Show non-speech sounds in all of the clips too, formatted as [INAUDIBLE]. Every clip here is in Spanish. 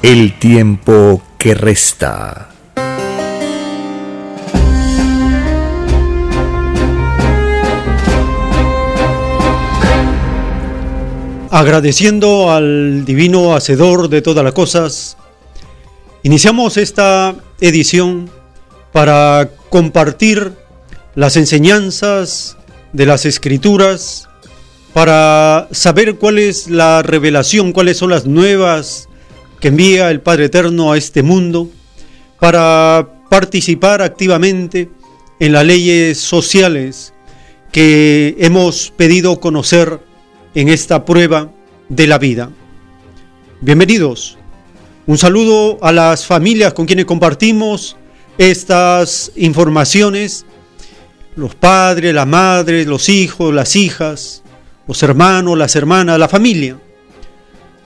El tiempo que resta. Agradeciendo al divino hacedor de todas las cosas, iniciamos esta edición para compartir las enseñanzas de las escrituras, para saber cuál es la revelación, cuáles son las nuevas que envía el Padre Eterno a este mundo, para participar activamente en las leyes sociales que hemos pedido conocer en esta prueba de la vida. Bienvenidos. Un saludo a las familias con quienes compartimos estas informaciones, los padres, las madres, los hijos, las hijas, los hermanos, las hermanas, la familia.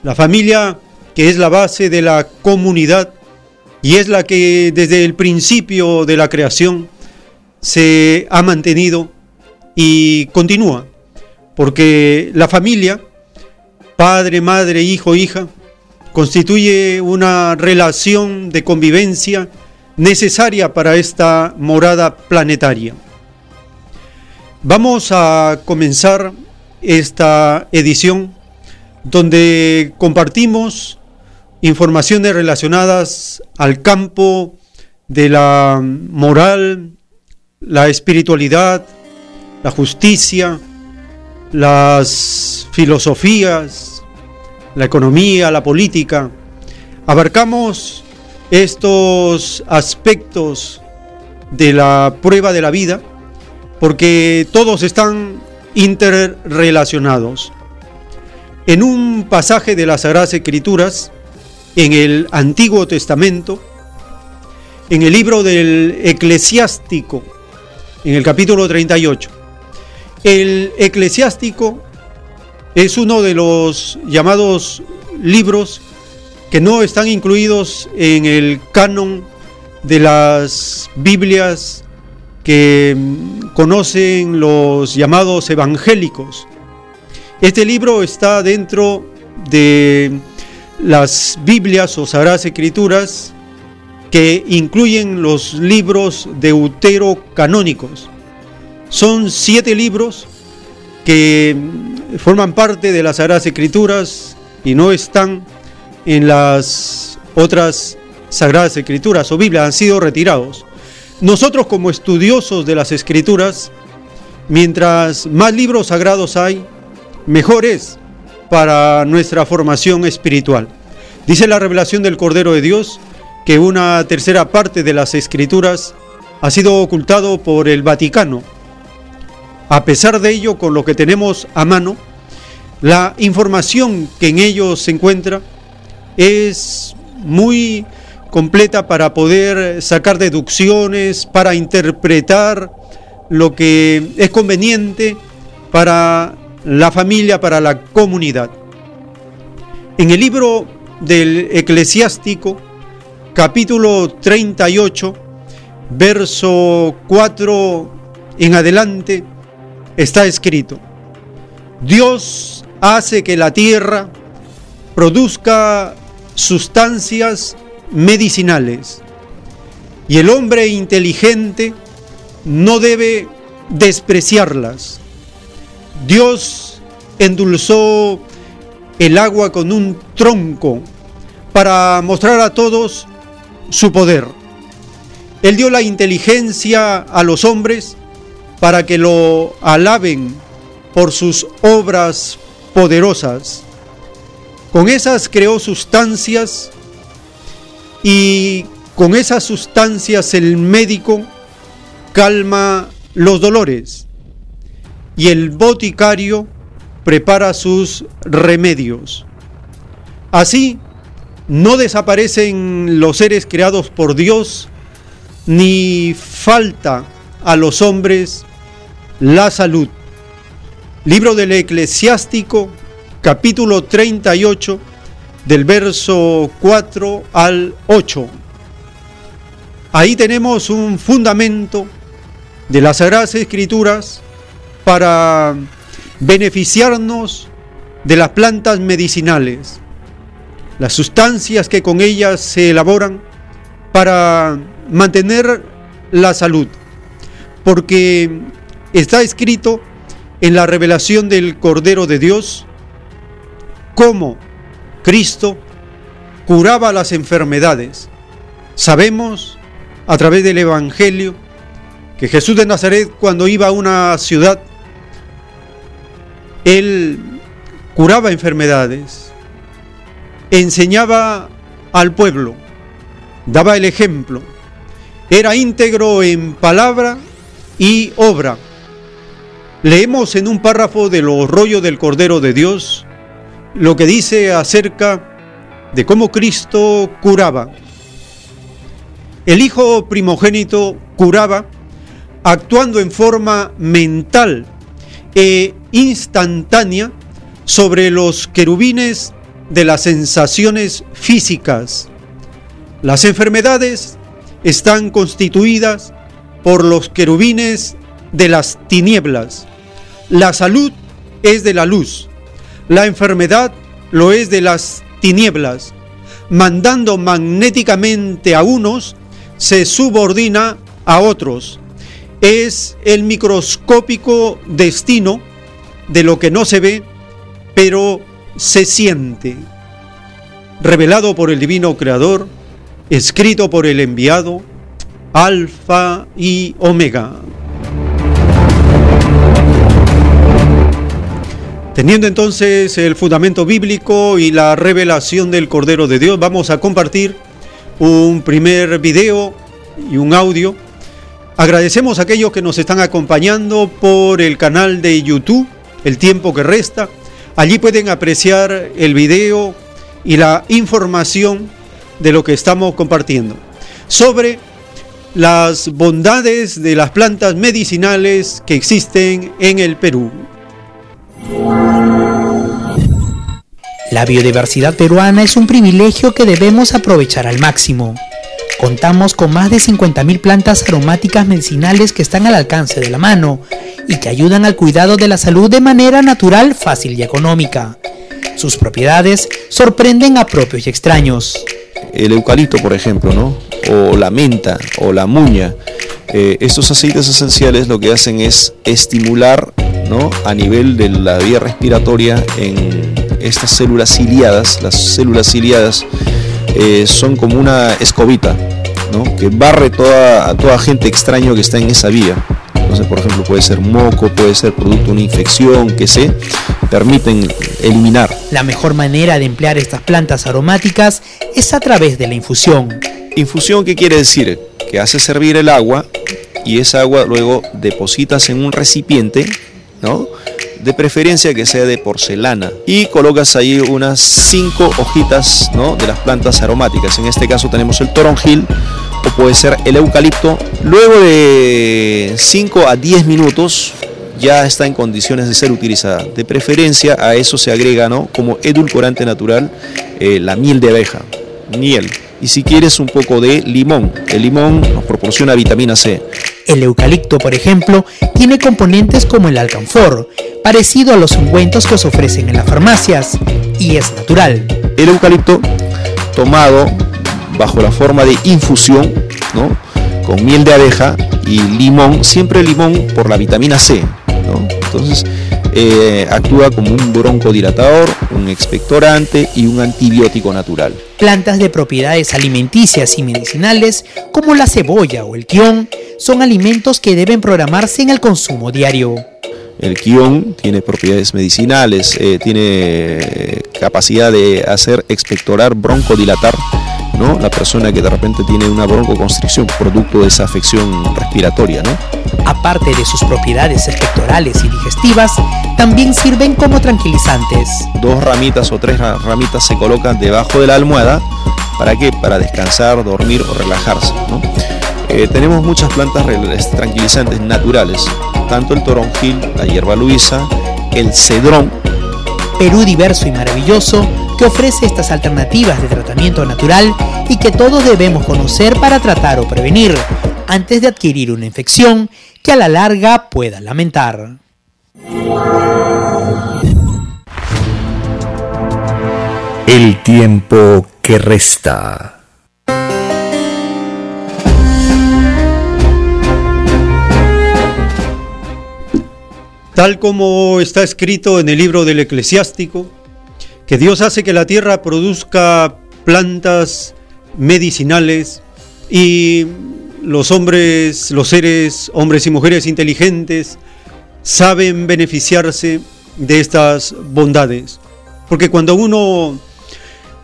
La familia que es la base de la comunidad y es la que desde el principio de la creación se ha mantenido y continúa porque la familia, padre, madre, hijo, hija, constituye una relación de convivencia necesaria para esta morada planetaria. Vamos a comenzar esta edición donde compartimos informaciones relacionadas al campo de la moral, la espiritualidad, la justicia, las filosofías, la economía, la política. Abarcamos estos aspectos de la prueba de la vida porque todos están interrelacionados. En un pasaje de las Sagradas Escrituras, en el Antiguo Testamento, en el libro del Eclesiástico, en el capítulo 38, el eclesiástico es uno de los llamados libros que no están incluidos en el canon de las Biblias que conocen los llamados evangélicos. Este libro está dentro de las Biblias o Sagradas Escrituras que incluyen los libros deuterocanónicos. Son siete libros que forman parte de las Sagradas Escrituras y no están en las otras Sagradas Escrituras o Biblias, han sido retirados. Nosotros como estudiosos de las Escrituras, mientras más libros sagrados hay, mejor es para nuestra formación espiritual. Dice la revelación del Cordero de Dios que una tercera parte de las Escrituras ha sido ocultado por el Vaticano a pesar de ello, con lo que tenemos a mano, la información que en ellos se encuentra es muy completa para poder sacar deducciones, para interpretar lo que es conveniente para la familia, para la comunidad. En el libro del eclesiástico, capítulo 38, verso 4 en adelante, está escrito, Dios hace que la tierra produzca sustancias medicinales y el hombre inteligente no debe despreciarlas. Dios endulzó el agua con un tronco para mostrar a todos su poder. Él dio la inteligencia a los hombres para que lo alaben por sus obras poderosas. Con esas creó sustancias y con esas sustancias el médico calma los dolores y el boticario prepara sus remedios. Así, no desaparecen los seres creados por Dios, ni falta a los hombres la salud. Libro del Eclesiástico, capítulo 38, del verso 4 al 8. Ahí tenemos un fundamento de las Sagradas Escrituras para beneficiarnos de las plantas medicinales, las sustancias que con ellas se elaboran para mantener la salud, porque está escrito en la revelación del Cordero de Dios cómo Cristo curaba las enfermedades. Sabemos a través del Evangelio que Jesús de Nazaret cuando iba a una ciudad, él curaba enfermedades, enseñaba al pueblo, daba el ejemplo, era íntegro en palabra y obra. Leemos en un párrafo de los rollos del Cordero de Dios lo que dice acerca de cómo Cristo curaba. El Hijo primogénito curaba actuando en forma mental e instantánea sobre los querubines de las sensaciones físicas. Las enfermedades están constituidas por los querubines de las tinieblas. La salud es de la luz. La enfermedad lo es de las tinieblas. Mandando magnéticamente a unos, se subordina a otros es el microscópico destino de lo que no se ve, pero se siente. Revelado por el divino creador, escrito por el enviado, Alfa y Omega. Teniendo entonces el fundamento bíblico y la revelación del Cordero de Dios, vamos a compartir un primer video y un audio Agradecemos a aquellos que nos están acompañando por el canal de YouTube, El tiempo que resta. Allí pueden apreciar el video y la información de lo que estamos compartiendo sobre las bondades de las plantas medicinales que existen en el Perú. La biodiversidad peruana es un privilegio que debemos aprovechar al máximo. Contamos con más de 50.000 plantas aromáticas medicinales que están al alcance de la mano y que ayudan al cuidado de la salud de manera natural, fácil y económica. Sus propiedades sorprenden a propios y extraños. El eucalipto, por ejemplo, ¿no? o la menta o la muña. Eh, estos aceites esenciales lo que hacen es estimular ¿no? a nivel de la vía respiratoria en estas células ciliadas. Las células ciliadas eh, son como una escobita, que barre toda, a toda gente extraño que está en esa vía. Entonces, por ejemplo, puede ser moco, puede ser producto de una infección, que se permiten eliminar. La mejor manera de emplear estas plantas aromáticas es a través de la infusión. Infusión, ¿qué quiere decir? Que hace servir el agua y esa agua luego depositas en un recipiente, ¿no? De preferencia que sea de porcelana. Y colocas ahí unas 5 hojitas ¿no? de las plantas aromáticas. En este caso tenemos el toronjil o puede ser el eucalipto. Luego de 5 a 10 minutos ya está en condiciones de ser utilizada. De preferencia a eso se agrega ¿no? como edulcorante natural eh, la miel de abeja. Miel y si quieres un poco de limón el limón nos proporciona vitamina C el eucalipto, por ejemplo, tiene componentes como el alcanfor, parecido a los ungüentos que os ofrecen en las farmacias, y es natural. El eucalipto tomado bajo la forma de infusión, ¿no? con miel de abeja y limón, siempre limón por la vitamina C. Entonces, eh, actúa como un broncodilatador, un expectorante y un antibiótico natural. Plantas de propiedades alimenticias y medicinales como la cebolla o el quión son alimentos que deben programarse en el consumo diario. El quión tiene propiedades medicinales, eh, tiene capacidad de hacer expectorar, broncodilatar ¿no? La persona que de repente tiene una broncoconstricción producto de esa afección respiratoria, ¿no? Aparte de sus propiedades pectorales y digestivas, también sirven como tranquilizantes. Dos ramitas o tres ramitas se colocan debajo de la almohada, ¿para qué? Para descansar, dormir o relajarse, ¿no? Eh, tenemos muchas plantas tranquilizantes naturales, tanto el toronjil, la hierba luisa, el cedrón. Perú diverso y maravilloso que ofrece estas alternativas de tratamiento natural y que todos debemos conocer para tratar o prevenir antes de adquirir una infección que a la larga pueda lamentar. El tiempo que resta. Tal como está escrito en el libro del eclesiástico, que Dios hace que la tierra produzca plantas medicinales y los hombres, los seres, hombres y mujeres inteligentes, saben beneficiarse de estas bondades. Porque cuando uno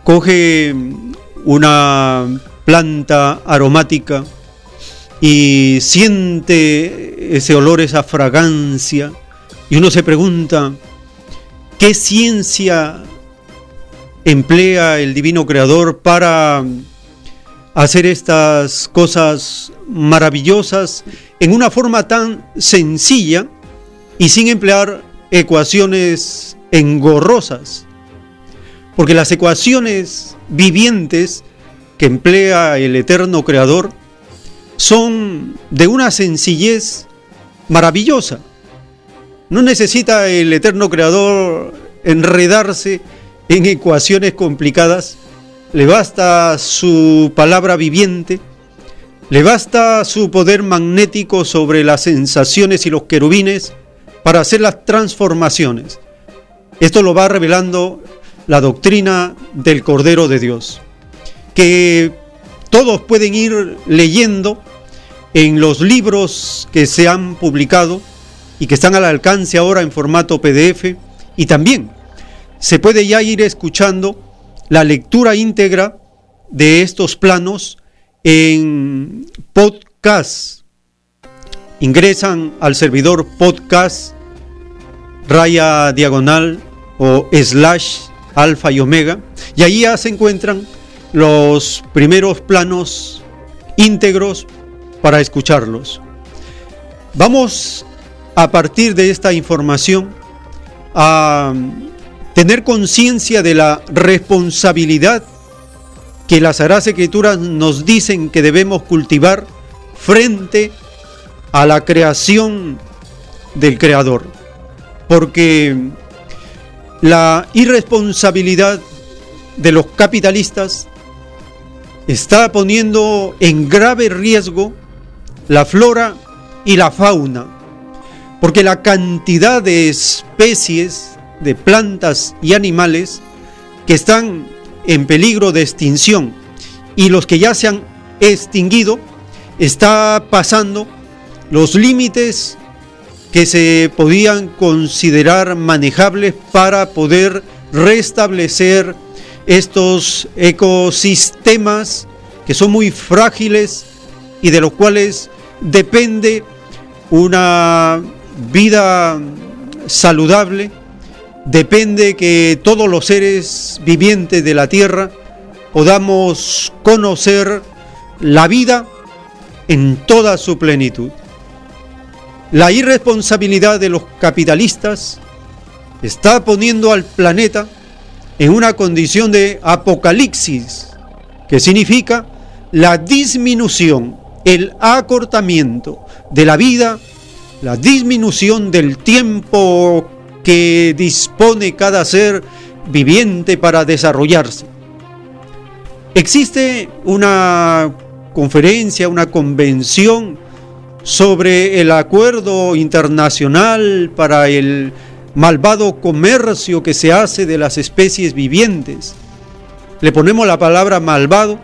coge una planta aromática y siente ese olor, esa fragancia, y uno se pregunta, ¿qué ciencia emplea el divino creador para hacer estas cosas maravillosas en una forma tan sencilla y sin emplear ecuaciones engorrosas. Porque las ecuaciones vivientes que emplea el eterno creador son de una sencillez maravillosa. No necesita el eterno creador enredarse en ecuaciones complicadas, le basta su palabra viviente, le basta su poder magnético sobre las sensaciones y los querubines para hacer las transformaciones. Esto lo va revelando la doctrina del Cordero de Dios, que todos pueden ir leyendo en los libros que se han publicado y que están al alcance ahora en formato PDF y también se puede ya ir escuchando la lectura íntegra de estos planos en podcast. Ingresan al servidor podcast raya diagonal o slash alfa y omega y ahí ya se encuentran los primeros planos íntegros para escucharlos. Vamos a partir de esta información a tener conciencia de la responsabilidad que las Sagradas Escrituras nos dicen que debemos cultivar frente a la creación del Creador. Porque la irresponsabilidad de los capitalistas está poniendo en grave riesgo la flora y la fauna, porque la cantidad de especies de plantas y animales que están en peligro de extinción. Y los que ya se han extinguido está pasando los límites que se podían considerar manejables para poder restablecer estos ecosistemas que son muy frágiles y de los cuales depende una vida saludable depende que todos los seres vivientes de la tierra podamos conocer la vida en toda su plenitud. La irresponsabilidad de los capitalistas está poniendo al planeta en una condición de apocalipsis, que significa la disminución, el acortamiento de la vida, la disminución del tiempo que dispone cada ser viviente para desarrollarse. Existe una conferencia, una convención sobre el acuerdo internacional para el malvado comercio que se hace de las especies vivientes. Le ponemos la palabra malvado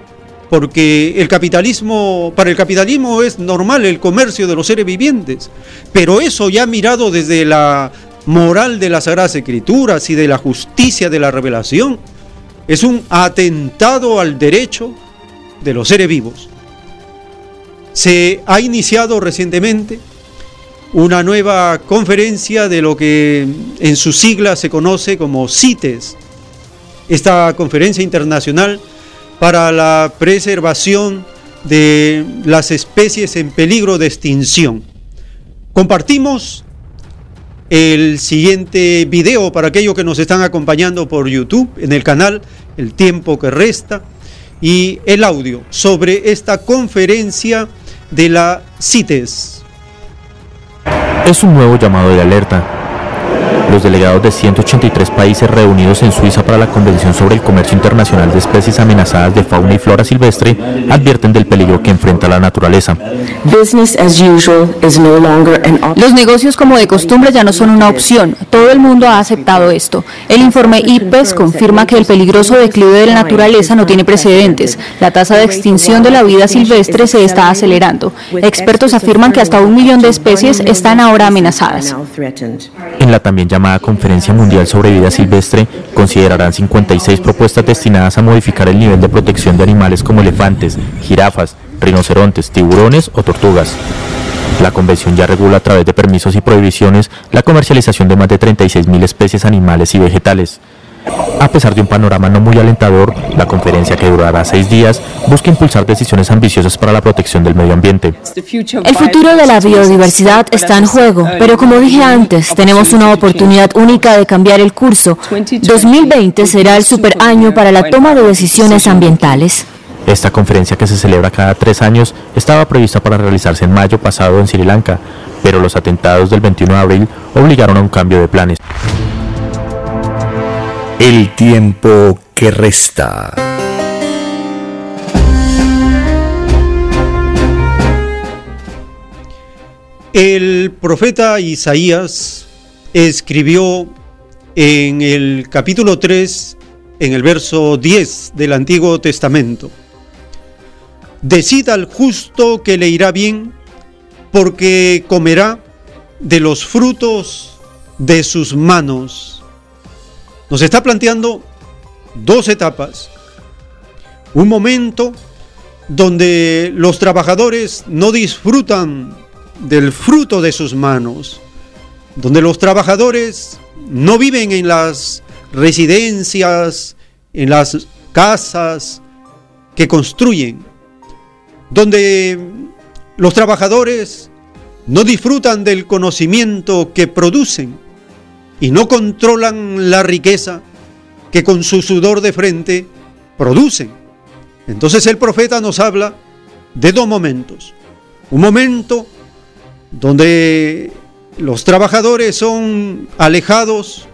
porque el capitalismo, para el capitalismo es normal el comercio de los seres vivientes, pero eso ya mirado desde la moral de las Sagradas Escrituras y de la justicia de la revelación, es un atentado al derecho de los seres vivos. Se ha iniciado recientemente una nueva conferencia de lo que en sus siglas se conoce como CITES, esta conferencia internacional para la preservación de las especies en peligro de extinción. Compartimos el siguiente video para aquellos que nos están acompañando por YouTube en el canal El tiempo que resta y el audio sobre esta conferencia de la CITES. Es un nuevo llamado de alerta los delegados de 183 países reunidos en Suiza para la Convención sobre el Comercio Internacional de Especies Amenazadas de Fauna y Flora Silvestre advierten del peligro que enfrenta la naturaleza. Los negocios como de costumbre ya no son una opción. Todo el mundo ha aceptado esto. El informe IPES confirma que el peligroso declive de la naturaleza no tiene precedentes. La tasa de extinción de la vida silvestre se está acelerando. Expertos afirman que hasta un millón de especies están ahora amenazadas. En la también llamada Conferencia Mundial sobre Vida Silvestre, considerarán 56 propuestas destinadas a modificar el nivel de protección de animales como elefantes, jirafas, rinocerontes, tiburones o tortugas. La convención ya regula a través de permisos y prohibiciones la comercialización de más de 36.000 especies animales y vegetales. A pesar de un panorama no muy alentador, la conferencia que durará seis días busca impulsar decisiones ambiciosas para la protección del medio ambiente. El futuro de la biodiversidad está en juego, pero como dije antes, tenemos una oportunidad única de cambiar el curso. 2020 será el super año para la toma de decisiones ambientales. Esta conferencia que se celebra cada tres años estaba prevista para realizarse en mayo pasado en Sri Lanka, pero los atentados del 21 de abril obligaron a un cambio de planes. El tiempo que resta. El profeta Isaías escribió en el capítulo 3, en el verso 10 del Antiguo Testamento, Decida al justo que le irá bien, porque comerá de los frutos de sus manos nos está planteando dos etapas. Un momento donde los trabajadores no disfrutan del fruto de sus manos, donde los trabajadores no viven en las residencias, en las casas que construyen, donde los trabajadores no disfrutan del conocimiento que producen, y no controlan la riqueza que con su sudor de frente producen. Entonces el profeta nos habla de dos momentos. Un momento donde los trabajadores son alejados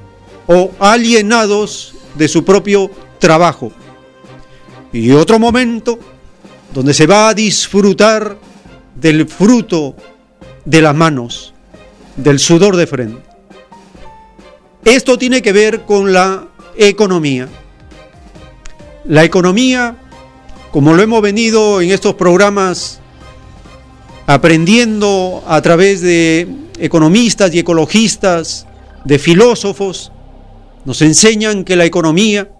o alienados de su propio trabajo. Y otro momento donde se va a disfrutar del fruto de las manos, del sudor de frente. Esto tiene que ver con la economía. La economía, como lo hemos venido en estos programas aprendiendo a través de economistas y ecologistas, de filósofos, nos enseñan que la economía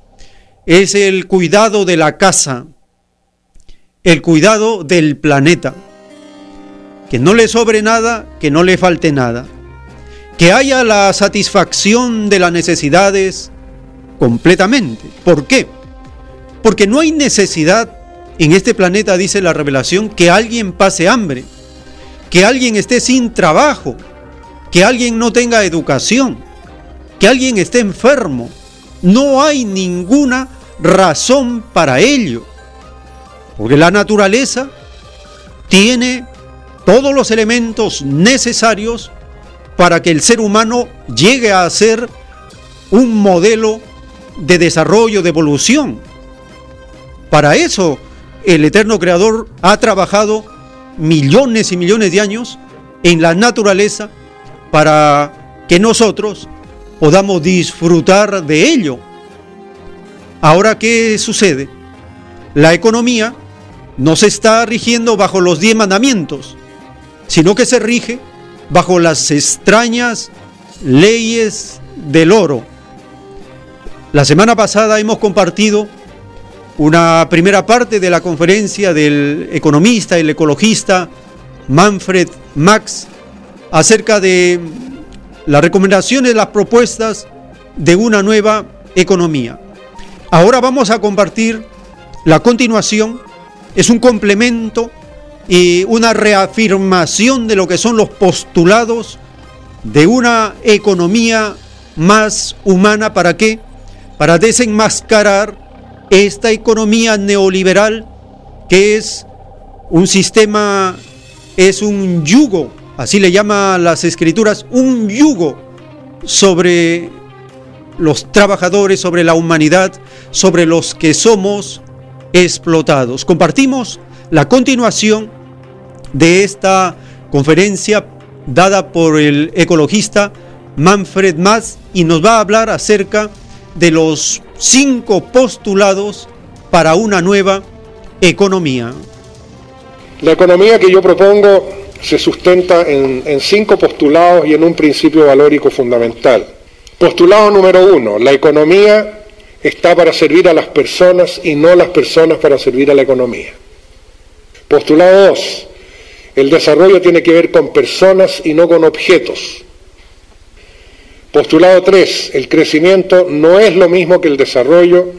es el cuidado de la casa, el cuidado del planeta, que no le sobre nada, que no le falte nada que haya la satisfacción de las necesidades completamente. ¿Por qué? Porque no hay necesidad en este planeta, dice la revelación, que alguien pase hambre, que alguien esté sin trabajo, que alguien no tenga educación, que alguien esté enfermo. No hay ninguna razón para ello. Porque la naturaleza tiene todos los elementos necesarios para que el ser humano llegue a ser un modelo de desarrollo, de evolución. Para eso el eterno creador ha trabajado millones y millones de años en la naturaleza para que nosotros podamos disfrutar de ello. Ahora, ¿qué sucede? La economía no se está rigiendo bajo los diez mandamientos, sino que se rige bajo las extrañas leyes del oro. La semana pasada hemos compartido una primera parte de la conferencia del economista, el ecologista Manfred Max, acerca de las recomendaciones, las propuestas de una nueva economía. Ahora vamos a compartir la continuación, es un complemento y una reafirmación de lo que son los postulados de una economía más humana. ¿Para qué? Para desenmascarar esta economía neoliberal que es un sistema, es un yugo, así le llaman las escrituras, un yugo sobre los trabajadores, sobre la humanidad, sobre los que somos explotados. Compartimos la continuación de esta conferencia dada por el ecologista Manfred Mas y nos va a hablar acerca de los cinco postulados para una nueva economía. La economía que yo propongo se sustenta en, en, cinco postulados y en un principio valórico fundamental. Postulado número uno, la economía está para servir a las personas y no las personas para servir a la economía. Postulado 2. El desarrollo tiene que ver con personas y no con objetos. Postulado 3. El crecimiento no es lo mismo que el desarrollo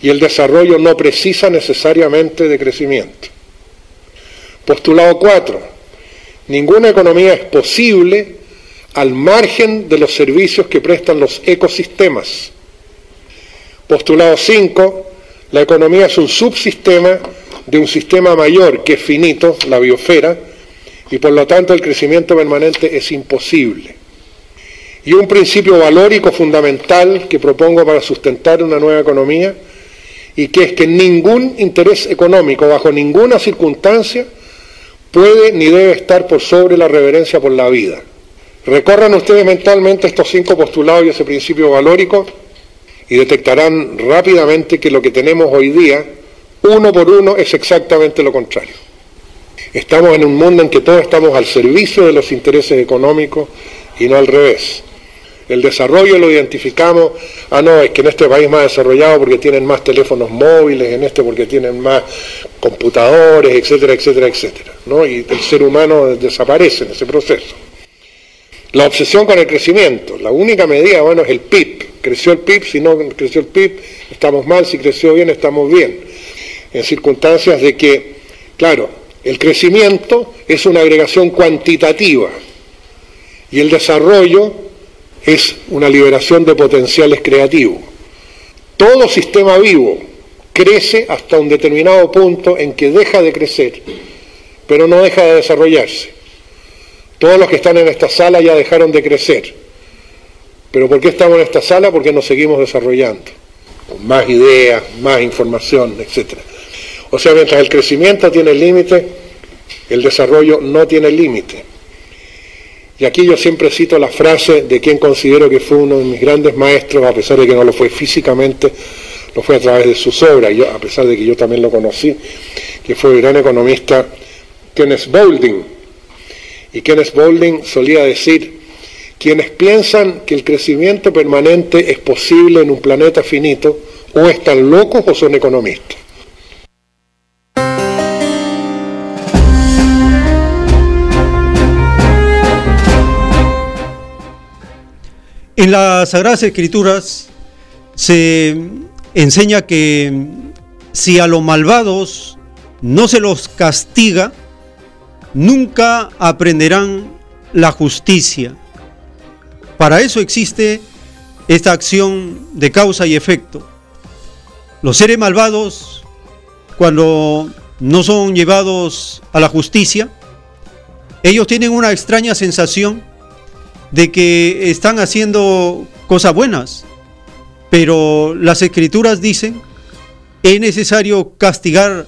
y el desarrollo no precisa necesariamente de crecimiento. Postulado 4. Ninguna economía es posible al margen de los servicios que prestan los ecosistemas Postulado 5, la economía es un subsistema de un sistema mayor que es finito, la biosfera, y por lo tanto el crecimiento permanente es imposible. Y un principio valórico fundamental que propongo para sustentar una nueva economía, y que es que ningún interés económico, bajo ninguna circunstancia, puede ni debe estar por sobre la reverencia por la vida. Recorran ustedes mentalmente estos cinco postulados y ese principio valórico y detectarán rápidamente que lo que tenemos hoy día, uno por uno, es exactamente lo contrario. Estamos en un mundo en que todos estamos al servicio de los intereses económicos y no al revés. El desarrollo lo identificamos, ah no, es que en este país más desarrollado porque tienen más teléfonos móviles, en este porque tienen más computadores, etcétera, etcétera, etcétera. ¿no? Y el ser humano desaparece en ese proceso. La obsesión con el crecimiento, la única medida, bueno, es el PIB, creció el PIB, si no creció el PIB, estamos mal, si creció bien, estamos bien. En circunstancias de que, claro, el crecimiento es una agregación cuantitativa y el desarrollo es una liberación de potenciales creativos. Todo sistema vivo crece hasta un determinado punto en que deja de crecer, pero no deja de desarrollarse. Todos los que están en esta sala ya dejaron de crecer pero ¿por qué estamos en esta sala? Porque nos seguimos desarrollando, con más ideas, más información, etc. O sea, mientras el crecimiento tiene límite, el desarrollo no tiene límite. Y aquí yo siempre cito la frase de quien considero que fue uno de mis grandes maestros, a pesar de que no lo fue físicamente, lo fue a través de sus obras, yo, a pesar de que yo también lo conocí, que fue el gran economista Kenneth Boulding. Y Kenneth Boulding solía decir, quienes piensan que el crecimiento permanente es posible en un planeta finito, o están locos o son economistas. En las Sagradas Escrituras se enseña que si a los malvados no se los castiga, nunca aprenderán la justicia. Para eso existe esta acción de causa y efecto. Los seres malvados, cuando no son llevados a la justicia, ellos tienen una extraña sensación de que están haciendo cosas buenas, pero las escrituras dicen, es necesario castigar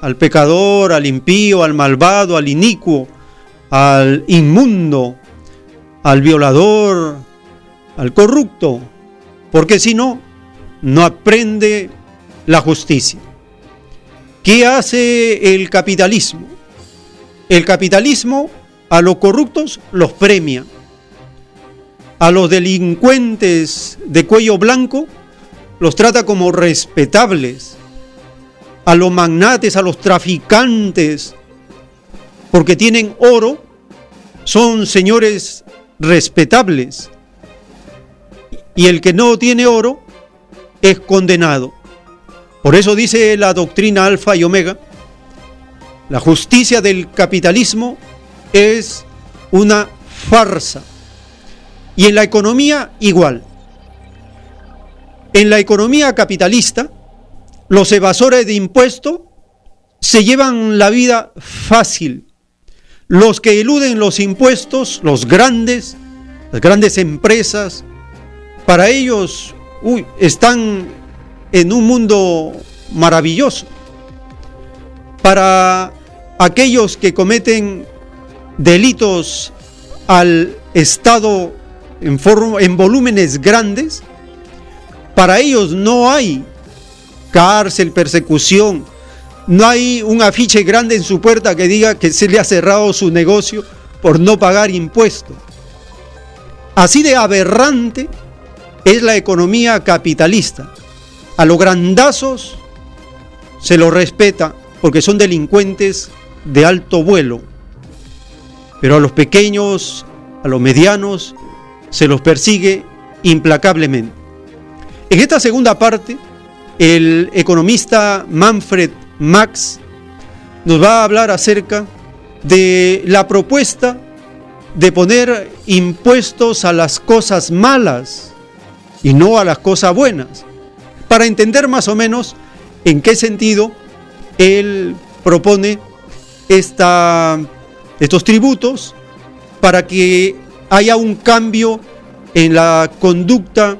al pecador, al impío, al malvado, al inicuo, al inmundo, al violador, al corrupto, porque si no, no aprende la justicia. ¿Qué hace el capitalismo? El capitalismo a los corruptos los premia, a los delincuentes de cuello blanco los trata como respetables, a los magnates, a los traficantes, porque tienen oro, son señores respetables. Y el que no tiene oro es condenado. Por eso dice la doctrina alfa y omega, la justicia del capitalismo es una farsa. Y en la economía igual. En la economía capitalista, los evasores de impuestos se llevan la vida fácil. Los que eluden los impuestos, los grandes, las grandes empresas, para ellos uy, están en un mundo maravilloso. Para aquellos que cometen delitos al Estado en, en volúmenes grandes, para ellos no hay cárcel, persecución, no hay un afiche grande en su puerta que diga que se le ha cerrado su negocio por no pagar impuestos. Así de aberrante es la economía capitalista. A los grandazos se los respeta porque son delincuentes de alto vuelo. Pero a los pequeños, a los medianos, se los persigue implacablemente. En esta segunda parte, el economista Manfred Max nos va a hablar acerca de la propuesta de poner impuestos a las cosas malas y no a las cosas buenas, para entender más o menos en qué sentido él propone esta, estos tributos para que haya un cambio en la conducta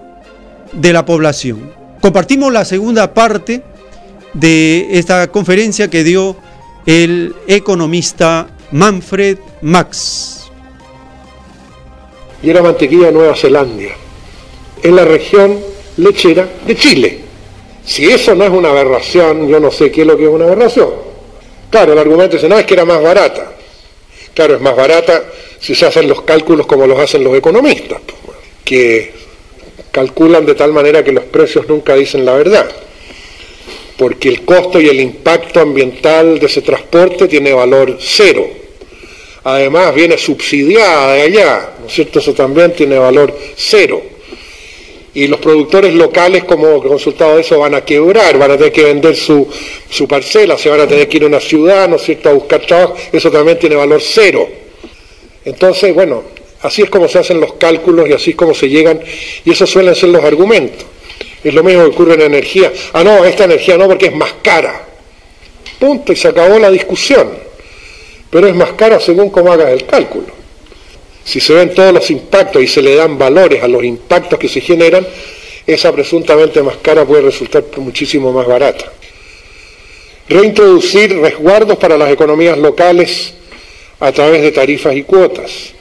de la población. Compartimos la segunda parte de esta conferencia que dio el economista Manfred Max. Y era mantequilla de Nueva Zelanda, en la región lechera de Chile. Si eso no es una aberración, yo no sé qué es lo que es una aberración. Claro, el argumento dice, no, es que era más barata. Claro, es más barata si se hacen los cálculos como los hacen los economistas, que calculan de tal manera que los precios nunca dicen la verdad, porque el costo y el impacto ambiental de ese transporte tiene valor cero. Además viene subsidiada de allá, ¿no es cierto? Eso también tiene valor cero y los productores locales como resultado de eso van a quebrar, van a tener que vender su, su parcela, se van a tener que ir a una ciudad, ¿no es cierto?, a buscar trabajo, eso también tiene valor cero. Entonces, bueno, así es como se hacen los cálculos y así es como se llegan, y esos suelen ser los argumentos. Es lo mismo que ocurre en energía. Ah, no, esta energía no porque es más cara. Punto, y se acabó la discusión. Pero es más cara según cómo hagas el cálculo si se ven todos los impactos y se le dan valores a los impactos que se generan, esa presuntamente más cara puede resultar muchísimo más barata. Reintroducir resguardos para las economías locales a través de tarifas y cuotas.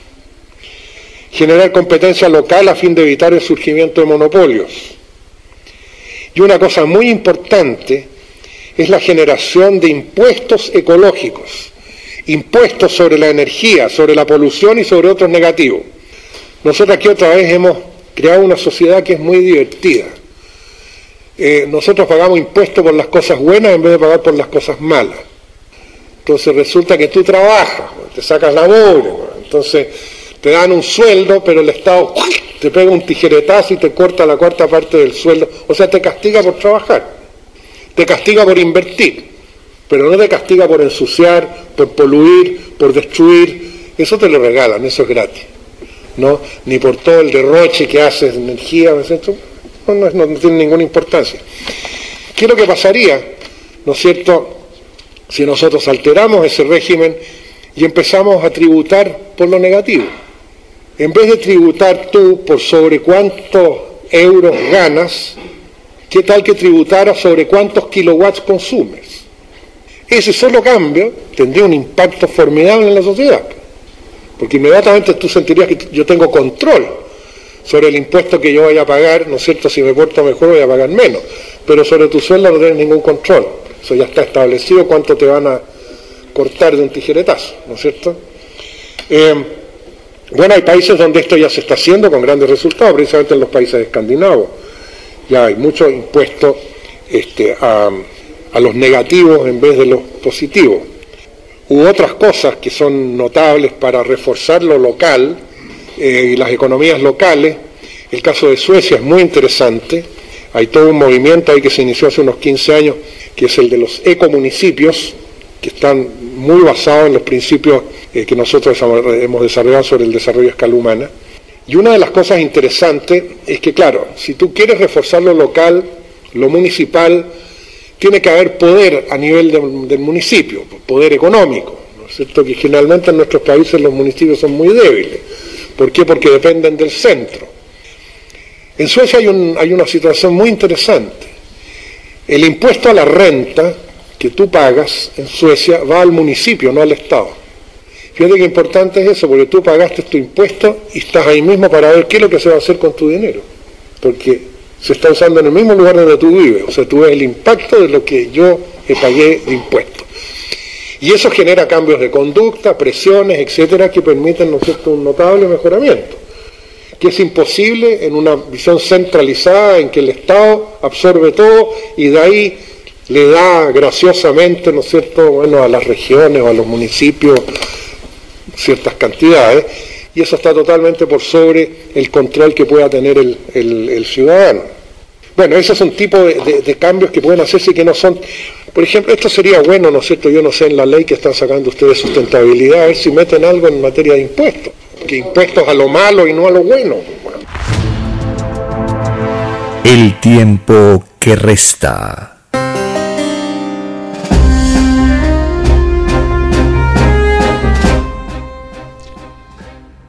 Generar competencia local a fin de evitar el surgimiento de monopolios. Y una cosa muy importante es la generación de impuestos ecológicos impuestos sobre la energía, sobre la polución y sobre otros negativos. Nosotros aquí otra vez hemos creado una sociedad que es muy divertida. Eh, nosotros pagamos impuestos por las cosas buenas en vez de pagar por las cosas malas. Entonces resulta que tú trabajas, te sacas la mugre, entonces te dan un sueldo, pero el Estado te pega un tijeretazo y te corta la cuarta parte del sueldo. O sea, te castiga por trabajar, te castiga por invertir pero no te castiga por ensuciar, por poluir, por destruir, eso te lo regalan, eso es gratis, ¿no? Ni por todo el derroche que haces de energía, no, no, no, tiene ninguna importancia. ¿Qué es lo que pasaría, no es cierto, si nosotros alteramos ese régimen y empezamos a tributar por lo negativo? En vez de tributar tú por sobre cuántos euros ganas, ¿qué tal que tributara sobre cuántos kilowatts consumes? Ese solo cambio tendría un impacto formidable en la sociedad, porque inmediatamente tú sentirías que yo tengo control sobre el impuesto que yo vaya a pagar, ¿no es cierto? Si me porto mejor voy a pagar menos, pero sobre tu sueldo no tienes ningún control. Eso ya está establecido cuánto te van a cortar de un tijeretazo, ¿no es cierto? Eh, bueno, hay países donde esto ya se está haciendo con grandes resultados, precisamente en los países escandinavos. Ya hay mucho impuesto este, a, los negativos en vez de los positivos. U otras cosas que son notables para reforzar lo local eh, y las economías locales. El caso de Suecia es muy interesante. Hay todo un movimiento ahí que se inició hace unos 15 años, que es el de los ecomunicipios, que están muy basados en los principios eh, que nosotros hemos desarrollado sobre el desarrollo a escala humana. Y una de las cosas interesantes es que, claro, si tú quieres reforzar lo local, lo municipal, tiene que haber poder a nivel del municipio, poder económico, ¿no es cierto? Que generalmente en nuestros países los municipios son muy débiles. ¿Por qué? Porque dependen del centro. En Suecia hay, hay una situación muy interesante. El impuesto a la renta que tú pagas en Suecia va al municipio, no al Estado. Fíjate qué importante es eso, porque tú pagaste tu impuesto y estás ahí mismo para ver qué es lo que se va a hacer con tu dinero. Porque se está usando en el mismo lugar donde tú vives. O sea, tú ves el impacto de lo que yo pagué de impuestos. Y eso genera cambios de conducta, presiones, etcétera, que permiten, un notable mejoramiento. Que es imposible en una visión centralizada en que el Estado absorbe todo y de ahí le da graciosamente, ¿no es cierto?, bueno, a las regiones o a los municipios ciertas cantidades, y eso está totalmente por sobre el control que pueda tener el, ciudadano. Bueno, esos son tipos de, de, cambios que pueden hacerse y que no son... Por ejemplo, esto sería bueno, ¿no es cierto? Yo no sé en la ley que están sacando ustedes sustentabilidad, a ver si meten algo en materia de impuestos, que impuestos a lo malo y no a lo bueno. El tiempo que resta.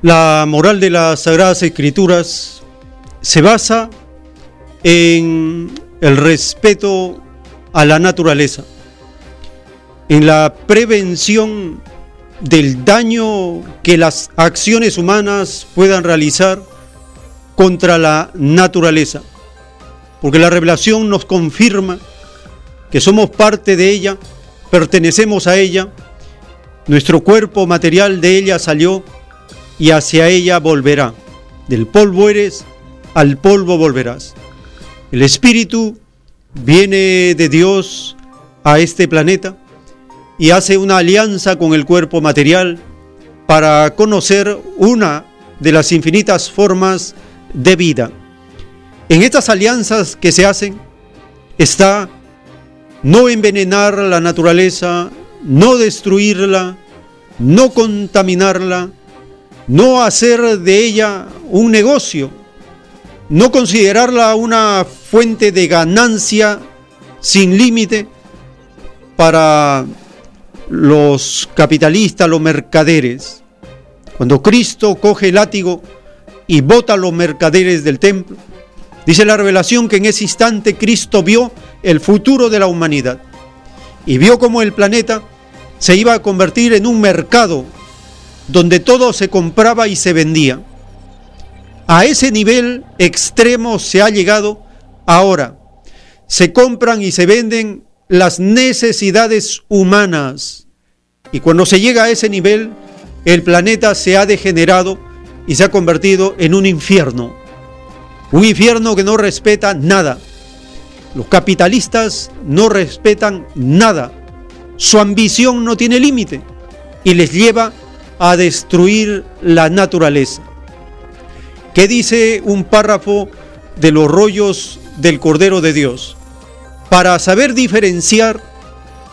La moral de las Sagradas Escrituras se basa en el respeto a la naturaleza, en la prevención del daño que las acciones humanas puedan realizar contra la naturaleza, porque la revelación nos confirma que somos parte de ella, pertenecemos a ella, nuestro cuerpo material de ella salió y hacia ella volverá. Del polvo eres, al polvo volverás. El Espíritu viene de Dios a este planeta y hace una alianza con el cuerpo material para conocer una de las infinitas formas de vida. En estas alianzas que se hacen está no envenenar la naturaleza, no destruirla, no contaminarla, no hacer de ella un negocio, no considerarla una fuente de ganancia sin límite para los capitalistas, los mercaderes. Cuando Cristo coge el látigo y bota a los mercaderes del templo, dice la revelación que en ese instante Cristo vio el futuro de la humanidad y vio cómo el planeta se iba a convertir en un mercado donde todo se compraba y se vendía. A ese nivel extremo se ha llegado ahora. Se compran y se venden las necesidades humanas. Y cuando se llega a ese nivel, el planeta se ha degenerado y se ha convertido en un infierno. Un infierno que no respeta nada. Los capitalistas no respetan nada. Su ambición no tiene límite y les lleva a destruir la naturaleza. ¿Qué dice un párrafo de los rollos del Cordero de Dios? Para saber diferenciar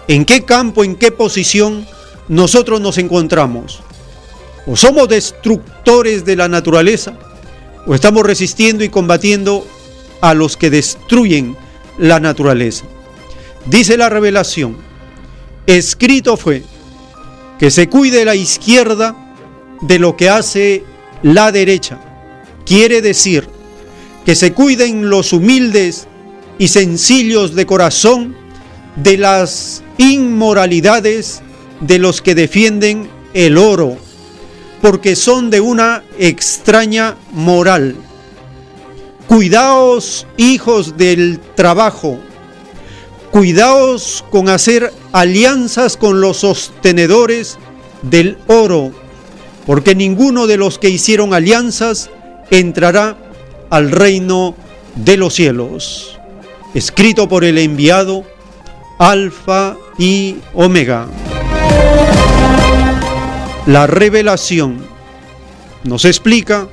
en qué campo, en qué posición nosotros nos encontramos. O somos destructores de la naturaleza, o estamos resistiendo y combatiendo a los que destruyen la naturaleza. Dice la revelación, escrito fue, que se cuide la izquierda de lo que hace la derecha. Quiere decir que se cuiden los humildes y sencillos de corazón de las inmoralidades de los que defienden el oro, porque son de una extraña moral. Cuidaos, hijos del trabajo. Cuidaos con hacer alianzas con los sostenedores del oro, porque ninguno de los que hicieron alianzas entrará al reino de los cielos. Escrito por el enviado Alfa y Omega. La revelación nos explica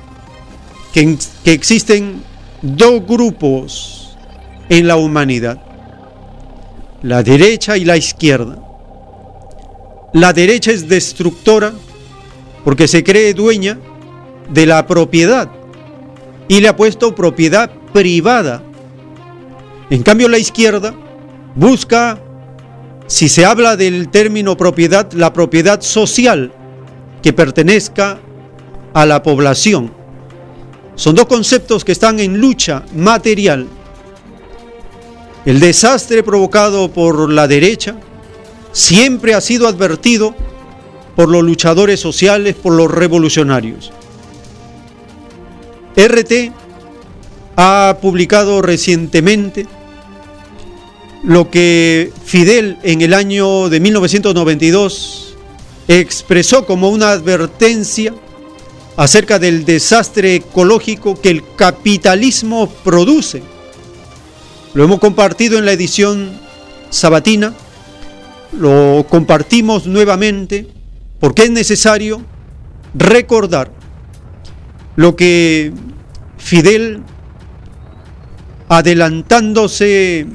que, que existen dos grupos en la humanidad, la derecha y la izquierda. La derecha es destructora porque se cree dueña de la propiedad y le ha puesto propiedad privada. En cambio la izquierda busca, si se habla del término propiedad, la propiedad social que pertenezca a la población. Son dos conceptos que están en lucha material. El desastre provocado por la derecha siempre ha sido advertido por los luchadores sociales, por los revolucionarios. RT ha publicado recientemente lo que Fidel en el año de 1992 expresó como una advertencia acerca del desastre ecológico que el capitalismo produce. Lo hemos compartido en la edición sabatina, lo compartimos nuevamente porque es necesario recordar lo que Fidel, adelantándose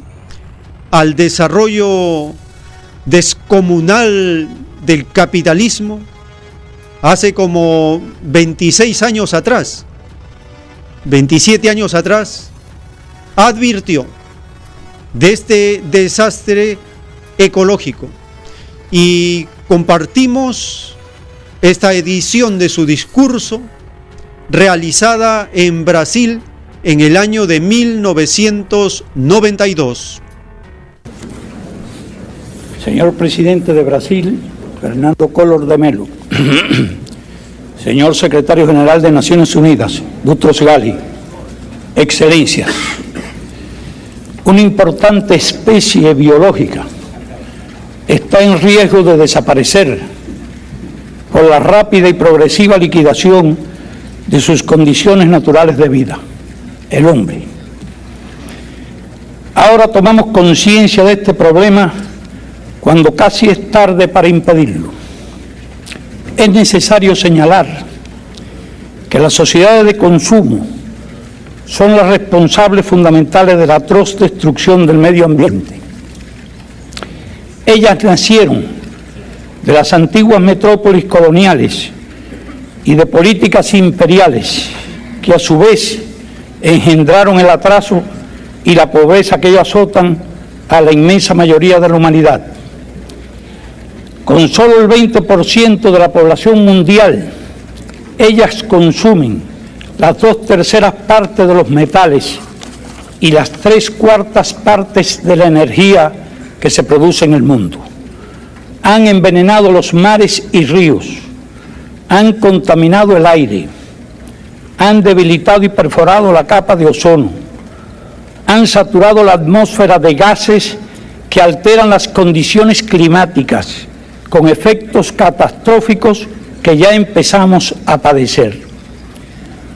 al desarrollo descomunal del capitalismo, hace como 26 años atrás, 27 años atrás, advirtió de este desastre ecológico y compartimos esta edición de su discurso realizada en Brasil en el año de 1992. Señor presidente de Brasil, Fernando Collor de Melo. [CLEARS THROAT] Señor secretario general de Naciones Unidas, Butros Gali. Excelencia. Una importante especie biológica está en riesgo de desaparecer por la rápida y progresiva liquidación de sus condiciones naturales de vida, el hombre. Ahora tomamos conciencia de este problema cuando casi es tarde para impedirlo. Es necesario señalar que las sociedades de consumo son las responsables fundamentales de la atroz destrucción del medio ambiente. Ellas nacieron de las antiguas metrópolis coloniales y de políticas imperiales que a su vez engendraron el atraso y la pobreza que ellos azotan a la inmensa mayoría de la humanidad. Con solo el 20% de la población mundial, ellas consumen las dos terceras partes de los metales y las tres cuartas partes de la energía que se produce en el mundo. Han envenenado los mares y ríos han contaminado el aire, han debilitado y perforado la capa de ozono, han saturado la atmósfera de gases que alteran las condiciones climáticas con efectos catastróficos que ya empezamos a padecer.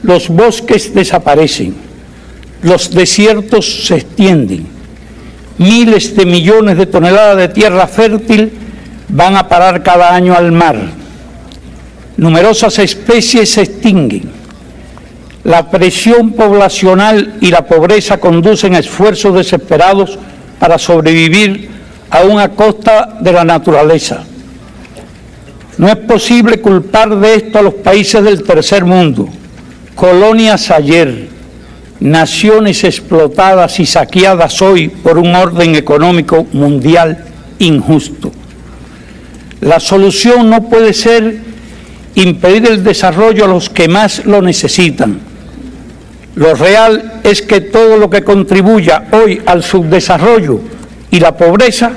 Los bosques desaparecen, los desiertos se extienden, miles de millones de toneladas de tierra fértil van a parar cada año al mar numerosas especies se extinguen. La presión poblacional y la pobreza conducen a esfuerzos desesperados para sobrevivir aún a costa de la naturaleza. No es posible culpar de esto a los países del tercer mundo, colonias ayer, naciones explotadas y saqueadas hoy por un orden económico mundial injusto. La solución no puede ser impedir el desarrollo a los que más lo necesitan. Lo real es que todo lo que contribuya hoy al subdesarrollo y la pobreza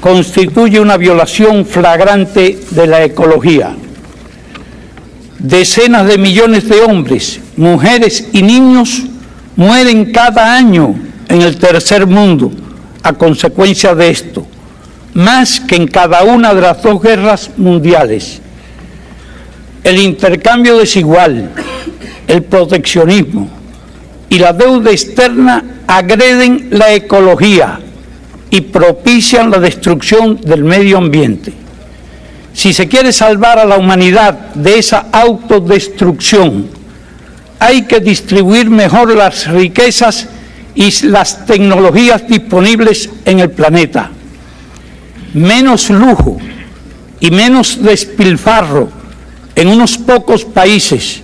constituye una violación flagrante de la ecología. Decenas de millones de hombres, mujeres y niños mueren cada año en el tercer mundo a consecuencia de esto, más que en cada una de las dos guerras mundiales. El intercambio desigual, el proteccionismo y la deuda externa agreden la ecología y propician la destrucción del medio ambiente. Si se quiere salvar a la humanidad de esa autodestrucción, hay que distribuir mejor las riquezas y las tecnologías disponibles en el planeta. Menos lujo y menos despilfarro en unos pocos países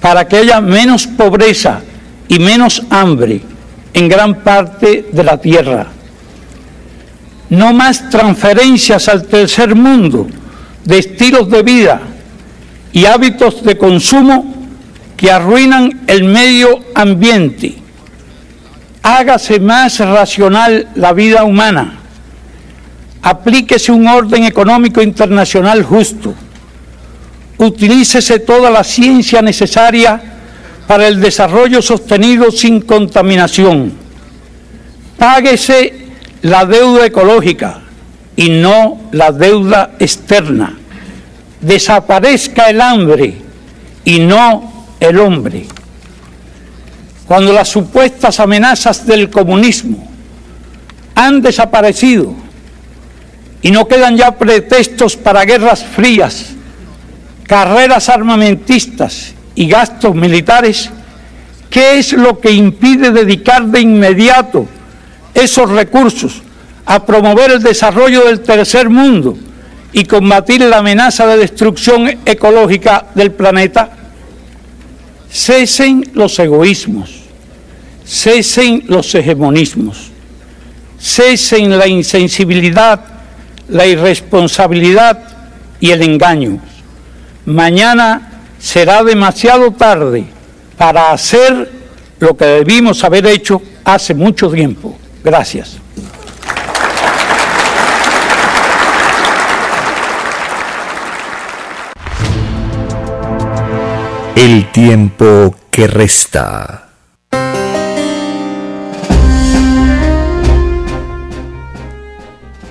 para que haya menos pobreza y menos hambre en gran parte de la tierra. No más transferencias al tercer mundo de estilos de vida y hábitos de consumo que arruinan el medio ambiente. Hágase más racional la vida humana. Aplíquese un orden económico internacional justo. Utilícese toda la ciencia necesaria para el desarrollo sostenido sin contaminación. Páguese la deuda ecológica y no la deuda externa. Desaparezca el hambre y no el hombre. Cuando las supuestas amenazas del comunismo han desaparecido y no quedan ya pretextos para guerras frías, carreras armamentistas y gastos militares, ¿qué es lo que impide dedicar de inmediato esos recursos a promover el desarrollo del tercer mundo y combatir la amenaza de destrucción ecológica del planeta? Cesen los egoísmos, cesen los hegemonismos, cesen la insensibilidad, la irresponsabilidad y el engaño. Mañana será demasiado tarde para hacer lo que debimos haber hecho hace mucho tiempo. Gracias. El tiempo que resta.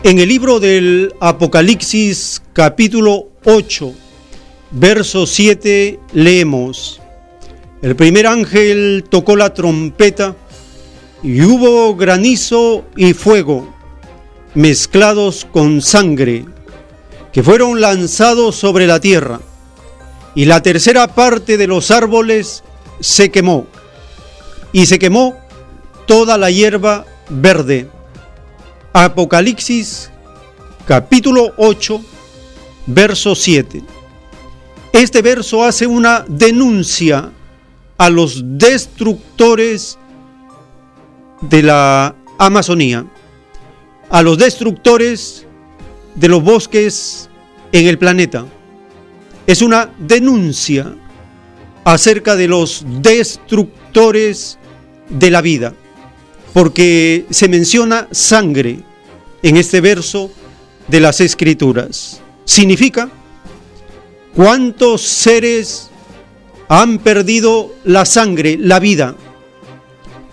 En el libro del Apocalipsis capítulo 8, verso 7 leemos, el primer ángel tocó la trompeta y hubo granizo y fuego mezclados con sangre que fueron lanzados sobre la tierra y la tercera parte de los árboles se quemó y se quemó toda la hierba verde. Apocalipsis capítulo 8 verso 7. Este verso hace una denuncia a los destructores de la Amazonía, a los destructores de los bosques en el planeta. Es una denuncia acerca de los destructores de la vida, porque se menciona sangre en este verso de las escrituras. Significa ¿Cuántos seres han perdido la sangre, la vida?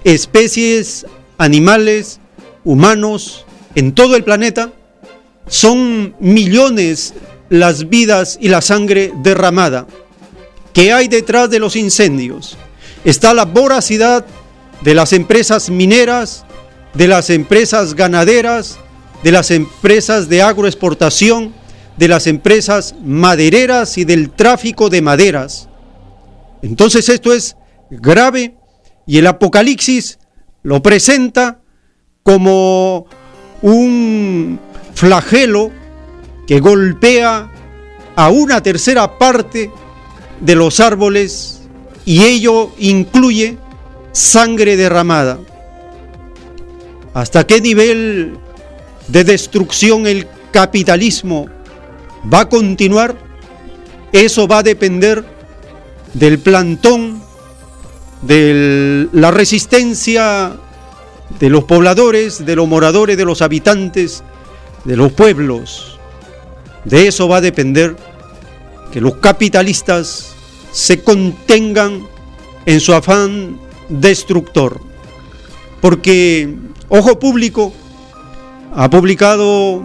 Especies, animales, humanos, en todo el planeta. Son millones las vidas y la sangre derramada. ¿Qué hay detrás de los incendios? Está la voracidad de las empresas mineras, de las empresas ganaderas, de las empresas de agroexportación, de las empresas madereras y del tráfico de maderas. Entonces esto es grave y el Apocalipsis lo presenta como un flagelo que golpea a una tercera parte de los árboles y ello incluye sangre derramada. ¿Hasta qué nivel de destrucción el capitalismo va a continuar, eso va a depender del plantón, de la resistencia de los pobladores, de los moradores, de los habitantes, de los pueblos. De eso va a depender que los capitalistas se contengan en su afán destructor. Porque Ojo Público ha publicado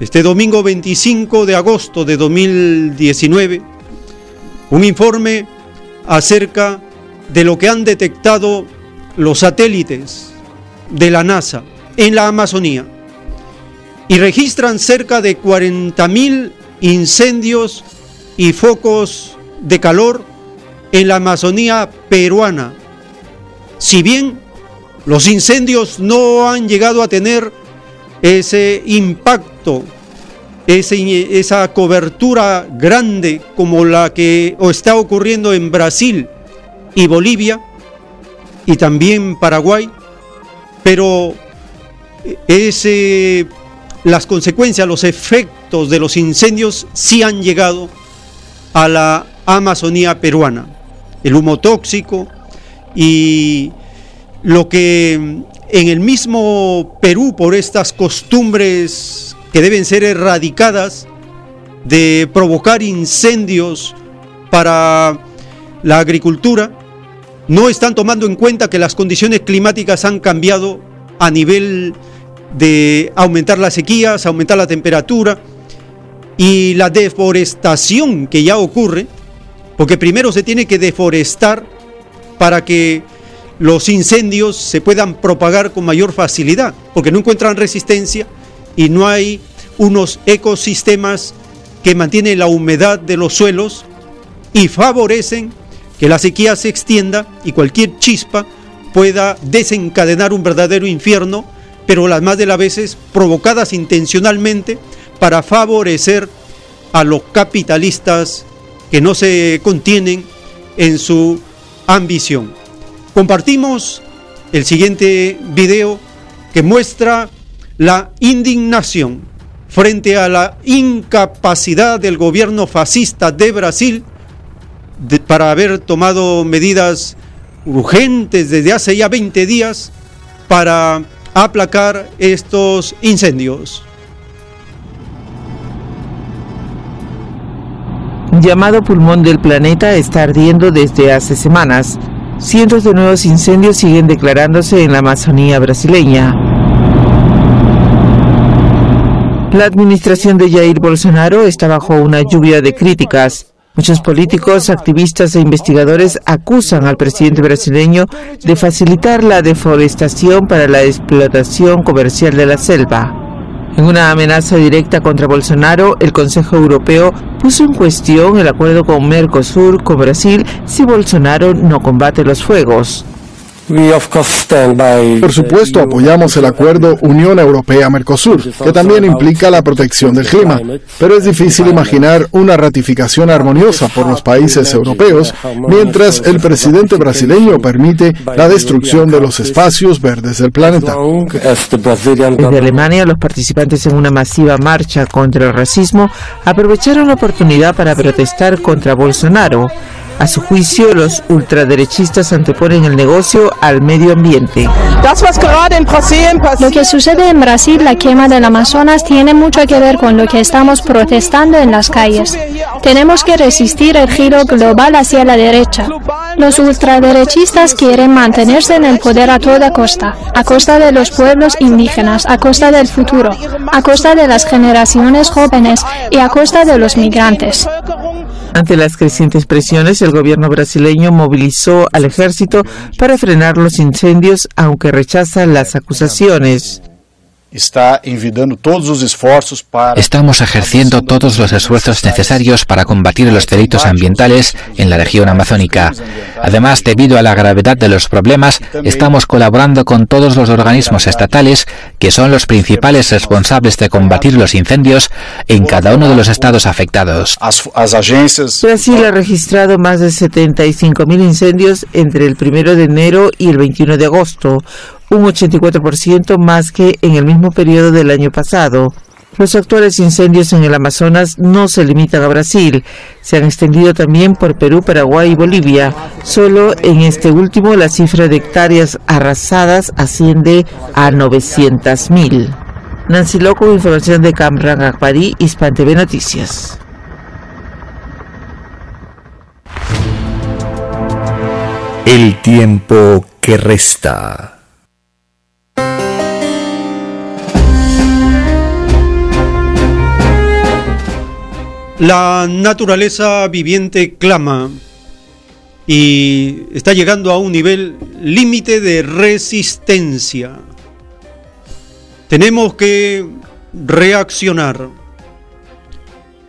este domingo 25 de agosto de 2019 un informe acerca de lo que han detectado los satélites de la NASA en la Amazonía y registran cerca de 40.000 incendios y focos de calor en la Amazonía peruana. Si bien los incendios no han llegado a tener ese impacto, esa cobertura grande como la que está ocurriendo en Brasil y Bolivia y también Paraguay, pero ese, las consecuencias, los efectos de los incendios sí han llegado a la Amazonía peruana. El humo tóxico y lo que en el mismo Perú, por estas costumbres que deben ser erradicadas, de provocar incendios para la agricultura, no están tomando en cuenta que las condiciones climáticas han cambiado a nivel de aumentar las sequías, aumentar la temperatura y la deforestación que ya ocurre, porque primero se tiene que deforestar para que los incendios se puedan propagar con mayor facilidad, porque no encuentran resistencia y no hay unos ecosistemas que mantienen la humedad de los suelos y favorecen que la sequía se extienda y cualquier chispa pueda desencadenar un verdadero infierno, pero las más de las veces provocadas intencionalmente para favorecer a los capitalistas que no se contienen en su ambición. Compartimos el siguiente video que muestra la indignación frente a la incapacidad del gobierno fascista de Brasil para haber tomado medidas urgentes desde hace ya 20 días para aplacar estos incendios. Llamado pulmón del planeta está ardiendo desde hace semanas. Cientos de nuevos incendios siguen declarándose en la Amazonía brasileña. La administración de Jair Bolsonaro está bajo una lluvia de críticas. Muchos políticos, activistas e investigadores acusan al presidente brasileño de facilitar la deforestación para la explotación comercial de la selva. En una amenaza directa contra Bolsonaro, el Consejo Europeo puso en cuestión el acuerdo con Mercosur con Brasil si Bolsonaro no combate los fuegos. Por supuesto, apoyamos el acuerdo Unión Europea-Mercosur, que también implica la protección del clima, pero es difícil imaginar una ratificación armoniosa por los países europeos mientras el presidente brasileño permite la destrucción de los espacios verdes del planeta. Desde Alemania, los participantes en una masiva marcha contra el racismo aprovecharon la oportunidad para protestar contra Bolsonaro. A su juicio, los ultraderechistas anteponen el negocio al medio ambiente. Lo que sucede en Brasil, la quema del Amazonas, tiene mucho que ver con lo que estamos protestando en las calles. Tenemos que resistir el giro global hacia la derecha. Los ultraderechistas quieren mantenerse en el poder a toda costa, a costa de los pueblos indígenas, a costa del futuro, a costa de las generaciones jóvenes y a costa de los migrantes. Ante las crecientes presiones, el gobierno brasileño movilizó al ejército para frenar los incendios, aunque rechaza las acusaciones. Estamos ejerciendo todos los esfuerzos necesarios para combatir los delitos ambientales en la región amazónica. Además, debido a la gravedad de los problemas, estamos colaborando con todos los organismos estatales que son los principales responsables de combatir los incendios en cada uno de los estados afectados. Brasil ha registrado más de 75.000 incendios entre el 1 de enero y el 21 de agosto, un 84% más que en el mismo periodo del año pasado. Los actuales incendios en el Amazonas no se limitan a Brasil, se han extendido también por Perú, Paraguay y Bolivia. Solo en este último la cifra de hectáreas arrasadas asciende a 900.000. Nancy Loco, información de Camran Akbari, Hispan TV Noticias. El tiempo que resta. La naturaleza viviente clama y está llegando a un nivel límite de resistencia. Tenemos que reaccionar.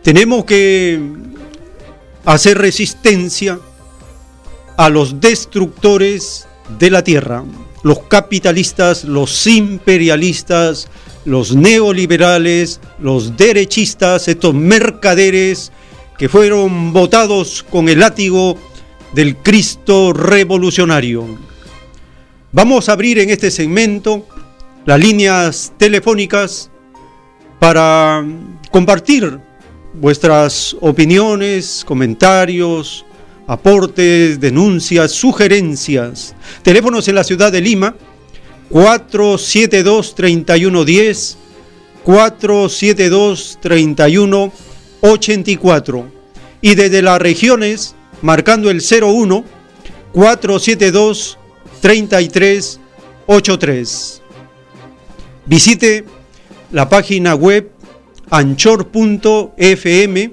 Tenemos que hacer resistencia a los destructores de la tierra, los capitalistas, los imperialistas, los neoliberales, los derechistas, estos mercaderes que fueron votados con el látigo del Cristo revolucionario. Vamos a abrir en este segmento las líneas telefónicas para compartir vuestras opiniones, comentarios, aportes, denuncias, sugerencias. Teléfonos en la ciudad de Lima 472-3110, 472-3184. Y desde las regiones, marcando el 01 472 3383. Visite la página web anchor.fm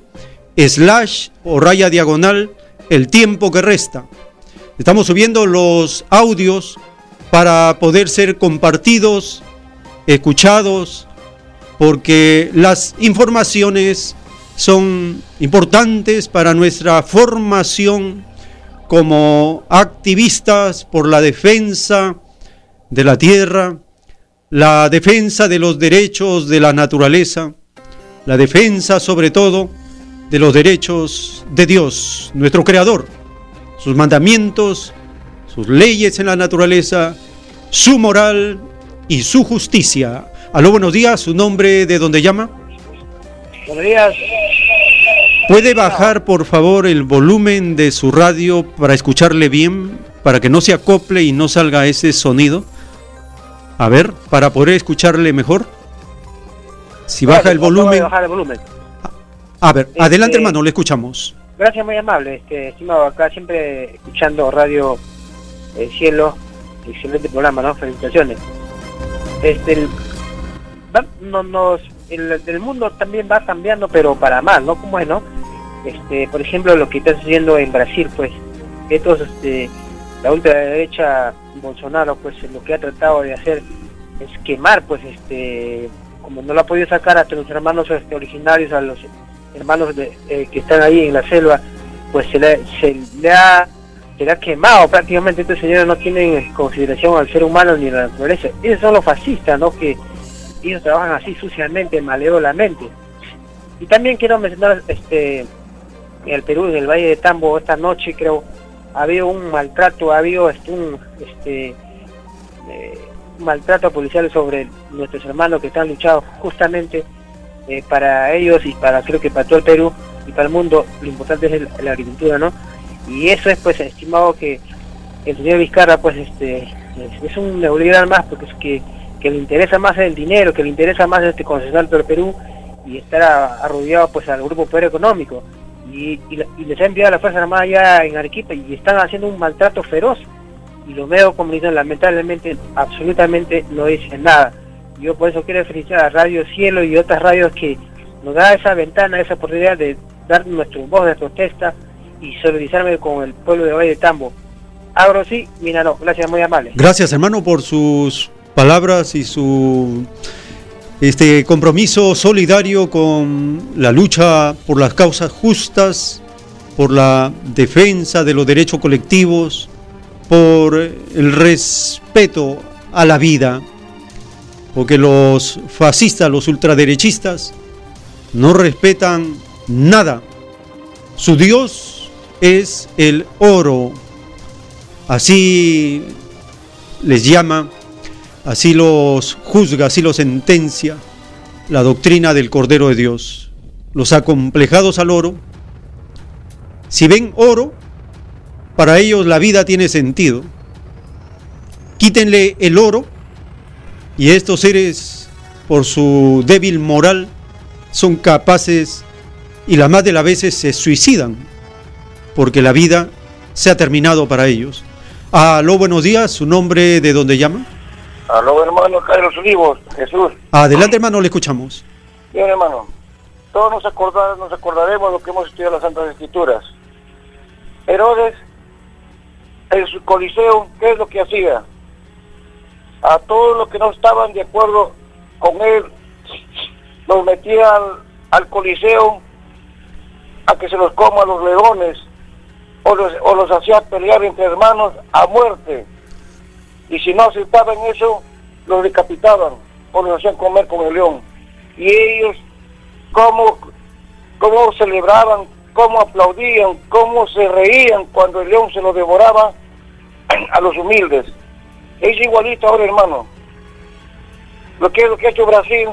slash o raya diagonal el tiempo que resta. Estamos subiendo los audios para poder ser compartidos, escuchados, porque las informaciones son importantes para nuestra formación como activistas por la defensa de la tierra, la defensa de los derechos de la naturaleza, la defensa sobre todo de los derechos de Dios, nuestro Creador, sus mandamientos, sus leyes en la naturaleza, su moral y su justicia. Aló, buenos días, su nombre, de dónde llama. Buenos días. ¿Puede bajar, por favor, el volumen de su radio para escucharle bien, para que no se acople y no salga ese sonido? A ver, para poder escucharle mejor. Si baja el volumen. A ver, Este- adelante, hermano, le escuchamos. Gracias, muy amable, este, estimado, acá siempre escuchando Radio El Cielo, excelente programa, ¿no? Felicitaciones. Este, el, va- no, nos, el, el mundo también va cambiando, pero para mal, ¿no? ¿Cómo es, no? Este, por ejemplo, lo que está sucediendo en Brasil, pues, estos, este, la ultraderecha Bolsonaro, pues, lo que ha tratado de hacer es quemar, pues, este, como no lo ha podido sacar a nuestros hermanos este, originarios, a los hermanos de- eh, que están ahí en la selva, pues se le, ha se ha quemado prácticamente estos señores no tienen en consideración al ser humano ni a la naturaleza. Esos son los fascistas, ¿no? Que ellos trabajan así suciamente, maleolamente. Y también quiero mencionar, este, en el Perú, en el Valle de Tambo, esta noche creo, ha habido un maltrato, ha habido este, un, este, eh, maltrato policial sobre nuestros hermanos que están luchando justamente eh, para ellos y para creo que para todo el Perú y para el mundo lo importante es el- la agricultura no y eso es pues estimado que el señor Vizcarra pues este es, es un neoliberal más porque es que, que le interesa más el dinero que le interesa más este concesionar todo el Perú y estar arrodillado pues al grupo poder económico. Y, y, y les ha enviado a la Fuerza Armada ya en Arequipa y están haciendo un maltrato feroz. Y los medios comunitarios lamentablemente absolutamente no dicen nada. Yo por eso quiero felicitar a Radio Cielo y otras radios que nos da esa ventana, esa oportunidad de dar nuestra voz de protesta y solidarizarme con el pueblo de Valle de Tambo. Agro sí, mira no, gracias, muy amable. Gracias, hermano, por sus palabras y su este compromiso solidario con la lucha por las causas justas, por la defensa de los derechos colectivos, por el respeto a la vida, porque los fascistas, los ultraderechistas, no respetan nada. Su Dios es el oro. Así les llama, así los juzga, así los sentencia la doctrina del Cordero de Dios. Los acomplejados al oro, si ven oro, para ellos la vida tiene sentido. Quítenle el oro y estos seres, por su débil moral, son capaces y la más de las veces se suicidan porque la vida se ha terminado para ellos. Aló, buenos días. ¿Su nombre de dónde llama? Aló, hermano Carlos Olivos, Jesús. Adelante, hermano, le escuchamos. Bien, hermano. Todos nos, acordar, nos acordaremos de lo que hemos estudiado en las Santas Escrituras. Herodes, en su coliseo, ¿qué es lo que hacía? A todos los que no estaban de acuerdo con él, los metía al, coliseo a que se los coma los leones o los, hacía pelear entre hermanos a muerte. Y si no aceptaban eso, los decapitaban o los hacían comer con el león. Y ellos, cómo, cómo celebraban, cómo aplaudían, cómo se reían cuando el león se los devoraba a los humildes. Es igualito ahora, hermano. Lo que, lo que ha hecho Brasil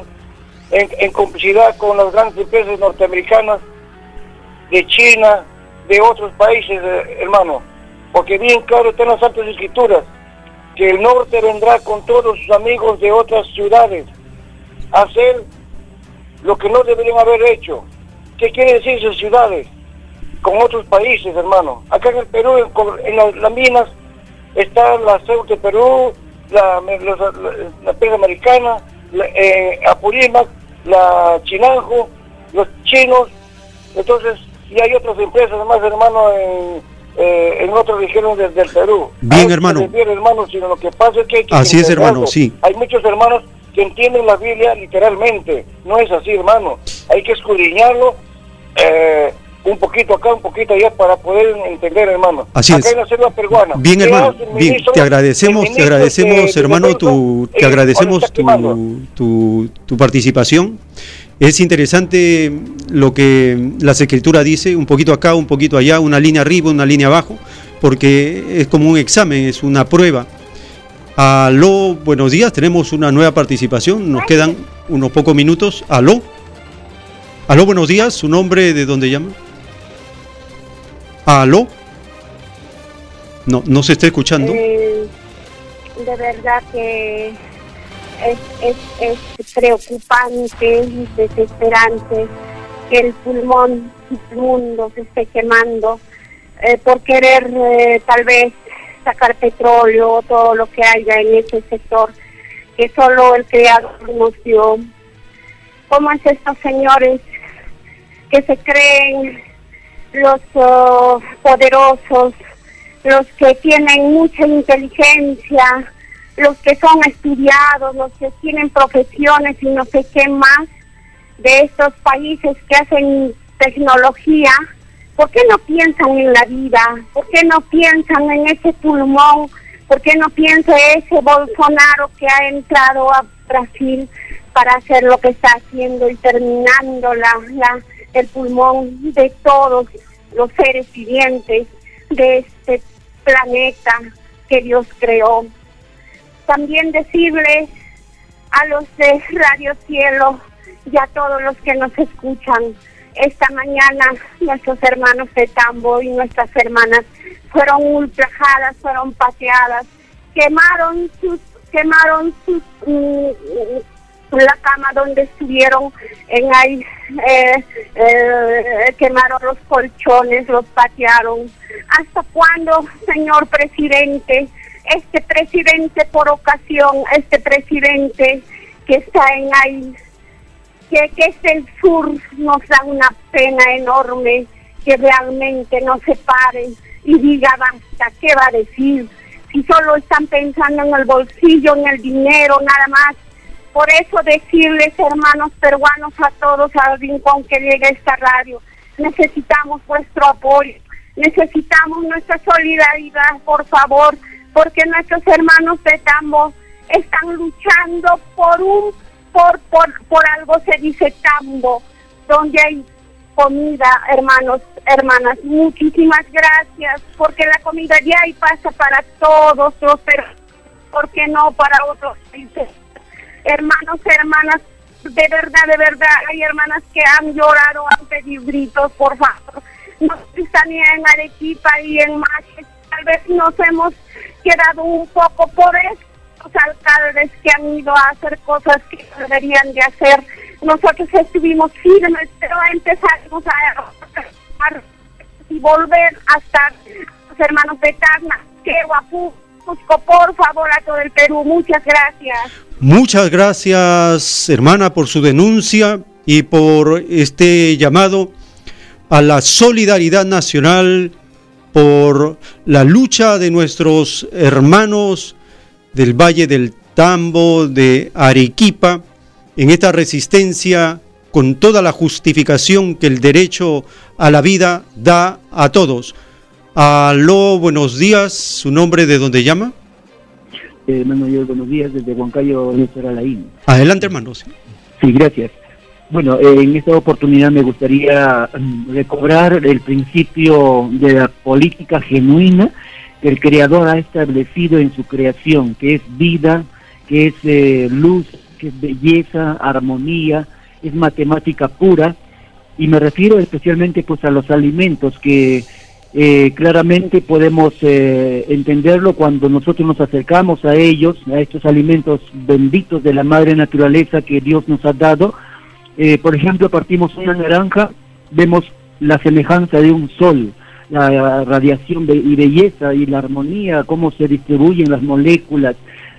en, complicidad con las grandes empresas norteamericanas de China, de otros países, eh, hermano. Porque bien claro está en las Santas Escrituras que el norte vendrá con todos sus amigos de otras ciudades a hacer lo que no deberían haber hecho. ¿Qué quiere decir esas ciudades? Con otros países, hermano. Acá en el Perú, en, en las, las minas, está la CEUT de Perú, la, la, la americana, la, eh, Apurímac, la Chinanjo, los chinos. Entonces, y hay otras empresas más, hermano, en, eh, en otras regiones del, del Perú. Bien, hermano. refiere, hermano, sino lo que pasa es que hay que Así es, hermano, sí. Hay muchos hermanos que entienden la Biblia literalmente. No es así, hermano. Hay que escudriñarlo eh, un poquito acá, un poquito allá para poder entender, hermano. Así acá es. en la selva peruana. Bien, ¿Qué hermano. Bien, ministro? te agradecemos, te agradecemos, de- de hermano, tu, te agradecemos tu, tu, tu participación. Es interesante lo que la escritura dice, un poquito acá, un poquito allá, una línea arriba, una línea abajo, porque es como un examen, es una prueba. Aló, buenos días, tenemos una nueva participación, nos quedan unos pocos minutos. Aló. Aló, buenos días, su nombre, de dónde llama. Aló. No, no se está escuchando. Eh, de verdad que es, es, es preocupante desesperante que el pulmón del mundo se esté quemando eh, por querer eh, tal vez sacar petróleo o todo lo que haya en ese sector que solo el creador nos dio. ¿Cómo es estos señores que se creen los oh, poderosos, los que tienen mucha inteligencia, los que son estudiados, los que tienen profesiones y no sé qué más de estos países que hacen tecnología, ¿por qué no piensan en la vida? ¿Por qué no piensan en ese pulmón? ¿Por qué no piensa ese Bolsonaro que ha entrado a Brasil para hacer lo que está haciendo y terminando la, la, el pulmón de todos los seres vivientes de este planeta que Dios creó? También decirles a los de Radio Cielo y a todos los que nos escuchan, esta mañana nuestros hermanos de Tambo y nuestras hermanas fueron ultrajadas, fueron pateadas, quemaron sus, quemaron sus, mm, la cama donde estuvieron, en ahí eh, eh, quemaron los colchones, los patearon. ¿Hasta cuándo, señor presidente? Este presidente por ocasión, este presidente que está en ahí que, que es el sur nos da una pena enorme que realmente no se paren y diga basta, ¿qué va a decir? Si solo están pensando en el bolsillo, en el dinero, nada más. Por eso decirles, hermanos peruanos, a todos, al rincón que llegue esta radio, necesitamos vuestro apoyo, necesitamos nuestra solidaridad, por favor, porque nuestros hermanos de Tambo están luchando por un por, por, por algo se dice tambo, donde hay comida, hermanos, hermanas. Muchísimas gracias, porque la comida ya hay pasa para todos los pero ¿por qué no para otros países? Hermanos, hermanas, de verdad, de verdad, hay hermanas que han llorado, han pedido gritos, por favor. No están en Arequipa y en Maches, tal vez nos hemos quedado un poco por eso los alcaldes que han ido a hacer cosas que deberían de hacer. Nosotros estuvimos firmes, pero empezamos a y volver hasta los hermanos de Tacna, por favor, a todo el Perú. Muchas gracias. Muchas gracias, hermana, por su denuncia y por este llamado a la solidaridad nacional, por la lucha de nuestros hermanos del Valle del Tambo, de Arequipa, en esta resistencia con toda la justificación que el derecho a la vida da a todos. Aló, buenos días, su nombre de dónde llama? Eh, Manuel, buenos días, desde Huancayo, Néstor Alain. Adelante, hermanos. Sí, gracias. Bueno, eh, en esta oportunidad me gustaría mm, recobrar el principio de la política genuina que el Creador ha establecido en su creación, que es vida, que es eh, luz, que es belleza, armonía, es matemática pura, y me refiero especialmente pues a los alimentos que eh, claramente podemos eh, entenderlo cuando nosotros nos acercamos a ellos, a estos alimentos benditos de la madre naturaleza que Dios nos ha dado. por ejemplo, partimos una naranja, vemos la semejanza de un sol, la radiación y belleza y la armonía, cómo se distribuyen las moléculas,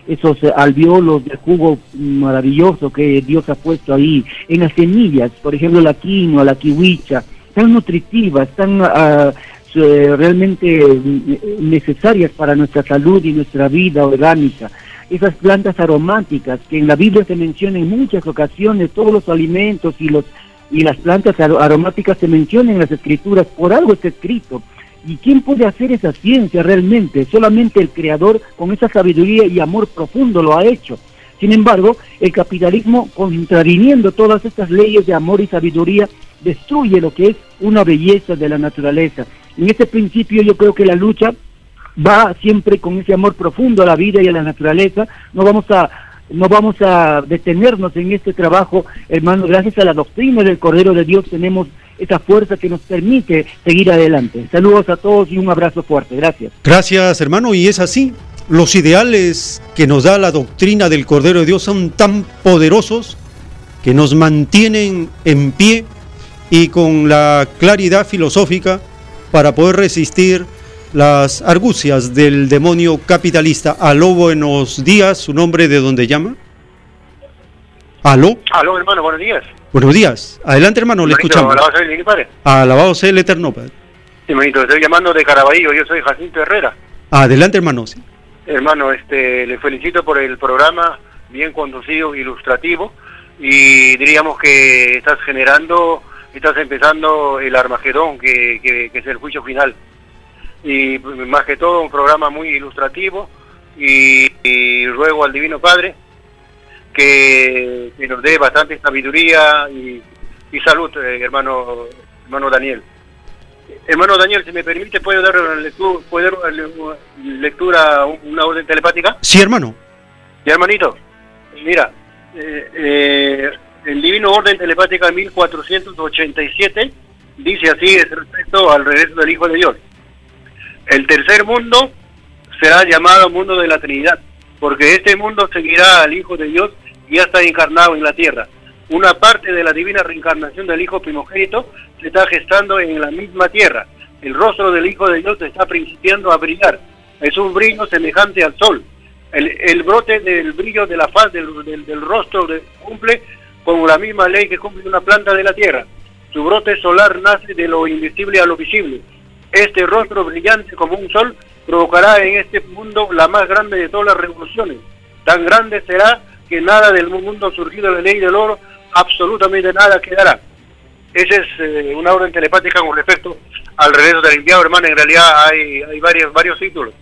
esos eh, alveolos de jugo maravilloso que Dios ha puesto ahí, en las semillas, por ejemplo la quinoa, la kiwicha, tan nutritivas, tan uh, realmente mm, necesarias para nuestra salud y nuestra vida orgánica. Esas plantas aromáticas que en la Biblia se mencionan en muchas ocasiones, todos los alimentos y los y las plantas aromáticas se mencionan en las escrituras, por algo está escrito. ¿Y quién puede hacer esa ciencia realmente? Solamente el creador con esa sabiduría y amor profundo lo ha hecho. Sin embargo, el capitalismo, contraviniendo todas estas leyes de amor y sabiduría, destruye lo que es una belleza de la naturaleza. En este principio yo creo que la lucha va siempre con ese amor profundo a la vida y a la naturaleza. No vamos a no vamos a detenernos en este trabajo, hermano. Gracias a la doctrina del Cordero de Dios tenemos esa fuerza que nos permite seguir adelante. Saludos a todos y un abrazo fuerte. Gracias. Gracias, hermano. Y es así. Los ideales que nos da la doctrina del Cordero de Dios son tan poderosos que nos mantienen en pie y con la claridad filosófica para poder resistir las argucias del demonio capitalista. Aló, buenos días, su nombre de dónde llama. Aló. Aló, hermano, buenos días. Buenos días. Adelante, hermano, le escuchamos. Alabado sea el Padre. Alabado sea el Eterno Padre. Sí, hermanito, estoy llamando de Caraballo, yo soy Jacinto Herrera. Adelante, hermano. Hermano, este, le felicito por el programa bien conducido, ilustrativo, y diríamos que estás generando, estás empezando el Armagedón, que, es el juicio final y más que todo un programa muy ilustrativo y, ruego al Divino Padre que, nos dé bastante sabiduría y, salud, eh, hermano, hermano Daniel. Hermano Daniel, si me permite, ¿puedo dar lectura, ¿puedo dar lectura una orden telepática? Sí, hermano. Sí, hermanito. Mira, eh, eh, el Divino Orden Telepática 1487 dice así respecto al regreso del Hijo de Dios. El tercer mundo será llamado mundo de la Trinidad, porque este mundo seguirá al Hijo de Dios y ya está encarnado en la tierra. Una parte de la divina reencarnación del Hijo primogénito se está gestando en la misma tierra. El rostro del Hijo de Dios está principiando a brillar. Es un brillo semejante al sol. El, brote del brillo de la faz del, rostro cumple con la misma ley que cumple una planta de la tierra. Su brote solar nace de lo invisible a lo visible este rostro brillante como un sol provocará en este mundo la más grande de todas las revoluciones. Tan grande será que nada del mundo surgido de la ley del oro, absolutamente nada quedará. Esa es eh, una orden telepática con respecto al regreso del enviado, hermano. En realidad hay, hay varios, varios títulos.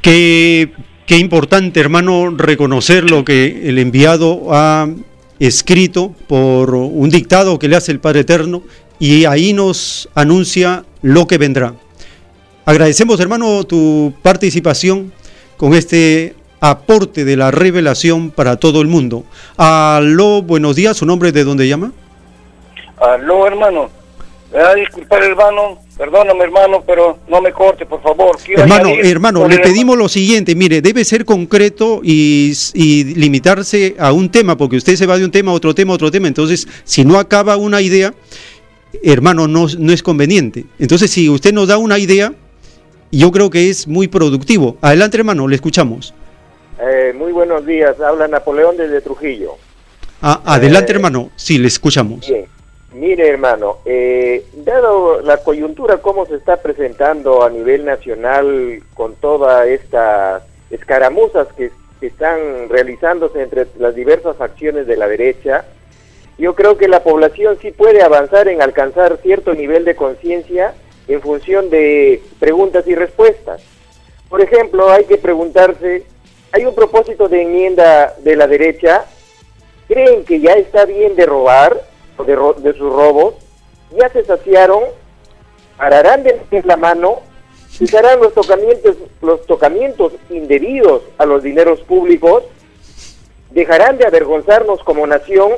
Qué, qué importante, hermano, reconocer lo que el enviado ha escrito por un dictado que le hace el Padre Eterno y ahí nos anuncia lo que vendrá. Agradecemos, hermano, tu participación con este aporte de la revelación para todo el mundo. Aló, buenos días, ¿su nombre de dónde llama? Aló, hermano. Me va a disculpar, hermano. Perdóname, hermano, pero no me corte, por favor. hermano, hermano, le pedimos lo siguiente. Mire, debe ser concreto y, y, limitarse a un tema, porque usted se va de un tema a otro tema, a otro tema. Entonces, si no acaba una idea, hermano, no, no es conveniente. Entonces, si usted nos da una idea, yo creo que es muy productivo. Adelante, hermano, le escuchamos. Eh, muy buenos días, habla Napoleón desde Trujillo. Ah, adelante, Eh, hermano, sí, le escuchamos. Bien, mire hermano, eh, dado la coyuntura cómo se está presentando a nivel nacional con todas estas escaramuzas que, que están realizándose entre las diversas facciones de la derecha, yo creo que la población sí puede avanzar en alcanzar cierto nivel de conciencia en función de preguntas y respuestas. Por ejemplo, hay que preguntarse, hay un propósito de enmienda de la derecha, ¿creen que ya está bien de robar o de, ro- de sus robos? ¿Ya se saciaron? ¿Pararán de meter la mano? ¿Cesarán los tocamientos, los tocamientos indebidos a los dineros públicos? ¿Dejarán de avergonzarnos como nación?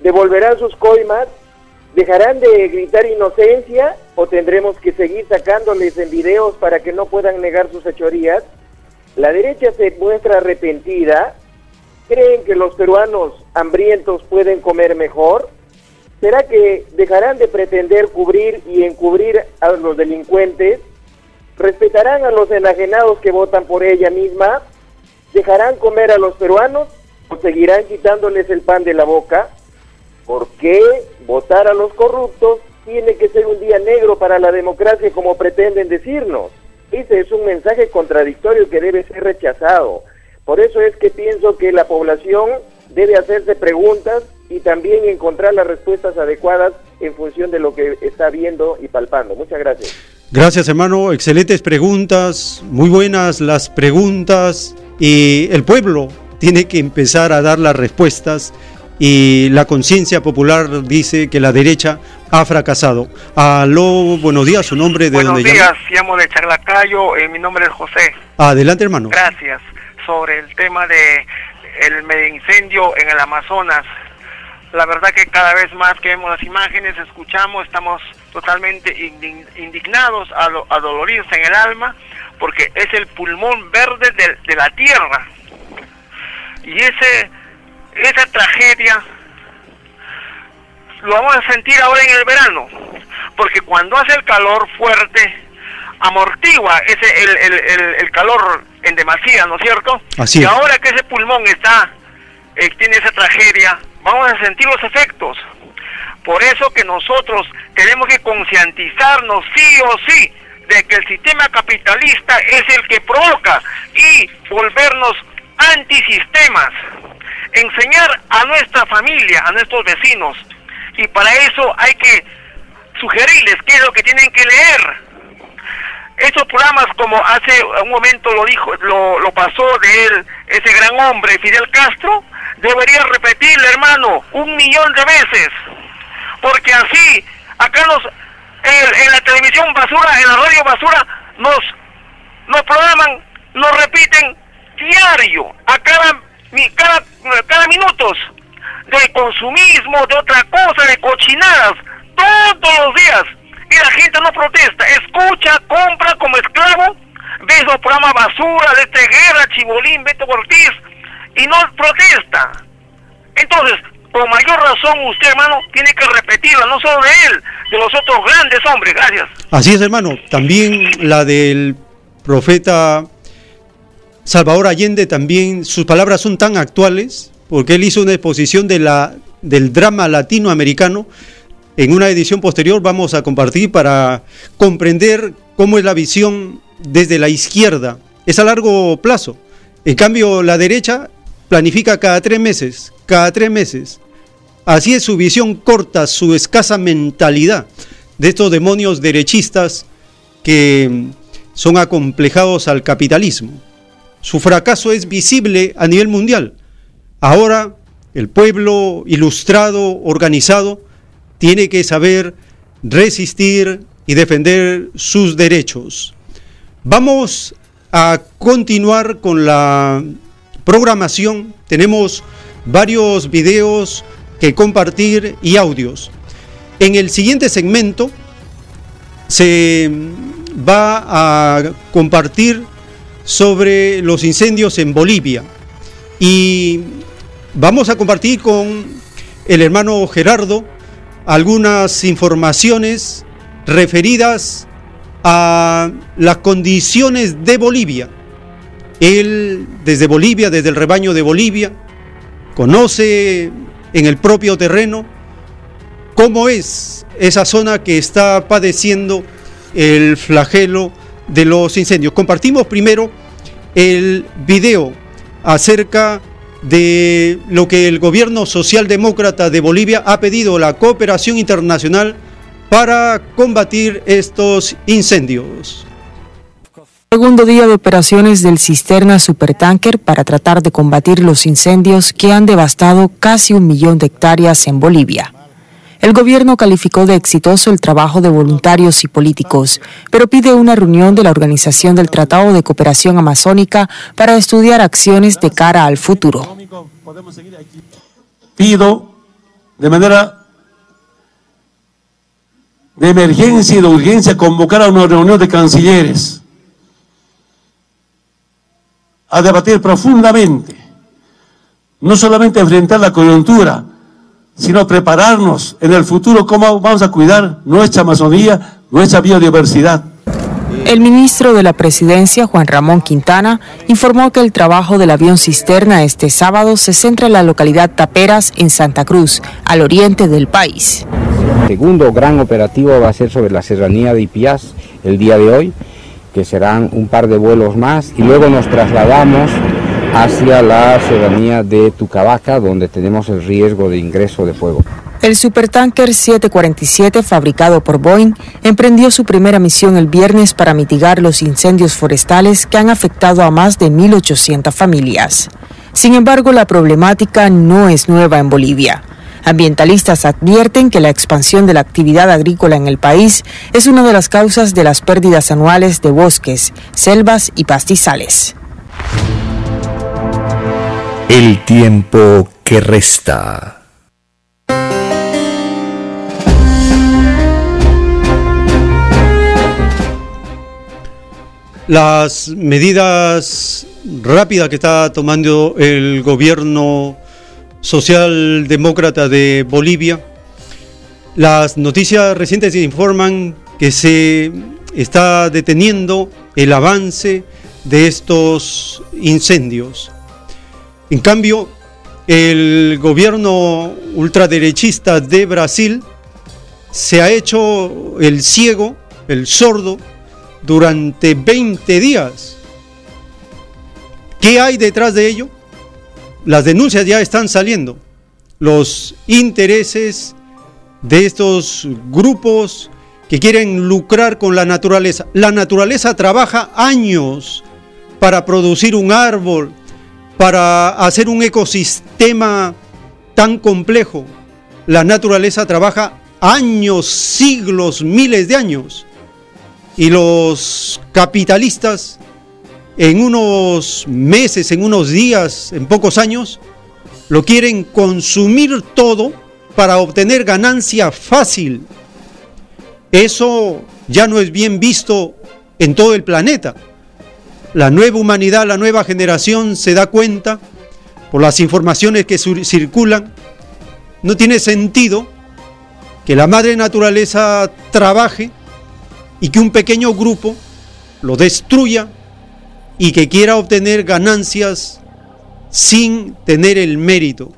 ¿Devolverán sus coimas? ¿Dejarán de gritar inocencia o tendremos que seguir sacándoles en videos para que no puedan negar sus hechorías? La derecha se muestra arrepentida. ¿Creen que los peruanos hambrientos pueden comer mejor? ¿Será que dejarán de pretender cubrir y encubrir a los delincuentes? ¿Respetarán a los enajenados que votan por ella misma? ¿Dejarán comer a los peruanos o seguirán quitándoles el pan de la boca? ¿Por qué votar a los corruptos tiene que ser un día negro para la democracia como pretenden decirnos? Ese es un mensaje contradictorio que debe ser rechazado. Por eso es que pienso que la población debe hacerse preguntas y también encontrar las respuestas adecuadas en función de lo que está viendo y palpando. Muchas gracias. Gracias, hermano. Excelentes preguntas, muy buenas las preguntas. Y el pueblo tiene que empezar a dar las respuestas. Y la conciencia popular dice que la derecha ha fracasado. Aló, buenos días, su nombre, de Buenos dónde días, llama? llamo de Charlacayo, eh, mi nombre es José. Adelante, hermano. Gracias. Sobre el tema de el medio incendio en el Amazonas. La verdad que cada vez más que vemos las imágenes, escuchamos, estamos totalmente indign- indignados, ado- adoloridos en el alma, porque es el pulmón verde de, de la tierra. Y ese esa tragedia lo vamos a sentir ahora en el verano, porque cuando hace el calor fuerte, amortigua ese el, el, el, el calor en demasía, ¿no es cierto? Así y ahora que ese pulmón está, eh, tiene esa tragedia, vamos a sentir los efectos. Por eso que nosotros tenemos que concientizarnos sí o sí de que el sistema capitalista es el que provoca y volvernos antisistemas. Enseñar a nuestra familia, a nuestros vecinos. Y para eso hay que sugerirles qué es lo que tienen que leer. Estos programas, como hace un momento lo dijo, lo, lo pasó de él, ese gran hombre, Fidel Castro, debería repetirle, hermano, un millón de veces. Porque así, acá nos, en, la televisión basura, en la radio basura, nos, nos programan, nos repiten diario, a cada, cada, cada minutos, de consumismo, de otra cosa, de cochinadas, todos los días. Y la gente no protesta, escucha, compra como esclavo, ve esos programas basura de este guerra, Chibolín, Beto Ortiz, y no protesta. Entonces, con mayor razón usted, hermano, tiene que repetirla, no solo de él, de los otros grandes hombres. Gracias. Así es, hermano. También la del profeta Salvador Allende, también sus palabras son tan actuales, porque él hizo una exposición del drama latinoamericano. En una edición posterior vamos a compartir para comprender cómo es la visión desde la izquierda. Es a largo plazo. En cambio, la derecha planifica cada tres meses, cada tres meses. Así es su visión corta, su escasa mentalidad de estos demonios derechistas que son acomplejados al capitalismo. Su fracaso es visible a nivel mundial. Ahora el pueblo ilustrado, organizado, tiene que saber resistir y defender sus derechos. Vamos a continuar con la programación. Tenemos varios videos que compartir y audios. En el siguiente segmento se va a compartir sobre los incendios en Bolivia y vamos a compartir con el hermano Gerardo algunas informaciones referidas a las condiciones de Bolivia. Él, desde Bolivia, desde el rebaño de Bolivia, conoce en el propio terreno cómo es esa zona que está padeciendo el flagelo de los incendios. Compartimos primero el video acerca de lo que el gobierno socialdemócrata de Bolivia ha pedido la cooperación internacional para combatir estos incendios. Segundo día de operaciones del cisterna supertanker para tratar de combatir los incendios que han devastado casi un millón de hectáreas en Bolivia. El gobierno calificó de exitoso el trabajo de voluntarios y políticos, pero pide una reunión de la Organización del Tratado de Cooperación Amazónica para estudiar acciones de cara al futuro. Pido de manera de emergencia y de urgencia convocar a una reunión de cancilleres a debatir profundamente, no solamente enfrentar la coyuntura, sino prepararnos en el futuro cómo vamos a cuidar nuestra Amazonía, nuestra biodiversidad. El ministro de la Presidencia, Juan Ramón Quintana, informó que el trabajo del avión cisterna este sábado se centra en la localidad Taperas, en Santa Cruz, al oriente del país. El segundo gran operativo va a ser sobre la serranía de Ipiás el día de hoy, que serán un par de vuelos más, y luego nos trasladamos hacia la serranía de Tucabaca, donde tenemos el riesgo de ingreso de fuego. El supertanker 747, fabricado por Boeing, emprendió su primera misión el viernes para mitigar los incendios forestales que han afectado a más de 1.800 familias. Sin embargo, la problemática no es nueva en Bolivia. Ambientalistas advierten que la expansión de la actividad agrícola en el país es una de las causas de las pérdidas anuales de bosques, selvas y pastizales. El tiempo que resta. Las medidas rápidas que está tomando el gobierno socialdemócrata de Bolivia, las noticias recientes informan que se está deteniendo el avance de estos incendios. En cambio, el gobierno ultraderechista de Brasil se ha hecho el ciego, el sordo, durante 20 días. ¿Qué hay detrás de ello? Las denuncias ya están saliendo. Los intereses de estos grupos que quieren lucrar con la naturaleza. La naturaleza trabaja años para producir un árbol, para hacer un ecosistema tan complejo. La naturaleza trabaja años, siglos, miles de años. Y los capitalistas en unos meses, en unos días, en pocos años, lo quieren consumir todo para obtener ganancia fácil. Eso ya no es bien visto en todo el planeta. La nueva humanidad, la nueva generación se da cuenta por las informaciones que circulan. No tiene sentido que la madre naturaleza trabaje y que un pequeño grupo lo destruya y que quiera obtener ganancias sin tener el mérito,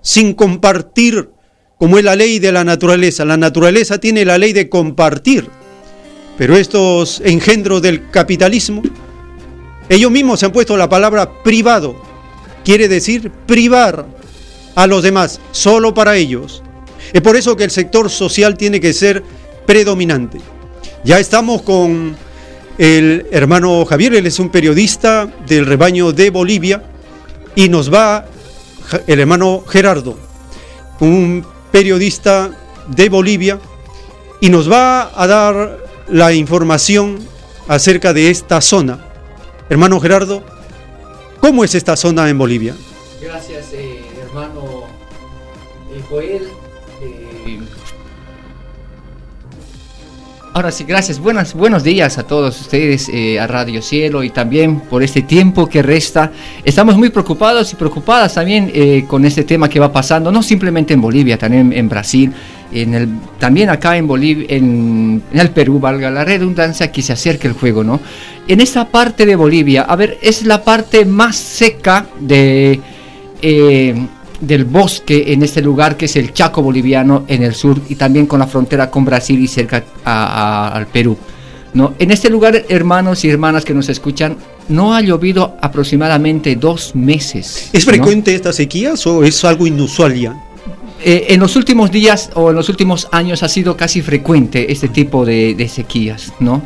sin compartir, como es la ley de la naturaleza. La naturaleza tiene la ley de compartir, pero estos engendros del capitalismo, ellos mismos se han puesto la palabra privado, quiere decir privar a los demás, solo para ellos. Es por eso que el sector social tiene que ser predominante. Ya estamos con el hermano Javier, él es un periodista del rebaño de Bolivia y nos va el hermano Gerardo, un periodista de Bolivia y nos va a dar la información acerca de esta zona. Hermano Gerardo, ¿cómo es esta zona en Bolivia? Gracias, eh, hermano eh, Joel. Eh, Ahora sí, gracias. Buenas, buenos días a todos ustedes, a Radio Cielo y también por este tiempo que resta. Estamos muy preocupados y preocupadas también con este tema que va pasando, no simplemente en Bolivia, también en Brasil, en el, también acá en Bolivia, en, el Perú, valga la redundancia, que se acerque el juego, ¿no? En esta parte de Bolivia, a ver, es la parte más seca de... Eh, del bosque en este lugar que es el Chaco boliviano en el sur y también con la frontera con Brasil y cerca al Perú. ¿no? En este lugar, hermanos y hermanas que nos escuchan, no ha llovido aproximadamente dos meses. ¿Es frecuente estas sequías o es algo inusual ya? Eh, en los últimos días o en los últimos años ha sido casi frecuente este tipo de, sequías, ¿no?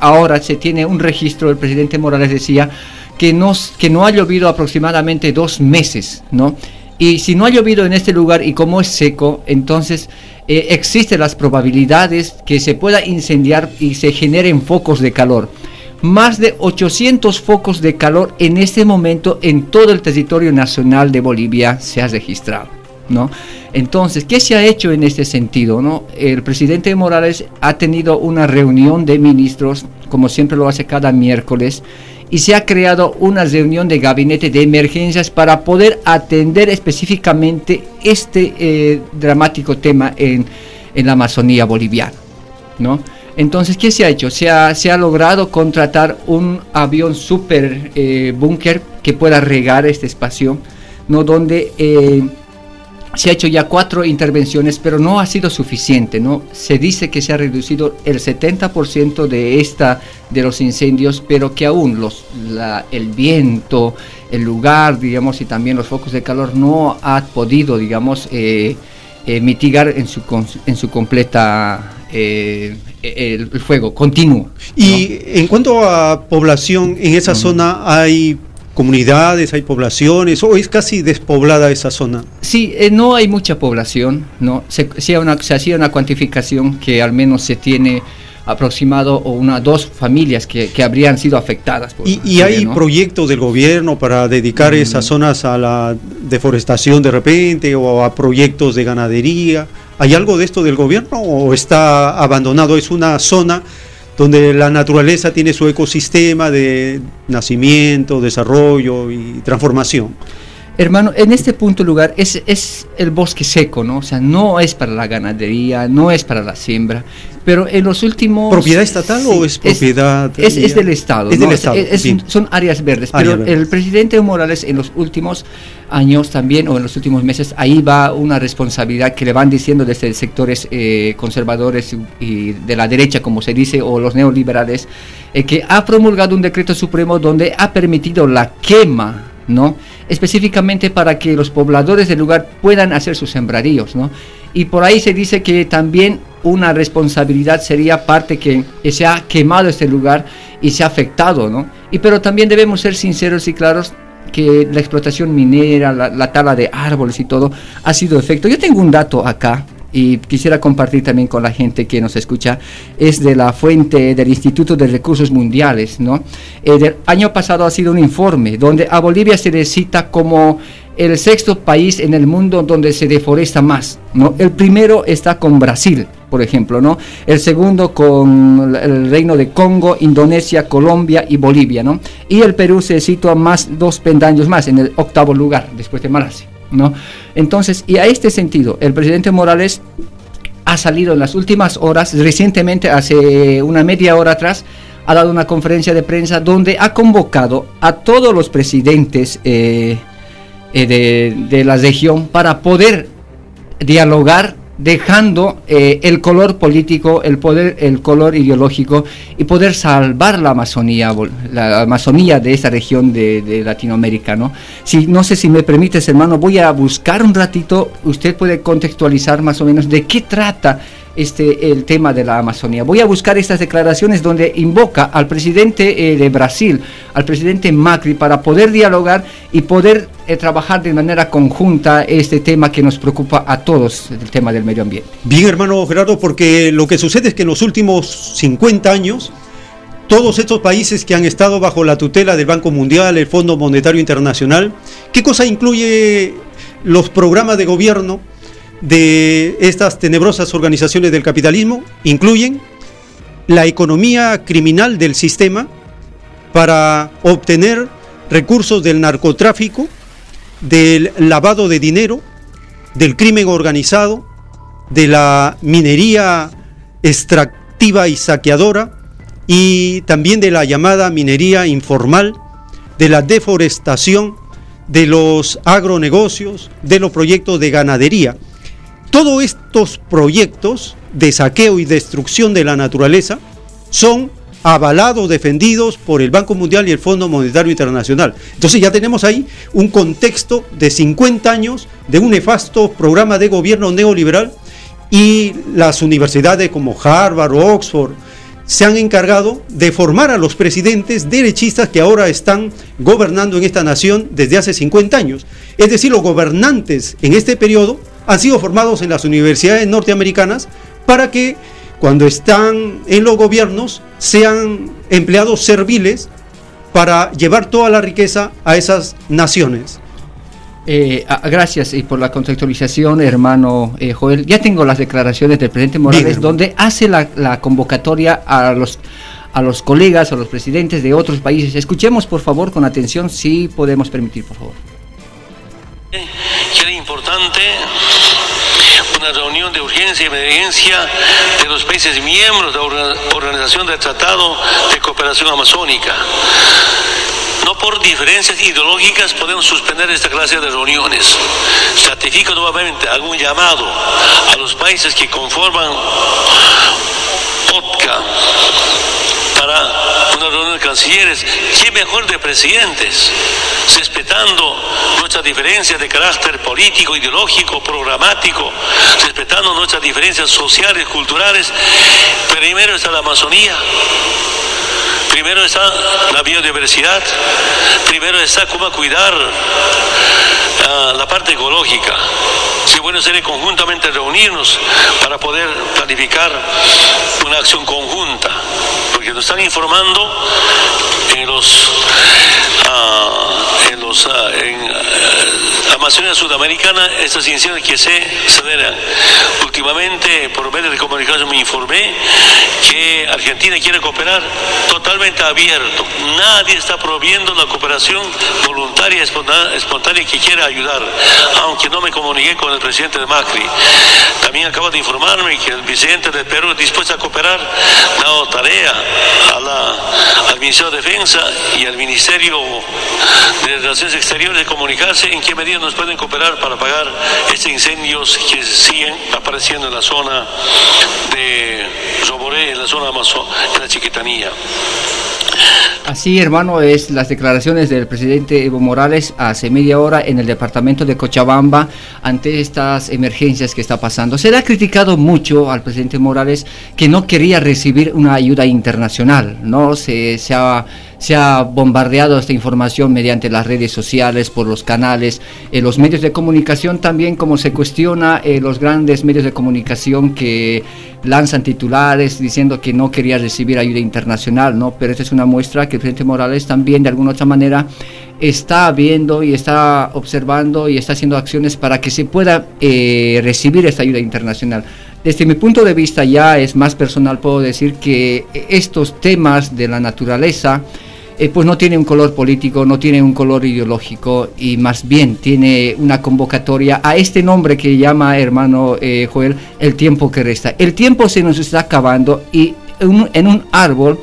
Ahora se tiene un registro, el presidente Morales decía que no, que no ha llovido aproximadamente dos meses, ¿no? Y si no ha llovido en este lugar y como es seco, entonces eh, existen las probabilidades que se pueda incendiar y se generen focos de calor. Más de 800 focos de calor en este momento en todo el territorio nacional de Bolivia se ha registrado. ¿No? Entonces, ¿qué se ha hecho en este sentido? ¿no? El presidente Morales ha tenido una reunión de ministros, como siempre lo hace cada miércoles, y se ha creado una reunión de gabinete de emergencias para poder atender específicamente este eh, dramático tema en, la Amazonía boliviana. ¿no? Entonces, ¿qué se ha hecho? Se ha, logrado contratar un avión super eh, búnker que pueda regar este espacio, ¿no? donde eh, se ha hecho ya cuatro intervenciones, pero no ha sido suficiente, ¿no? Se dice que se ha reducido el 70% de esta de los incendios, pero que aún los el viento, el lugar, digamos, y también los focos de calor no ha podido, digamos, eh, eh, mitigar en su en su completa eh, el, fuego continuo. Y en cuanto a población, en esa zona hay comunidades, hay poblaciones, o es casi despoblada esa zona? Sí, eh, no hay mucha población, ¿no? Se, se, una, se, hacía una cuantificación que al menos se tiene aproximado o una dos familias que, que habrían sido afectadas. ¿Y, y hay proyectos del gobierno para dedicar mm. esas zonas a la deforestación de repente o a proyectos de ganadería? ¿Hay algo de esto del gobierno o está abandonado? Es una zona donde la naturaleza tiene su ecosistema de nacimiento, desarrollo y transformación. Hermano, en este punto lugar es, es el bosque seco, ¿no? O sea, no es para la ganadería, no es para la siembra, pero en los últimos... ¿Propiedad estatal o es propiedad...? Es, es, del Estado, es del Estado. son áreas verdes, pero el presidente Morales en los últimos años también, o en los últimos meses, ahí va una responsabilidad que le van diciendo desde sectores eh, conservadores y de la derecha, como se dice, o los neoliberales, eh, que ha promulgado un decreto supremo donde ha permitido la quema ¿no? Específicamente para que los pobladores del lugar puedan hacer sus sembradíos, ¿no? Y por ahí se dice que también una responsabilidad sería parte que se ha quemado este lugar y se ha afectado, ¿no? Y pero también debemos ser sinceros y claros que la explotación minera, la, la tala de árboles y todo ha sido efecto. Yo tengo un dato acá y quisiera compartir también con la gente que nos escucha, es de la fuente del Instituto de Recursos Mundiales, ¿no? El eh, año pasado ha sido un informe donde a Bolivia se le cita como el sexto país en el mundo donde se deforesta más, ¿no? El primero está con Brasil, por ejemplo, ¿no? El segundo con el Reino de Congo, Indonesia, Colombia y Bolivia, ¿no? Y el Perú se sitúa más dos pendaños más en el octavo lugar después de Malasia. ¿No? Entonces, y a este sentido, el presidente Morales ha salido en las últimas horas, recientemente, hace una media hora atrás, ha dado una conferencia de prensa donde ha convocado a todos los presidentes eh, eh, de, de la región para poder dialogar dejando eh, el color político, el poder, el color ideológico y poder salvar la Amazonía, la Amazonía de esa región de, Latinoamérica, ¿no? Si, no sé si me permites, hermano, voy a buscar un ratito, usted puede contextualizar más o menos de qué trata este, el tema de la Amazonía. Voy a buscar estas declaraciones donde invoca al presidente eh, de Brasil, al presidente Macri, para poder dialogar y poder eh, trabajar de manera conjunta este tema que nos preocupa a todos, el tema del medio ambiente. Bien, hermano Gerardo, porque lo que sucede es que en los últimos 50 años, todos estos países que han estado bajo la tutela del Banco Mundial, el Fondo Monetario Internacional, ¿qué cosa incluye los programas de gobierno? De estas tenebrosas organizaciones del capitalismo incluyen la economía criminal del sistema para obtener recursos del narcotráfico, del lavado de dinero, del crimen organizado, de la minería extractiva y saqueadora y también de la llamada minería informal, de la deforestación, de los agronegocios, de los proyectos de ganadería. Todos estos proyectos de saqueo y destrucción de la naturaleza son avalados, defendidos por el Banco Mundial y el Fondo Monetario Internacional. Entonces ya tenemos ahí un contexto de 50 años de un nefasto programa de gobierno neoliberal y las universidades como Harvard o Oxford se han encargado de formar a los presidentes derechistas que ahora están gobernando en esta nación desde hace 50 años. Es decir, los gobernantes en este periodo han sido formados en las universidades norteamericanas para que cuando están en los gobiernos sean empleados serviles para llevar toda la riqueza a esas naciones. Eh, ah, gracias y por la contextualización, hermano eh, Joel. Ya tengo las declaraciones del presidente Morales, donde hace la, convocatoria a los a los colegas, a los presidentes de otros países. Escuchemos, por favor, con atención, si podemos permitir, por favor. Que importante una reunión de urgencia y emergencia de los países miembros de la Organización del Tratado de Cooperación Amazónica no por diferencias ideológicas podemos suspender esta clase de reuniones. Ratifico nuevamente, un llamado a los países que conforman OTCA para una reunión de cancilleres, qué mejor de presidentes, respetando nuestras diferencias de carácter político, ideológico, programático, respetando nuestras diferencias sociales, culturales. Primero está la Amazonía, Primero está la biodiversidad, primero está cómo cuidar ah, la parte ecológica. Si bueno sería conjuntamente reunirnos para poder planificar una acción conjunta, porque están informando en los, uh, en los uh, en, Amazonía Sudamericana estas incidencias que se aceleran. Últimamente, por medios de comunicación me informé que Argentina quiere cooperar totalmente abierto. Nadie está prohibiendo la cooperación voluntaria espontánea que quiere ayudar, aunque no me comuniqué con el presidente de Macri. También acabo de informarme que el presidente del Perú es dispuesto a cooperar, dado tarea a la, al Ministerio de Defensa y al Ministerio de Relaciones Exteriores de comunicarse en qué medida nos pueden cooperar para pagar estos incendios que siguen apareciendo en la zona de Roboré, en la zona Amazon, en la Chiquitanía. Así, hermano, es las declaraciones del presidente Evo Morales hace media hora en el departamento de Cochabamba ante estas emergencias que está pasando. Se le ha criticado mucho al presidente Morales que no quería recibir una ayuda internacional, ¿no? Se, se ha se ha bombardeado esta información mediante las redes sociales, por los canales, eh, los medios de comunicación también, como se cuestiona eh, los grandes medios de comunicación que lanzan titulares diciendo que no quería recibir ayuda internacional, ¿no? Pero esta es una muestra que el presidente Morales también de alguna otra manera está viendo y está observando y está haciendo acciones para que se pueda eh, recibir esta ayuda internacional. Desde mi punto de vista ya es más personal, puedo decir que estos temas de la naturaleza, eh, pues no tiene un color político, no tiene un color ideológico y más bien tiene una convocatoria a este nombre que llama hermano eh, Joel, el tiempo que resta. El tiempo se nos está acabando y en un árbol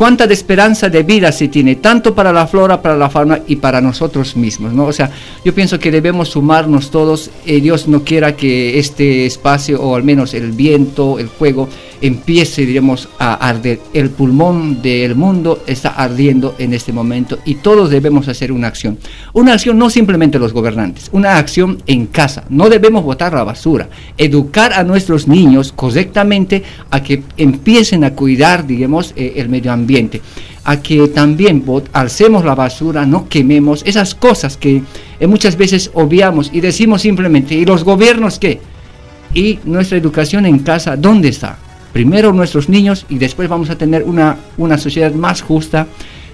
cuánta de esperanza de vida se tiene, tanto para la flora, para la fauna y para nosotros mismos, ¿no? O sea, yo pienso que debemos sumarnos todos, eh, Dios no quiera que este espacio, o al menos el viento, el fuego, empiece, diremos, a arder. El pulmón del mundo está ardiendo en este momento y todos debemos hacer una acción. Una acción no simplemente los gobernantes, una acción en casa. No debemos botar la basura. Educar a nuestros niños correctamente a que empiecen a cuidar, digamos, eh, el medio ambiente a que también alcemos la basura, no quememos esas cosas que eh, muchas veces obviamos y decimos simplemente, ¿y los gobiernos qué? ¿Y nuestra educación en casa dónde está? Primero nuestros niños y después vamos a tener una, una sociedad más justa.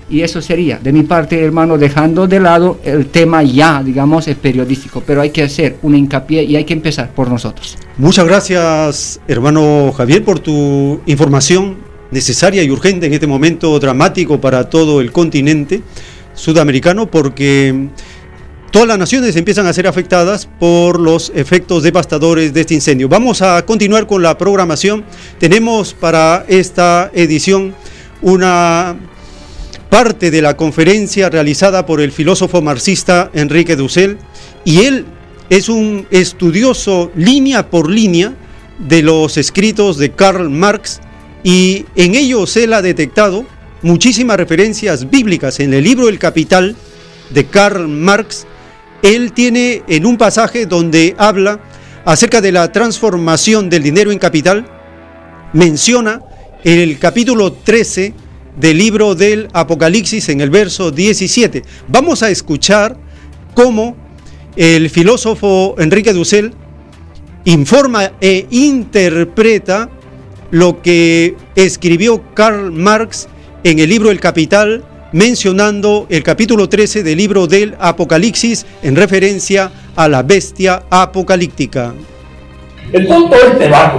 Y eso sería, de mi parte, hermano, dejando de lado el tema ya, digamos, el periodístico, pero hay que hacer un hincapié y hay que empezar por nosotros. Muchas gracias, hermano Javier, por tu información necesaria y urgente en este momento dramático para todo el continente sudamericano porque todas las naciones empiezan a ser afectadas por los efectos devastadores de este incendio. Vamos a continuar con la programación. Tenemos para esta edición una parte de la conferencia realizada por el filósofo marxista Enrique Dussel y él es un estudioso línea por línea de los escritos de Karl Marx y en ellos él ha detectado muchísimas referencias bíblicas en el libro El Capital de Karl Marx. Él tiene en un pasaje donde habla acerca de la transformación del dinero en capital, menciona el capítulo 13 del libro del Apocalipsis en el verso 17. Vamos a escuchar cómo el filósofo Enrique Dussel informa e interpreta lo que escribió Karl Marx en el libro El Capital, mencionando el capítulo 13 del libro del Apocalipsis en referencia a la bestia apocalíptica. El tonto este va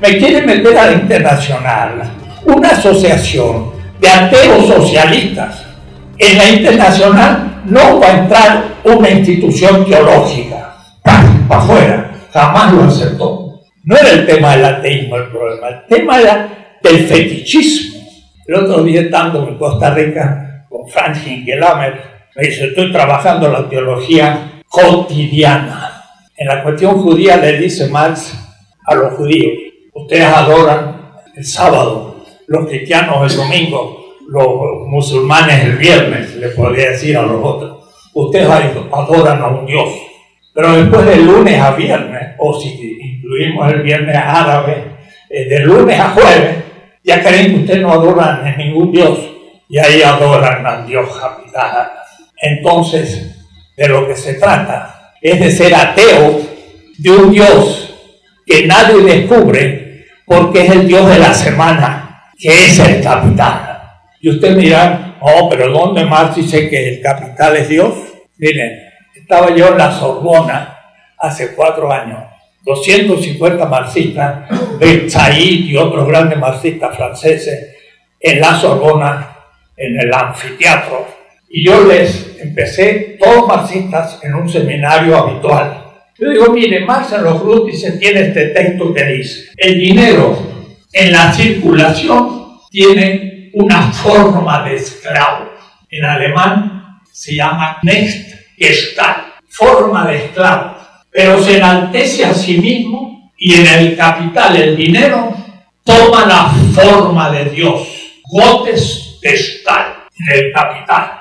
Me quiere meter a la internacional, una asociación de ateos socialistas. En la internacional no va a entrar una institución teológica. Para afuera. Jamás lo aceptó. No era el tema del ateísmo el problema, el tema era del fetichismo. El otro día estando en Costa Rica con Franz Hinkelamer, me dice, estoy trabajando la teología cotidiana. En la cuestión judía le dice Marx a los judíos, ustedes adoran el sábado, los cristianos el domingo, los musulmanes el viernes, le podría decir a los otros. Ustedes adoran a un Dios. Pero después de lunes a viernes, o si incluimos el viernes árabe, eh, de lunes a jueves, ya creen que ustedes no adoran a ningún Dios. Y ahí adoran al Dios capital. Entonces, de lo que se trata es de ser ateo de un Dios que nadie descubre porque es el Dios de la semana, que es el capital. Y usted dirá, oh, pero ¿dónde más dice que el capital es Dios? Miren, estaba yo en la Sorbona hace cuatro años, 250 marxistas, Ben Said y otros grandes marxistas franceses en la Sorbona, en el anfiteatro. Y yo les empecé, todos marxistas, en un seminario habitual. Yo digo, mire, Marx en los se tiene este texto que dice, el dinero en la circulación tiene una forma de esclavo. En alemán se llama Gestalt, forma de esclavo pero se enaltece a sí mismo y en el capital, el dinero, toma la forma de Dios, gotes de en el capital.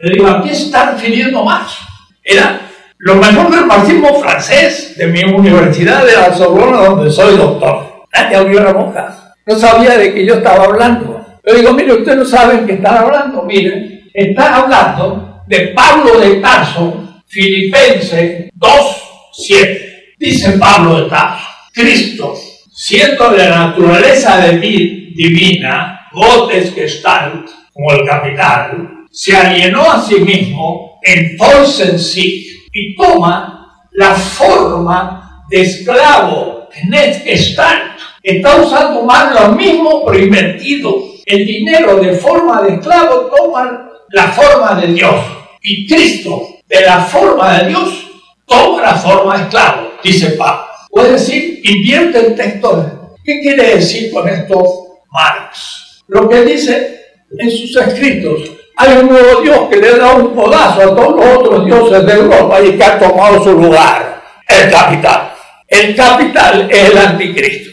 Le digo, ¿a qué está refiriendo más? Era lo mejor del marxismo francés de mi universidad de la Sorbona, donde soy doctor. Nadie abrió las bocas. No sabía de que yo estaba hablando. Yo digo, mire, ustedes no saben que están hablando. Miren, están hablando de Pablo de Tarso, Filipense 2, 7. Dice Pablo de está, Cristo, siendo de la naturaleza de mí, divina, gotes que están, como el capital, se alienó a sí mismo, entonces en sí, y toma la forma de esclavo, net están. Está usando más lo mismo pervertido. El dinero de forma de esclavo toma la forma de Dios. Y Cristo, de la forma de Dios, toma la forma de esclavo, dice Pablo. Puede decir, invierte el texto. ¿Qué quiere decir con esto Marx? Lo que dice en sus escritos, hay un nuevo Dios que le da un podazo a todos los otros dioses de Europa y que ha tomado su lugar, el capital. El capital es el anticristo.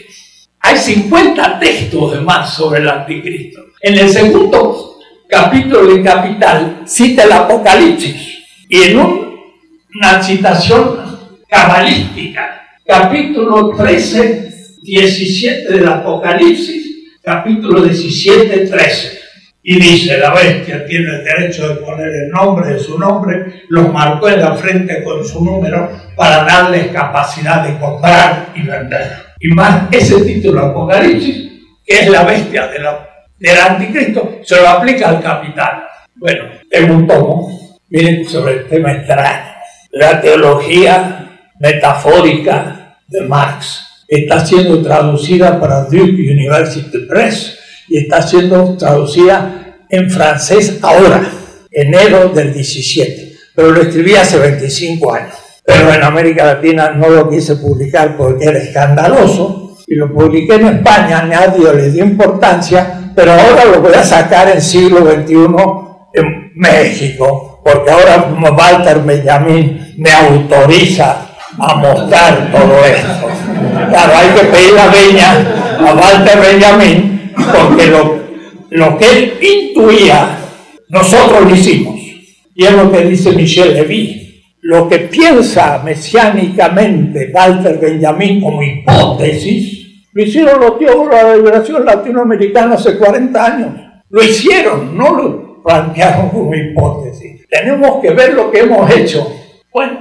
Hay 50 textos de más sobre el anticristo. En el segundo capítulo de Capital cita el Apocalipsis y en una citación cabalística, capítulo 13, 17 del Apocalipsis, capítulo 17, 13. Y dice, la bestia tiene el derecho de poner el nombre de su nombre, los marcó en la frente con su número para darles capacidad de comprar y vender. Y más ese título Apocalipsis, que es la bestia de del anticristo, se lo aplica al capital. Bueno, tengo un tomo, miren, sobre el tema extraño. La teología metafórica de Marx está siendo traducida para Duke University Press y está siendo traducida en francés ahora, enero del 17, pero lo escribí hace 25 años. Pero en América Latina no lo quise publicar porque era escandaloso y lo publiqué en España, nadie le dio importancia, pero ahora lo voy a sacar en siglo XXI en México, porque ahora Walter Benjamin me autoriza a mostrar todo esto. Claro, hay que pedir la veña a Walter Benjamin, porque lo, lo que él intuía, nosotros lo hicimos. Y es lo que dice Michel Levy. Lo que piensa mesiánicamente Walter Benjamin como hipótesis, lo hicieron los teólogos de la liberación latinoamericana hace 40 años. Lo hicieron, no lo plantearon como hipótesis. Tenemos que ver lo que hemos hecho. Bueno,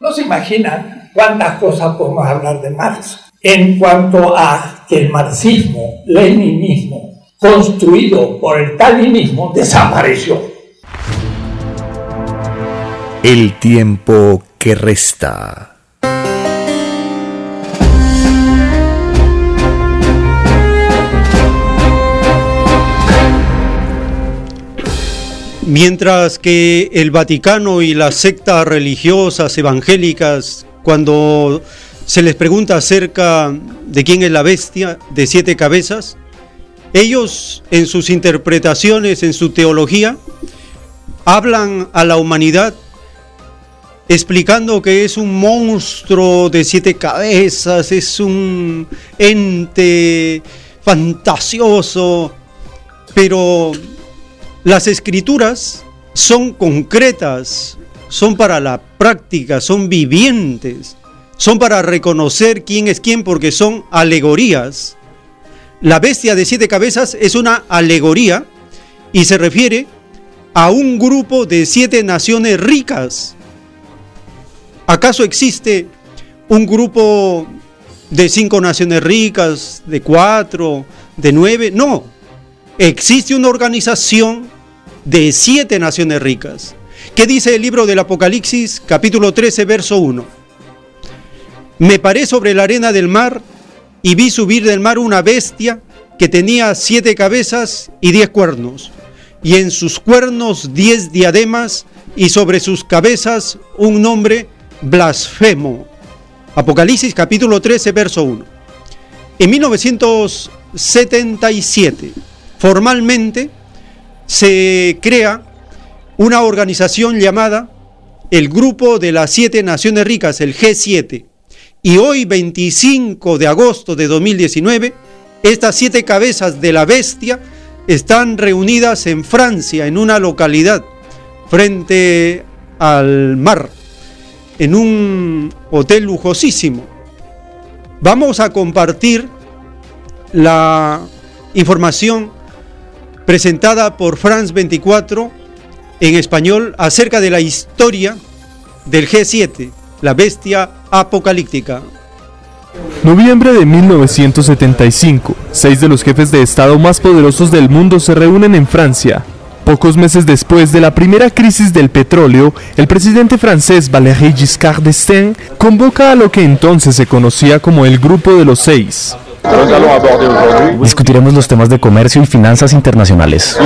no se imaginan cuántas cosas podemos hablar de Marx. En cuanto a que el marxismo, leninismo, construido por el stalinismo, desapareció. El tiempo que resta. Mientras que el Vaticano y las sectas religiosas evangélicas, cuando se les pregunta acerca de quién es la bestia de siete cabezas, ellos en sus interpretaciones, en su teología, hablan a la humanidad explicando que es un monstruo de siete cabezas, es un ente fantasioso, pero las escrituras son concretas, son para la práctica, son vivientes, son para reconocer quién es quién porque son alegorías. La bestia de siete cabezas es una alegoría y se refiere a un grupo de siete naciones ricas. ¿Acaso existe un grupo de cinco naciones ricas, de cuatro, de nueve? No. Existe una organización de siete naciones ricas. ¿Qué dice el libro del Apocalipsis, capítulo 13, verso 1? Me paré sobre la arena del mar y vi subir del mar una bestia que tenía siete cabezas y diez cuernos, y en sus cuernos diez diademas, y sobre sus cabezas un nombre blasfemo. Apocalipsis capítulo 13, verso 1. En 1977, formalmente, se crea una organización llamada el Grupo de las Siete Naciones Ricas, el G7. Y hoy, 25 de agosto de 2019, estas siete cabezas de la bestia están reunidas en Francia, en una localidad, frente al mar, en un hotel lujosísimo. Vamos a compartir la información presentada por France 24 en español acerca de la historia del G7, la bestia apocalíptica. Noviembre de 1975. Seis de los jefes de Estado más poderosos del mundo se reúnen en Francia. Pocos meses después de la primera crisis del petróleo, el presidente francés Valéry Giscard d'Estaing convoca a lo que entonces se conocía como el Grupo de los Seis. Discutiremos los temas de comercio y finanzas internacionales.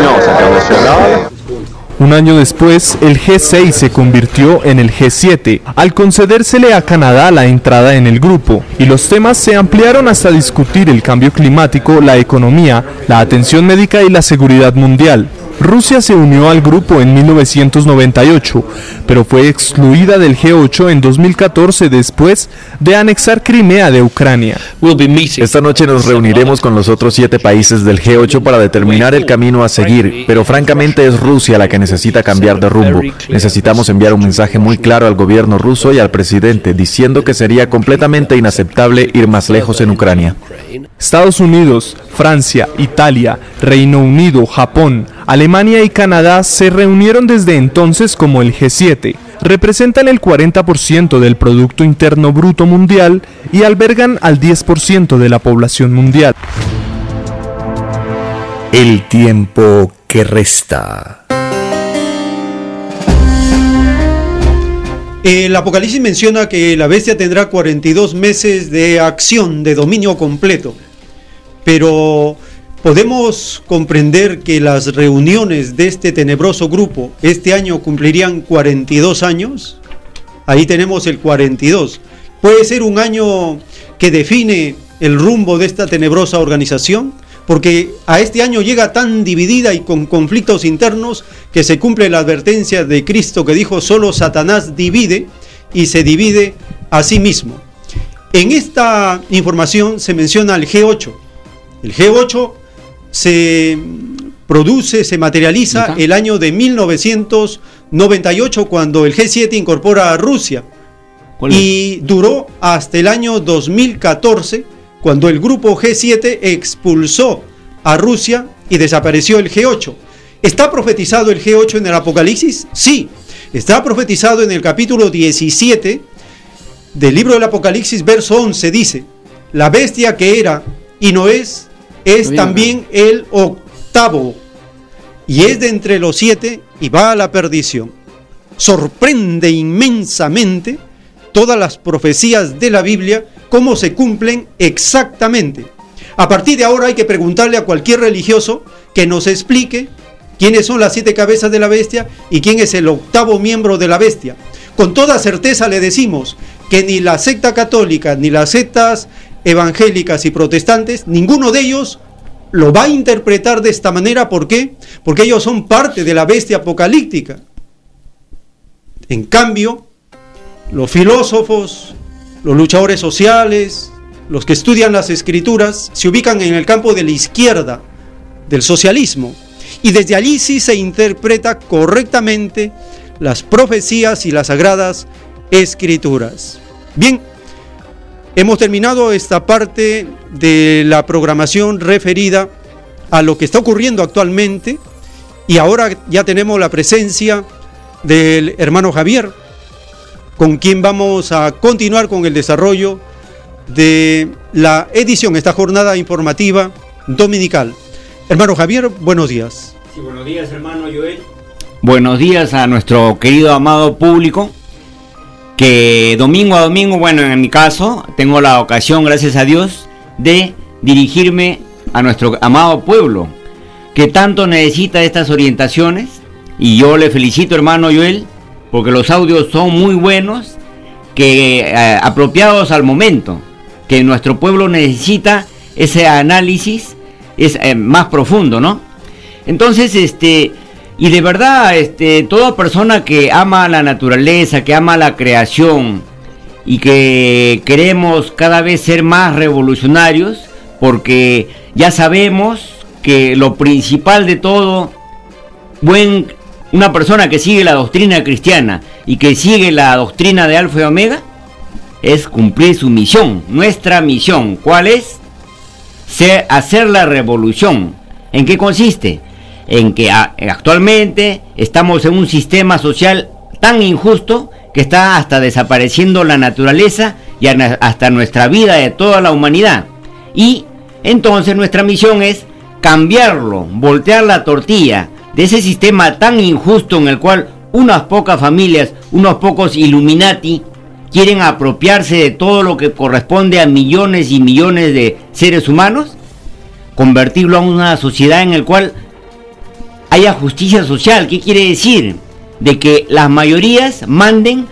Un año después, el G6 se convirtió en el G7, al concedérsele a Canadá la entrada en el grupo, y los temas se ampliaron hasta discutir el cambio climático, la economía, la atención médica y la seguridad mundial. Rusia se unió al grupo en 1998, pero fue excluida del G8 en 2014 después de anexar Crimea de Ucrania. Esta noche nos reuniremos con los otros siete países del G8 para determinar el camino a seguir, pero francamente es Rusia la que necesita cambiar de rumbo. Necesitamos enviar un mensaje muy claro al gobierno ruso y al presidente diciendo que sería completamente inaceptable ir más lejos en Ucrania. Estados Unidos, Francia, Italia, Reino Unido, Japón, Alemania y Canadá se reunieron desde entonces como el G7. Representan el 40% del Producto Interno Bruto Mundial y albergan al 10% de la población mundial. El tiempo que resta. El Apocalipsis menciona que la bestia tendrá 42 meses de acción, de dominio completo. Pero podemos comprender que las reuniones de este tenebroso grupo este año cumplirían 42 años. Ahí tenemos el 42. Puede ser un año que define el rumbo de esta tenebrosa organización, porque a este año llega tan dividida y con conflictos internos que se cumple la advertencia de Cristo que dijo, solo Satanás divide y se divide a sí mismo. En esta información se menciona el G8. El G8 se produce, se materializa el año de 1998 cuando el G7 incorpora a Rusia. Y duró hasta el año 2014 cuando el grupo G7 expulsó a Rusia y desapareció el G8. ¿Está profetizado el G8 en el Apocalipsis? Sí, está profetizado en el capítulo 17 del libro del Apocalipsis, verso 11, dice, la bestia que era y no es, es también el octavo, y es de entre los siete y va a la perdición. Sorprende inmensamente todas las profecías de la Biblia, cómo se cumplen exactamente. A partir de ahora hay que preguntarle a cualquier religioso que nos explique quiénes son las siete cabezas de la bestia y quién es el octavo miembro de la bestia. Con toda certeza le decimos que ni la secta católica ni las sectas evangélicas y protestantes, ninguno de ellos lo va a interpretar de esta manera. ¿Por qué? Porque ellos son parte de la bestia apocalíptica. En cambio, los filósofos, los luchadores sociales, los que estudian las escrituras, se ubican en el campo de la izquierda, del socialismo. Y desde allí sí se interpreta correctamente las profecías y las sagradas escrituras. Bien, hemos terminado esta parte de la programación referida a lo que está ocurriendo actualmente y ahora ya tenemos la presencia del hermano Javier, con quien vamos a continuar con el desarrollo de la edición, esta jornada informativa dominical. Hermano Javier, buenos días. Sí, buenos días, hermano Joel. Buenos días a nuestro querido amado público, que domingo a domingo, bueno, en mi caso, tengo la ocasión, gracias a Dios, de dirigirme a nuestro amado pueblo, que tanto necesita estas orientaciones, y yo le felicito, hermano Joel, porque los audios son muy buenos, que eh, apropiados al momento, que nuestro pueblo necesita ese análisis es eh, más profundo, ¿no? Entonces, este, y de verdad, este, toda persona que ama la naturaleza, que ama la creación y que queremos cada vez ser más revolucionarios, porque ya sabemos que lo principal de todo, buen una persona que sigue la doctrina cristiana y que sigue la doctrina de Alfa y Omega es cumplir su misión, nuestra misión. ¿Cuál es? Ser, hacer la revolución. ¿En qué consiste? En que actualmente estamos en un sistema social tan injusto que está hasta desapareciendo la naturaleza y hasta nuestra vida de toda la humanidad. Y entonces nuestra misión es cambiarlo, voltear la tortilla, de ese sistema tan injusto en el cual unas pocas familias, unos pocos Illuminati, quieren apropiarse de todo lo que corresponde a millones y millones de seres humanos, convertirlo a una sociedad en el cual haya justicia social. ¿Qué quiere decir? De que las mayorías manden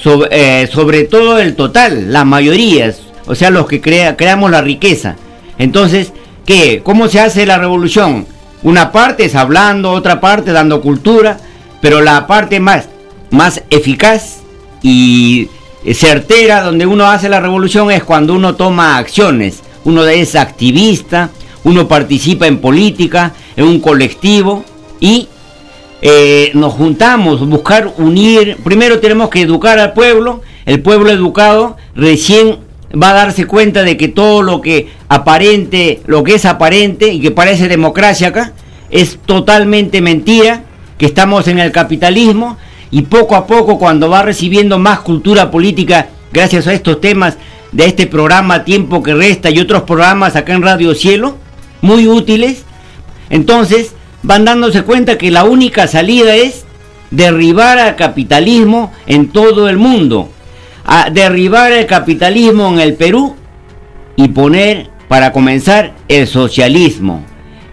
sobre, eh, sobre todo el total, las mayorías, o sea, los que crea, creamos la riqueza. Entonces, ¿qué? ¿Cómo se hace la revolución? Una parte es hablando, otra parte dando cultura, pero la parte más, más eficaz y certera donde uno hace la revolución es cuando uno toma acciones. Uno es activista, uno participa en política, en un colectivo y eh, nos juntamos, buscar unir. Primero tenemos que educar al pueblo. El pueblo educado recién va a darse cuenta de que todo lo que aparente, lo que es aparente y que parece democracia acá, es totalmente mentira, que estamos en el capitalismo y poco a poco cuando va recibiendo más cultura política gracias a estos temas de este programa Tiempo que Resta y otros programas acá en Radio Cielo, muy útiles, entonces van dándose cuenta que la única salida es derribar al capitalismo en todo el mundo, derribar el capitalismo en el Perú y poner para comenzar el socialismo.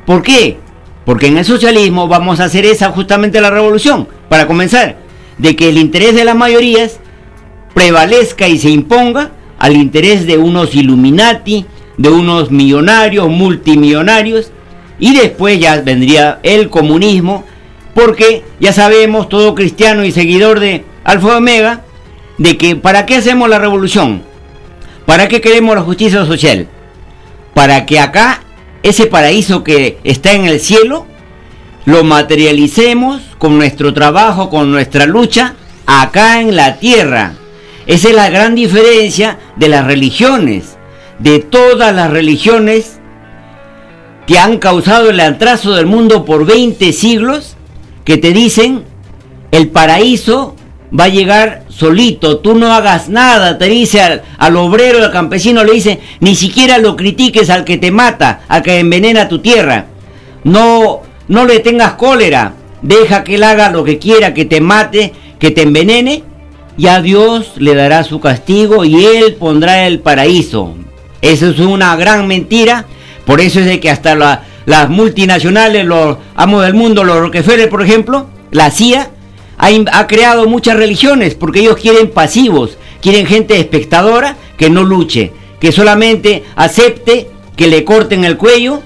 ¿Por qué? Porque en el socialismo vamos a hacer esa justamente la revolución, para comenzar, de que el interés de las mayorías prevalezca y se imponga al interés de unos Illuminati, de unos millonarios, multimillonarios, y después ya vendría el comunismo, porque ya sabemos, todo cristiano y seguidor de Alfa Omega, de que ¿para qué hacemos la revolución? ¿Para qué queremos la justicia social? Para que acá, ese paraíso que está en el cielo, lo materialicemos con nuestro trabajo, con nuestra lucha, acá en la tierra. Esa es la gran diferencia de las religiones, de todas las religiones que han causado el atraso del mundo por 20 siglos, que te dicen, el paraíso va a llegar solito, tú no hagas nada, te dice al, obrero, al campesino, le dice, ni siquiera lo critiques al que te mata, al que envenena tu tierra, no, no le tengas cólera, deja que él haga lo que quiera, que te mate, que te envenene, y a Dios le dará su castigo y él pondrá el paraíso. Eso es una gran mentira, por eso es de que hasta las multinacionales, los amos del mundo, los Rockefeller, por ejemplo, la CIA, ha, creado muchas religiones porque ellos quieren pasivos, quieren gente espectadora que no luche, que solamente acepte que le corten el cuello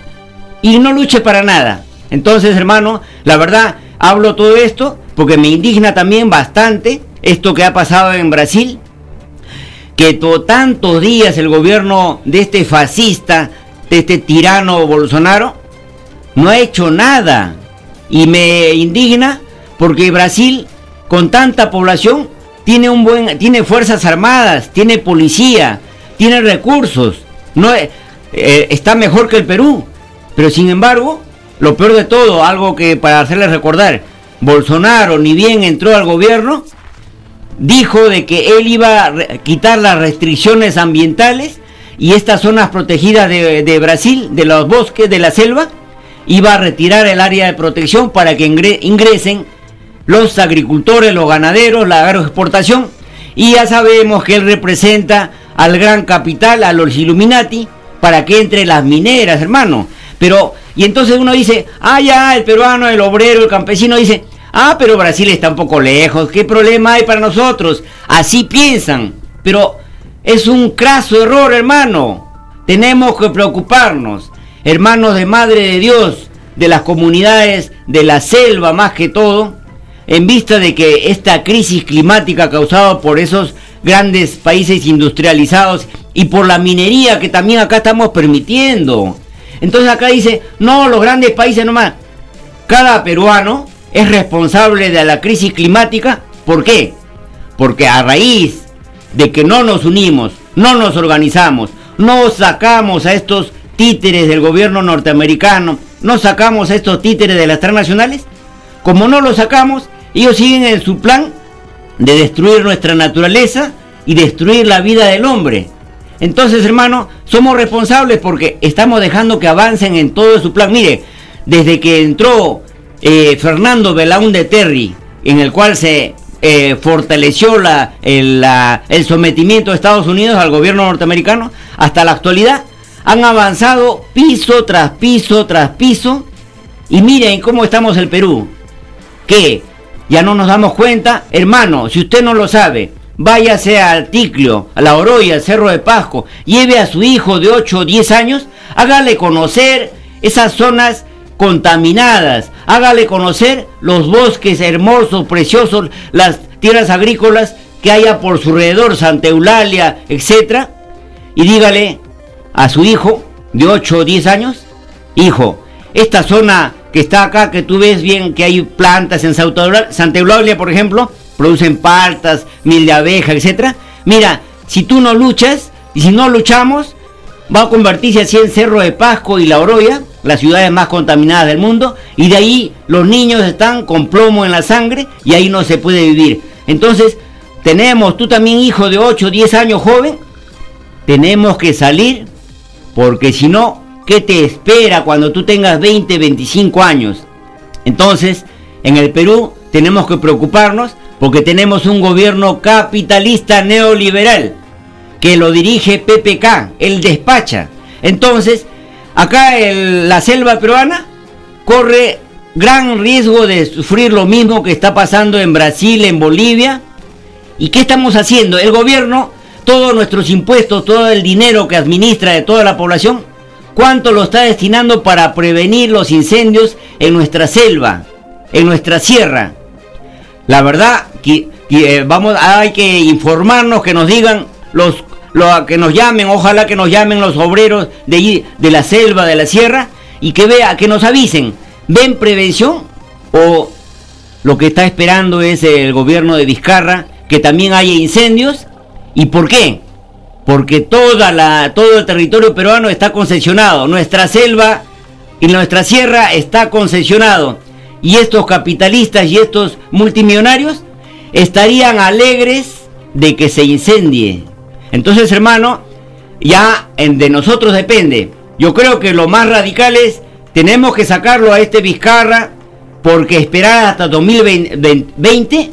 y no luche para nada. Entonces, hermano, la verdad, hablo todo esto porque me indigna también bastante esto que ha pasado en Brasil, que tantos días el gobierno de este fascista, de este tirano Bolsonaro, no ha hecho nada. Y me indigna porque Brasil, con tanta población, tiene un buen, tiene fuerzas armadas, tiene policía, tiene recursos, no eh, está mejor que el Perú. Pero sin embargo, lo peor de todo, algo que para hacerles recordar, Bolsonaro ni bien entró al gobierno, dijo de que él iba a quitar las restricciones ambientales y estas zonas protegidas de, Brasil, de los bosques, de la selva, iba a retirar el área de protección para que ingresen los agricultores, los ganaderos, la agroexportación. Y ya sabemos que él representa al gran capital, a los Illuminati, para que entre las mineras, hermano. Pero, y entonces uno dice, ah, ya, el peruano, el obrero, el campesino dice, Ah, pero Brasil está un poco lejos. ¿Qué problema hay para nosotros? Así piensan. Pero es un craso error, hermano. Tenemos que preocuparnos. Hermanos de Madre de Dios, de las comunidades de la selva más que todo, en vista de que esta crisis climática causada por esos grandes países industrializados y por la minería que también acá estamos permitiendo. Entonces acá dice, no, los grandes países nomás. Cada peruano es responsable de la crisis climática. ¿Por qué? Porque a raíz de que no nos unimos, no nos organizamos, no sacamos a estos títeres del gobierno norteamericano, no sacamos a estos títeres de las transnacionales, como no los sacamos, ellos siguen en su plan de destruir nuestra naturaleza y destruir la vida del hombre. Entonces, hermano, somos responsables porque estamos dejando que avancen en todo su plan. Mire, desde que entró eh, Fernando Belaúnde Terry, en el cual se eh, fortaleció la, el, sometimiento de Estados Unidos al gobierno norteamericano, hasta la actualidad han avanzado piso tras piso tras piso. Y miren cómo estamos el Perú. Que ya no nos damos cuenta, hermano, si usted no lo sabe, váyase al Ticlio, a la Oroya, al Cerro de Pasco, lleve a su hijo de 8 o 10 años, hágale conocer esas zonas contaminadas. Hágale conocer los bosques hermosos, preciosos, las tierras agrícolas que haya por su alrededor, Santa Eulalia, etc. Y dígale a su hijo de 8 o 10 años, hijo, esta zona que está acá, que tú ves bien que hay plantas en Santa Eulalia, por ejemplo, producen paltas, mil de abeja, etc. Mira, si tú no luchas, y si no luchamos, va a convertirse así en Cerro de Pasco y La Oroya, las ciudades más contaminadas del mundo, y de ahí los niños están con plomo en la sangre y ahí no se puede vivir. Entonces, tenemos, tú también hijo de 8, 10 años joven, tenemos que salir porque si no, ¿qué te espera cuando tú tengas 20, 25 años? Entonces, en el Perú tenemos que preocuparnos porque tenemos un gobierno capitalista neoliberal que lo dirige PPK, él despacha. Entonces, acá la selva peruana corre gran riesgo de sufrir lo mismo que está pasando en Brasil, en Bolivia. ¿Y qué estamos haciendo? El gobierno, todos nuestros impuestos, todo el dinero que administra de toda la población, ¿cuánto lo está destinando para prevenir los incendios en nuestra selva, en nuestra sierra? La verdad que, eh, vamos, hay que informarnos, que nos digan los, que nos llamen, ojalá que nos llamen los obreros de, de la selva, de la sierra, y que vea, que nos avisen ¿Ven prevención? ¿O lo que está esperando es el gobierno de Vizcarra que también haya incendios? ¿Y por qué? Porque toda la, todo el territorio peruano está concesionado. Nuestra selva y nuestra sierra está concesionado. Y estos capitalistas y estos multimillonarios estarían alegres de que se incendie. Entonces, hermano, ya de nosotros depende. Yo creo que lo más radical es tenemos que sacarlo a este Vizcarra porque esperar hasta 2020,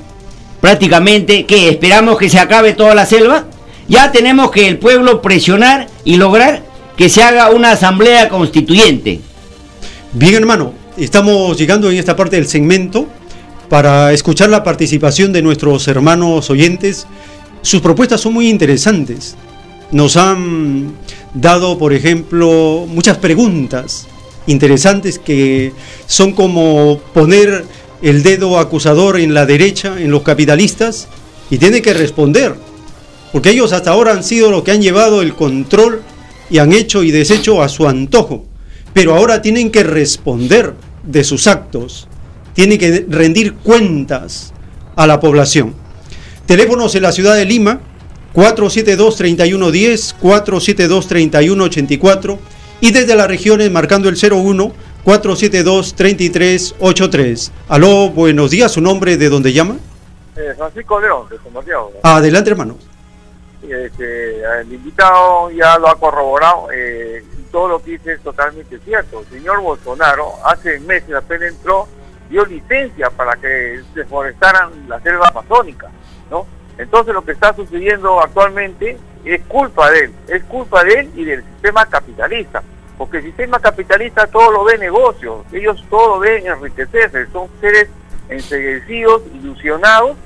prácticamente que esperamos que se acabe toda la selva, ya tenemos que el pueblo presionar y lograr que se haga una asamblea constituyente. Bien hermano, estamos llegando en esta parte del segmento para escuchar la participación de nuestros hermanos oyentes. Sus propuestas son muy interesantes. Nos han dado, por ejemplo, muchas preguntas interesantes que son como poner el dedo acusador en la derecha, en los capitalistas, y tiene que responder, porque ellos hasta ahora han sido los que han llevado el control y han hecho y deshecho a su antojo, pero ahora tienen que responder de sus actos, tienen que rendir cuentas a la población. Teléfonos en la ciudad de Lima, 472-3110, 472-3184 y desde las regiones marcando el 01 472 3383. Aló, buenos días, ¿su nombre de dónde llama? Eh, Francisco León, de Santiago. Adelante, hermano. Este, el invitado ya lo ha corroborado, eh, todo lo que dice es totalmente cierto. El señor Bolsonaro hace meses apenas entró, dio licencia para que deforestaran la selva amazónica, Entonces lo que está sucediendo actualmente es culpa de él, es culpa de él y del sistema capitalista, porque el sistema capitalista todo lo ve negocio, ellos todo lo ven enriquecerse, son seres enseguecidos, ilusionados.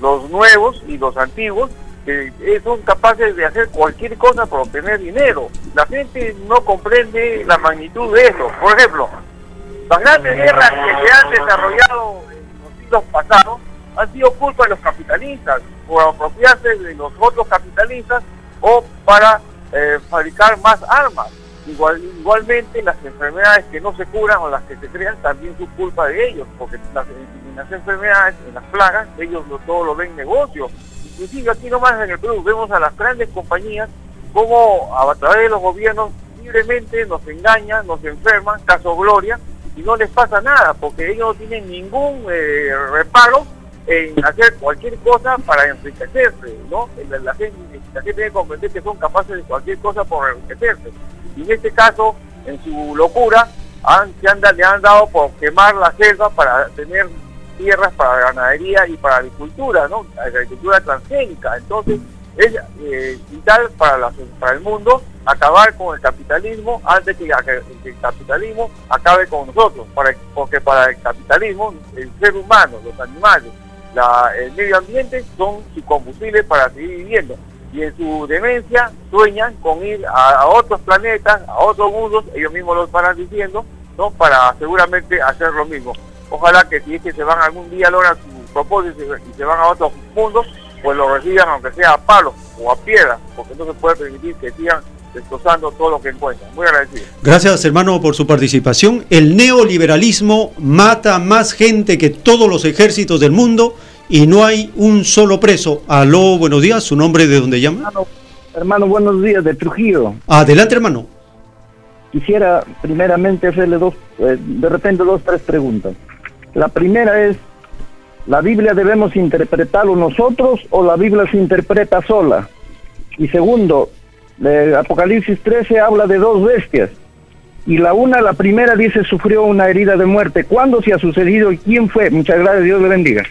Los nuevos y los antiguos, que son capaces de hacer cualquier cosa para obtener dinero. La gente no comprende la magnitud de eso. Por ejemplo, las grandes guerras que se han desarrollado en los siglos pasados han sido culpa de los capitalistas, por apropiarse de los otros capitalistas o para eh, fabricar más armas. Igual, igualmente las enfermedades que no se curan o las que se crean también son culpa de ellos, porque las, en las enfermedades, en las plagas, ellos lo, todo lo ven negocio. Inclusive aquí nomás en el Perú vemos a las grandes compañías como a través de los gobiernos libremente nos engañan, nos enferman, caso Gloria, y no les pasa nada, porque ellos no tienen ningún eh, reparo en hacer cualquier cosa para enriquecerse, ¿no? La, gente, la gente debe comprender que son capaces de cualquier cosa por enriquecerse. Y en este caso, en su locura, se han, le han dado por quemar la selva para tener tierras para ganadería y para agricultura, ¿no? Agricultura transgénica. Entonces, es eh, vital para, la, el mundo acabar con el capitalismo antes que, que el capitalismo acabe con nosotros, porque para el capitalismo, el ser humano, los animales, el medio ambiente son su combustible para seguir viviendo. Y en su demencia sueñan con ir a, otros planetas, a otros mundos, ellos mismos lo estarán diciendo, ¿no? para seguramente hacer lo mismo. Ojalá que si es que se van algún día, logran su propósito y se van a otros mundos, pues lo reciban aunque sea a palos o a piedra, porque no se puede permitir que sigan destrozando todo lo que encuentran. Muy agradecido. Gracias, hermano, por su participación. El neoliberalismo mata más gente que todos los ejércitos del mundo y no hay un solo preso. Aló, buenos días, ¿su nombre de dónde llama? Hermano, buenos días, de Trujillo. Adelante, hermano. Quisiera primeramente hacerle dos, eh, de repente dos, tres preguntas. La primera es, ¿la Biblia debemos interpretarlo nosotros o la Biblia se interpreta sola? Y segundo, Apocalipsis 13 habla de dos bestias. Y la una, la primera dice, sufrió una herida de muerte. ¿Cuándo se ha sucedido y quién fue? Muchas gracias, Dios le bendiga.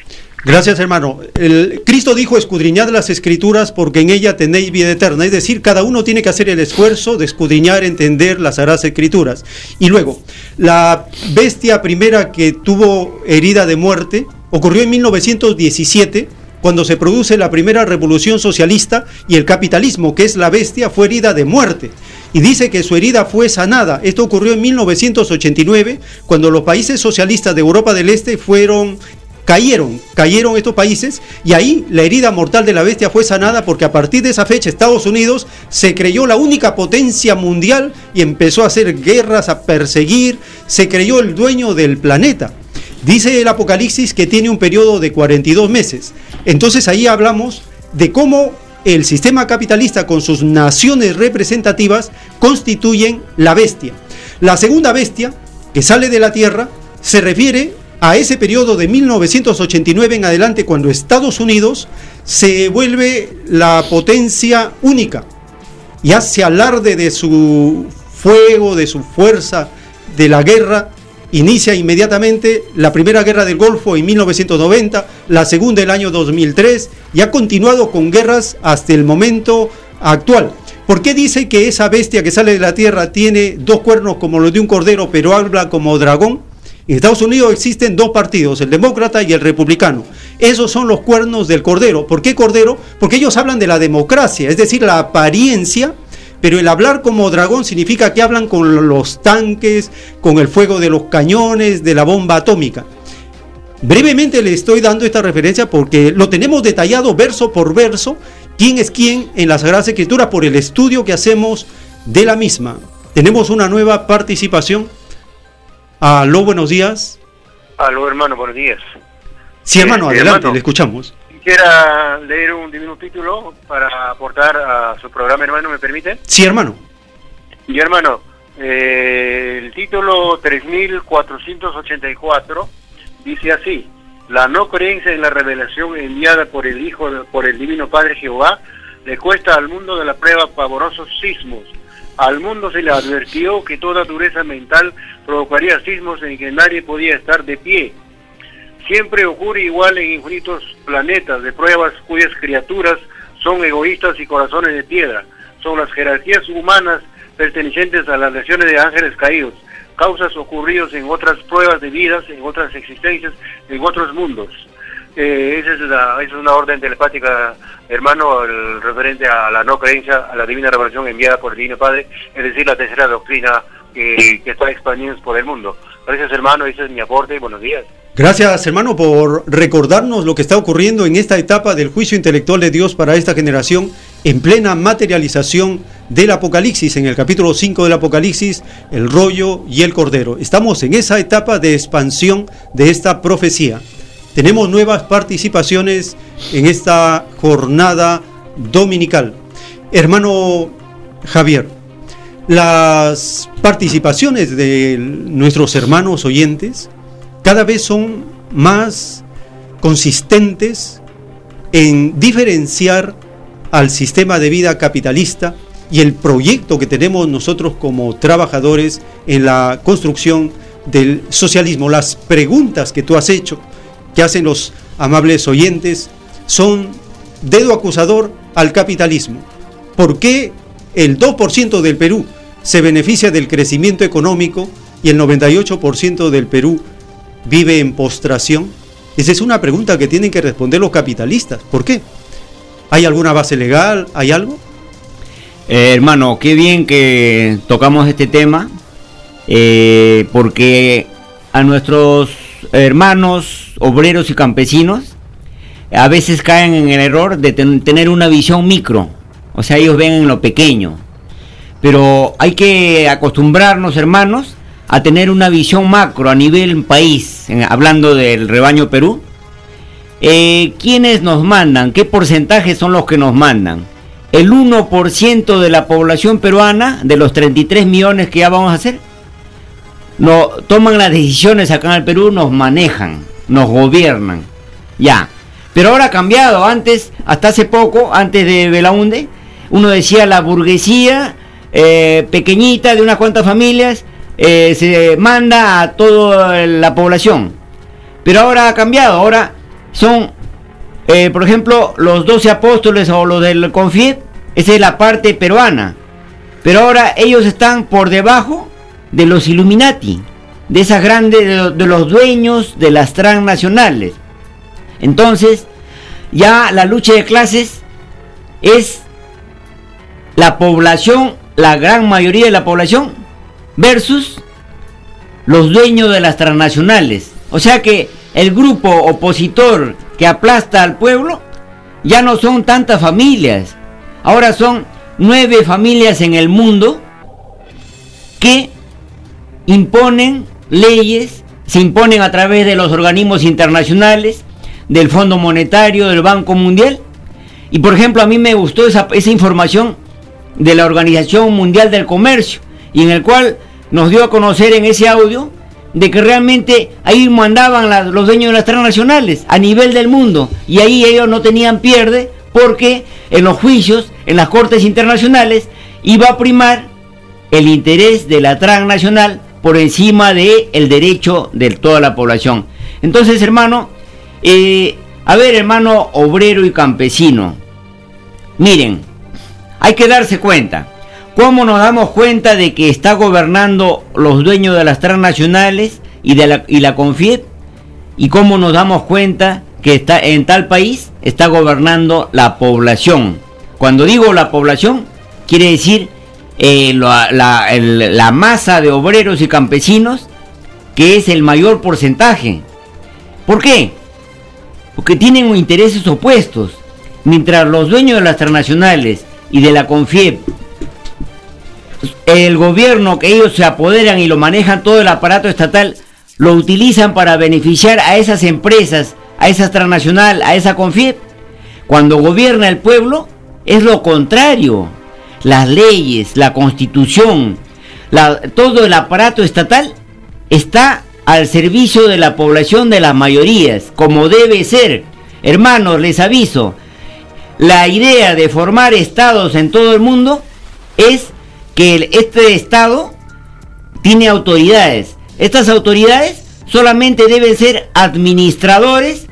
Gracias, hermano. El, Cristo dijo, escudriñad las escrituras porque en ella tenéis vida eterna. Es decir, cada uno tiene que hacer el esfuerzo de escudriñar, entender las sagradas escrituras. Y luego, la bestia primera que tuvo herida de muerte ocurrió en 1917 cuando se produce la primera revolución socialista y el capitalismo, que es la bestia, fue herida de muerte. Y dice que su herida fue sanada. Esto ocurrió en 1989, cuando los países socialistas de Europa del Este fueron cayeron, cayeron estos países y ahí la herida mortal de la bestia fue sanada porque a partir de esa fecha Estados Unidos se creyó la única potencia mundial y empezó a hacer guerras, a perseguir, se creyó el dueño del planeta. Dice el Apocalipsis que tiene un periodo de 42 meses. Entonces ahí hablamos de cómo el sistema capitalista con sus naciones representativas constituyen la bestia. La segunda bestia, que sale de la Tierra, se refiere a ese periodo de 1989 en adelante cuando Estados Unidos se vuelve la potencia única y hace alarde de su fuego, de su fuerza, de la guerra. Inicia inmediatamente la primera guerra del Golfo en 1990, la segunda el año 2003 y ha continuado con guerras hasta el momento actual. ¿Por qué dice que esa bestia que sale de la tierra tiene dos cuernos como los de un cordero, pero habla como dragón? En Estados Unidos existen dos partidos, el demócrata y el republicano. Esos son los cuernos del cordero. ¿Por qué cordero? Porque ellos hablan de la democracia, es decir, la apariencia, pero el hablar como dragón significa que hablan con los tanques, con el fuego de los cañones, de la bomba atómica. Brevemente le estoy dando esta referencia porque lo tenemos detallado verso por verso, quién es quién en la Sagrada Escritura por el estudio que hacemos de la misma. Tenemos una nueva participación. Aló, buenos días. Aló, hermano, buenos días. Sí, hermano, eh, adelante, le escuchamos. Quisiera leer un divino título para aportar a su programa, hermano, ¿me permite? Sí, hermano. Y hermano, eh, el título 3484 dice así, la no creencia en la revelación enviada por el Hijo, por el Divino Padre Jehová, le cuesta al mundo de la prueba pavorosos sismos, al mundo se le advirtió que toda dureza mental provocaría sismos en que nadie podía estar de pie. Siempre ocurre igual en infinitos planetas de pruebas cuyas criaturas son egoístas y corazones de piedra. Son las jerarquías humanas pertenecientes a las lesiones de ángeles caídos, causas ocurridas en otras pruebas de vidas, en otras existencias, en otros mundos. Eh, esa, es una orden telepática, hermano, referente a la no creencia, a la divina revelación enviada por el Divino Padre, es decir, la tercera doctrina que, está expandida por el mundo. Gracias, hermano, ese es mi aporte y buenos días. Gracias, hermano, por recordarnos lo que está ocurriendo en esta etapa del juicio intelectual de Dios para esta generación en plena materialización del Apocalipsis, en el capítulo 5 del Apocalipsis, el rollo y el cordero. Estamos en esa etapa de expansión de esta profecía. Tenemos nuevas participaciones en esta jornada dominical. Hermano Javier, las participaciones de nuestros hermanos oyentes cada vez son más consistentes en diferenciar al sistema de vida capitalista y el proyecto que tenemos nosotros como trabajadores en la construcción del socialismo. Las preguntas que tú has hecho que hacen los amables oyentes son dedo acusador al capitalismo. ¿Por qué el 2% del Perú se beneficia del crecimiento económico y el 98% del Perú vive en postración? Esa es una pregunta que tienen que responder los capitalistas. ¿Por qué? ¿Hay alguna base legal? ¿Hay algo? Eh, hermano, qué bien que tocamos este tema, eh, porque a nuestros hermanos obreros y campesinos a veces caen en el error de tener una visión micro, o sea, ellos ven en lo pequeño. Pero hay que acostumbrarnos, hermanos, a tener una visión macro a nivel país, hablando del rebaño Perú. Eh, ¿Quiénes nos mandan? ¿Qué porcentaje son los que nos mandan? El 1% de la población peruana, de los 33 millones que ya vamos a hacer, no, toman las decisiones acá en el Perú, nos manejan, nos gobiernan. Ya. Pero ahora ha cambiado. Antes, hasta hace poco, antes de Belaunde, uno decía la burguesía eh, pequeñita de unas cuantas familias eh, se manda a toda la población. Pero ahora ha cambiado. Ahora son, eh, por ejemplo, los doce apóstoles o los del Confiep, esa es la parte peruana. Pero ahora ellos están por debajo de los Illuminati, de esas grandes, de, los dueños de las transnacionales. Entonces, ya la lucha de clases es la población, la gran mayoría de la población, versus los dueños de las transnacionales. O sea que el grupo opositor que aplasta al pueblo ya no son tantas familias. Ahora son nueve familias en el mundo que imponen leyes, se imponen a través de los organismos internacionales, del Fondo Monetario, del Banco Mundial. Y por ejemplo, a mí me gustó esa, esa información de la Organización Mundial del Comercio, y en el cual nos dio a conocer en ese audio de que realmente ahí mandaban los dueños de las transnacionales a nivel del mundo y ahí ellos no tenían pierde porque en los juicios, en las cortes internacionales, iba a primar el interés de la transnacional por encima de el derecho de toda la población. Entonces, hermano, eh, a ver, hermano obrero y campesino, miren, hay que darse cuenta. ¿Cómo nos damos cuenta de que está gobernando los dueños de las transnacionales y de la, y? ¿Y cómo nos damos cuenta que está en tal país está gobernando la población? Cuando digo la población, quiere decir eh, la, la masa de obreros y campesinos, que es el mayor porcentaje. ¿Por qué? Porque tienen intereses opuestos. Mientras los dueños de las transnacionales y de la Confiep el gobierno que ellos se apoderan y lo manejan todo el aparato estatal, lo utilizan para beneficiar a esas empresas, a esa transnacional, a esa CONFIEP. Cuando gobierna el pueblo, es lo contrario. Las leyes, la constitución, todo el aparato estatal está al servicio de la población de las mayorías, como debe ser. Hermanos, les aviso, la idea de formar estados en todo el mundo es que este Estado tiene autoridades. Estas autoridades solamente deben ser administradores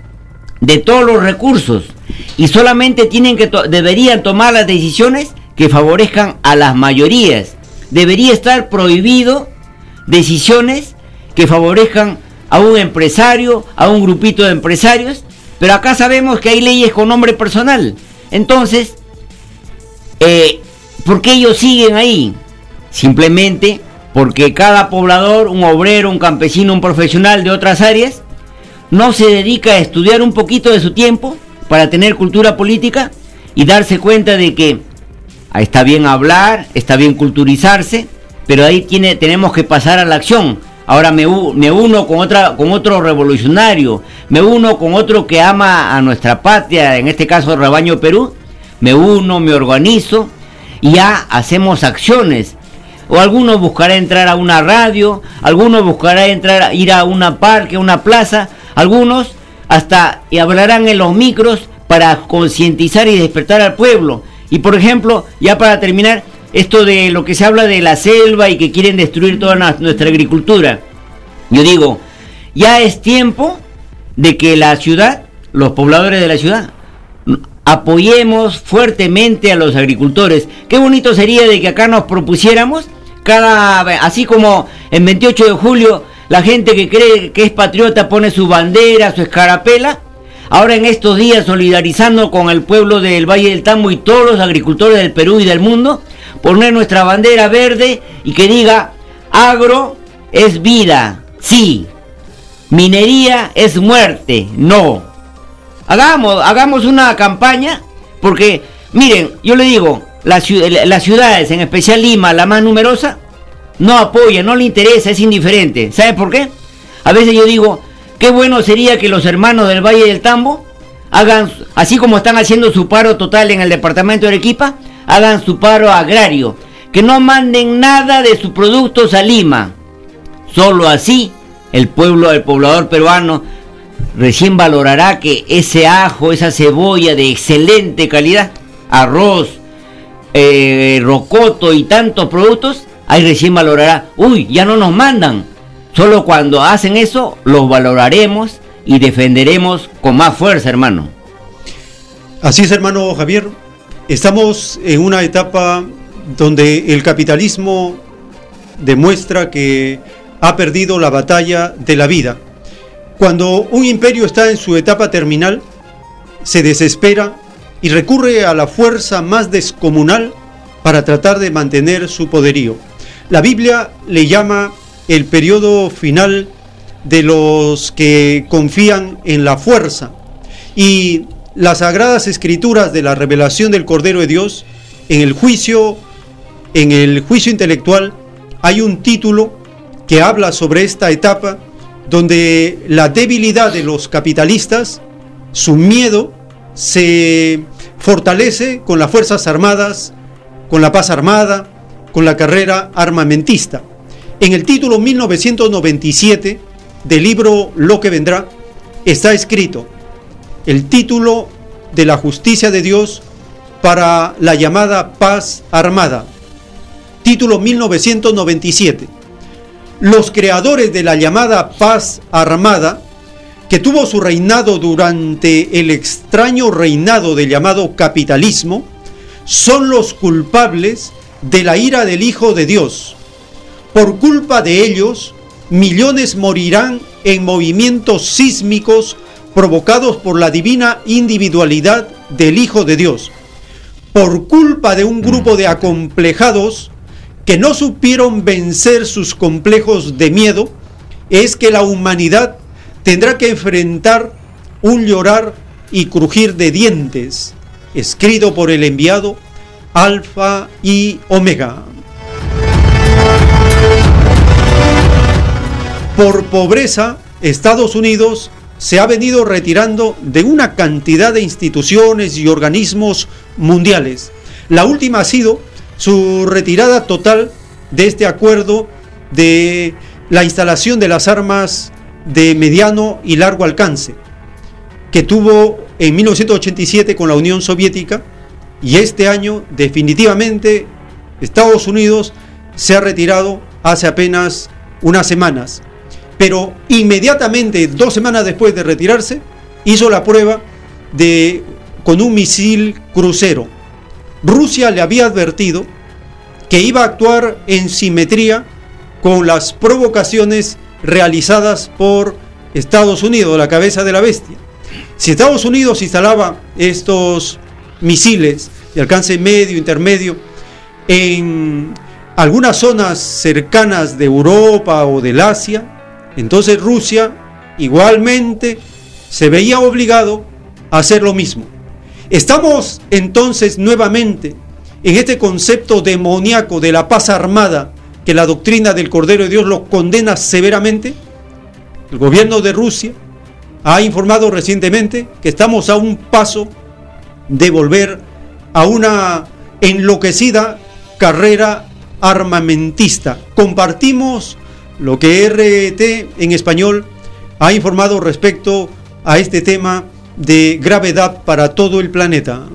de todos los recursos y solamente tienen que deberían tomar las decisiones que favorezcan a las mayorías. Debería estar prohibido decisiones que favorezcan a un empresario, a un grupito de empresarios, pero acá sabemos que hay leyes con nombre personal. Entonces, eh, ¿Por qué ellos siguen ahí? Simplemente porque cada poblador, un obrero, un campesino, un profesional de otras áreas, no se dedica a estudiar un poquito de su tiempo para tener cultura política y darse cuenta de que está bien hablar, está bien culturizarse, pero ahí tiene, tenemos que pasar a la acción. Ahora me, uno con, otra, con otro revolucionario, me uno con otro que ama a nuestra patria, en este caso rebaño Perú, me uno, me organizo y ya hacemos acciones. O alguno buscará entrar a una radio, alguno buscará entrar, ir a una parque, a una plaza, algunos hasta y hablarán en los micros para concientizar y despertar al pueblo. Y por ejemplo, ya para terminar, esto de lo que se habla de la selva y que quieren destruir toda nuestra agricultura. Yo digo, ya es tiempo de que la ciudad, los pobladores de la ciudad, apoyemos fuertemente a los agricultores. Qué bonito sería de que acá nos propusiéramos, cada, así como en 28 de julio la gente que cree que es patriota pone su bandera, su escarapela, ahora en estos días solidarizando con el pueblo del Valle del Tambo y todos los agricultores del Perú y del mundo, poner nuestra bandera verde y que diga, agro es vida, sí, minería es muerte, no. Hagamos, hagamos una campaña, porque, miren, yo le digo, las, ciudades, en especial Lima, la más numerosa, no apoya, no le interesa, es indiferente. ¿Sabe por qué? A veces yo digo, qué bueno sería que los hermanos del Valle del Tambo hagan, así como están haciendo su paro total en el departamento de Arequipa, hagan su paro agrario, que no manden nada de sus productos a Lima. Solo así el pueblo, el poblador peruano recién valorará que ese ajo, esa cebolla de excelente calidad, arroz, eh, rocoto y tantos productos, ahí recién valorará, uy, ya no nos mandan. Solo cuando hacen eso, los valoraremos y defenderemos con más fuerza, hermano. Así es, hermano Javier. Estamos en una etapa donde el capitalismo demuestra que ha perdido la batalla de la vida. Cuando un imperio está en su etapa terminal, se desespera y recurre a la fuerza más descomunal para tratar de mantener su poderío. La Biblia le llama el periodo final de los que confían en la fuerza. Y las sagradas escrituras de la revelación del Cordero de Dios, en el juicio, en el juicio intelectual, hay un título que habla sobre esta etapa donde la debilidad de los capitalistas, su miedo, se fortalece con las Fuerzas Armadas, con la paz armada, con la carrera armamentista. En el título 1997 del libro Lo que vendrá está escrito el título de la justicia de Dios para la llamada paz armada. Título 1997. Los creadores de la llamada paz armada, que tuvo su reinado durante el extraño reinado del llamado capitalismo, son los culpables de la ira del Hijo de Dios. Por culpa de ellos, millones morirán en movimientos sísmicos provocados por la divina individualidad del Hijo de Dios. Por culpa de un grupo de acomplejados que no supieron vencer sus complejos de miedo, es que la humanidad tendrá que enfrentar un llorar y crujir de dientes, escrito por el enviado Alfa y Omega. Por pobreza, Estados Unidos se ha venido retirando de una cantidad de instituciones y organismos mundiales. La última ha sido su retirada total de este acuerdo de la instalación de las armas de mediano y largo alcance, que tuvo en 1987 con la Unión Soviética y este año definitivamente Estados Unidos se ha retirado hace apenas unas semanas pero inmediatamente, dos semanas después de retirarse, hizo la prueba de, con un misil crucero. Rusia le había advertido que iba a actuar en simetría con las provocaciones realizadas por Estados Unidos, la cabeza de la bestia. Si Estados Unidos instalaba estos misiles de alcance medio, intermedio, en algunas zonas cercanas de Europa o del Asia, entonces Rusia igualmente se veía obligado a hacer lo mismo. Estamos entonces nuevamente en este concepto demoníaco de la paz armada que la doctrina del Cordero de Dios lo condena severamente. El gobierno de Rusia ha informado recientemente que estamos a un paso de volver a una enloquecida carrera armamentista. Compartimos lo que RT en español ha informado respecto a este tema de gravedad para todo el planeta.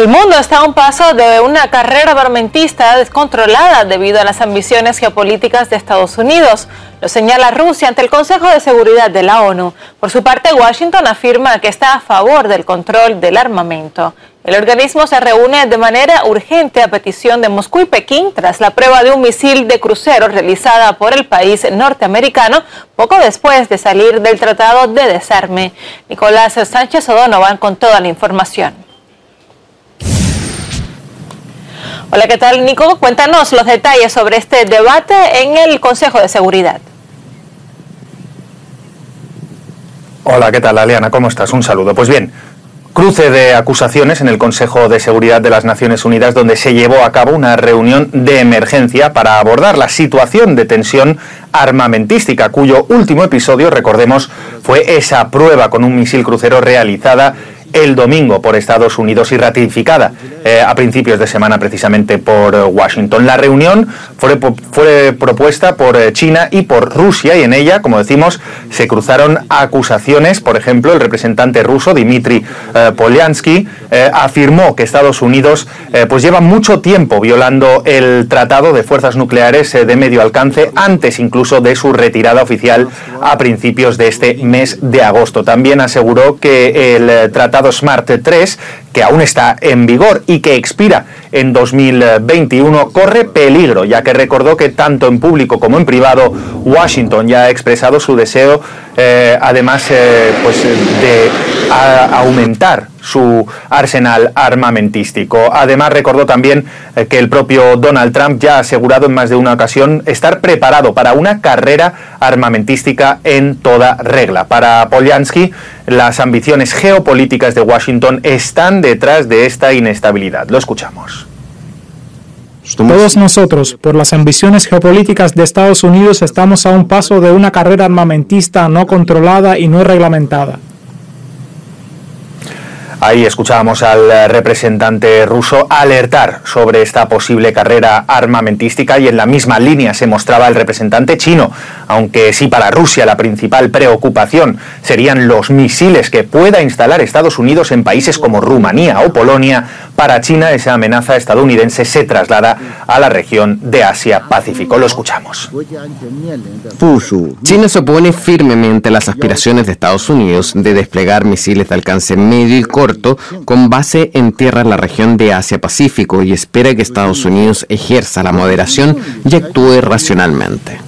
El mundo está a un paso de una carrera armamentista descontrolada debido a las ambiciones geopolíticas de Estados Unidos. Lo señala Rusia ante el Consejo de Seguridad de la ONU. Por su parte, Washington afirma que está a favor del control del armamento. El organismo se reúne de manera urgente a petición de Moscú y Pekín tras la prueba de un misil de crucero realizada por el país norteamericano poco después de salir del Tratado de Desarme. Nicolás Sánchez O'Donovan con toda la información. Hola, ¿qué tal Nico? Cuéntanos los detalles sobre este debate en el Consejo de Seguridad. Hola, ¿qué tal Aliana? ¿Cómo estás? Un saludo. Pues bien, cruce de acusaciones en el Consejo de Seguridad de las Naciones Unidas donde se llevó a cabo una reunión de emergencia para abordar la situación de tensión armamentística cuyo último episodio, recordemos, fue esa prueba con un misil crucero realizada el domingo por Estados Unidos y ratificada eh, a principios de semana precisamente por eh, Washington. La reunión fue, fue propuesta por eh, China y por Rusia y en ella, como decimos, se cruzaron acusaciones. Por ejemplo, el representante ruso Dmitry Polyansky afirmó que Estados Unidos pues lleva mucho tiempo violando el Tratado de Fuerzas Nucleares de Medio Alcance antes incluso de su retirada oficial a principios de este mes de agosto. También aseguró que el Tratado SMART 3, que aún está en vigor y que expira en 2021, corre peligro, ya que recordó que tanto en público como en privado Washington ya ha expresado su deseo, eh, además, eh, pues, de aumentar su arsenal armamentístico. Además, recordó también eh, que el propio Donald Trump ya ha asegurado en más de una ocasión estar preparado para una carrera armamentística en toda regla. Para Polyansky, las ambiciones geopolíticas de Washington están detrás de esta inestabilidad. Lo escuchamos. Todos nosotros, por las ambiciones geopolíticas de Estados Unidos, estamos a un paso de una carrera armamentista no controlada y no reglamentada. Ahí escuchábamos al eh, representante ruso alertar sobre esta posible carrera armamentística y en la misma línea se mostraba el representante chino, aunque sí para Rusia la principal preocupación serían los misiles que pueda instalar Estados Unidos en países como Rumanía o Polonia, para China esa amenaza estadounidense se traslada a la región de Asia-Pacífico. Lo escuchamos. China se opone firmemente a las aspiraciones de Estados Unidos de desplegar misiles de alcance medio y corto con base en tierra en la región de Asia-Pacífico y espera que Estados Unidos ejerza la moderación y actúe racionalmente.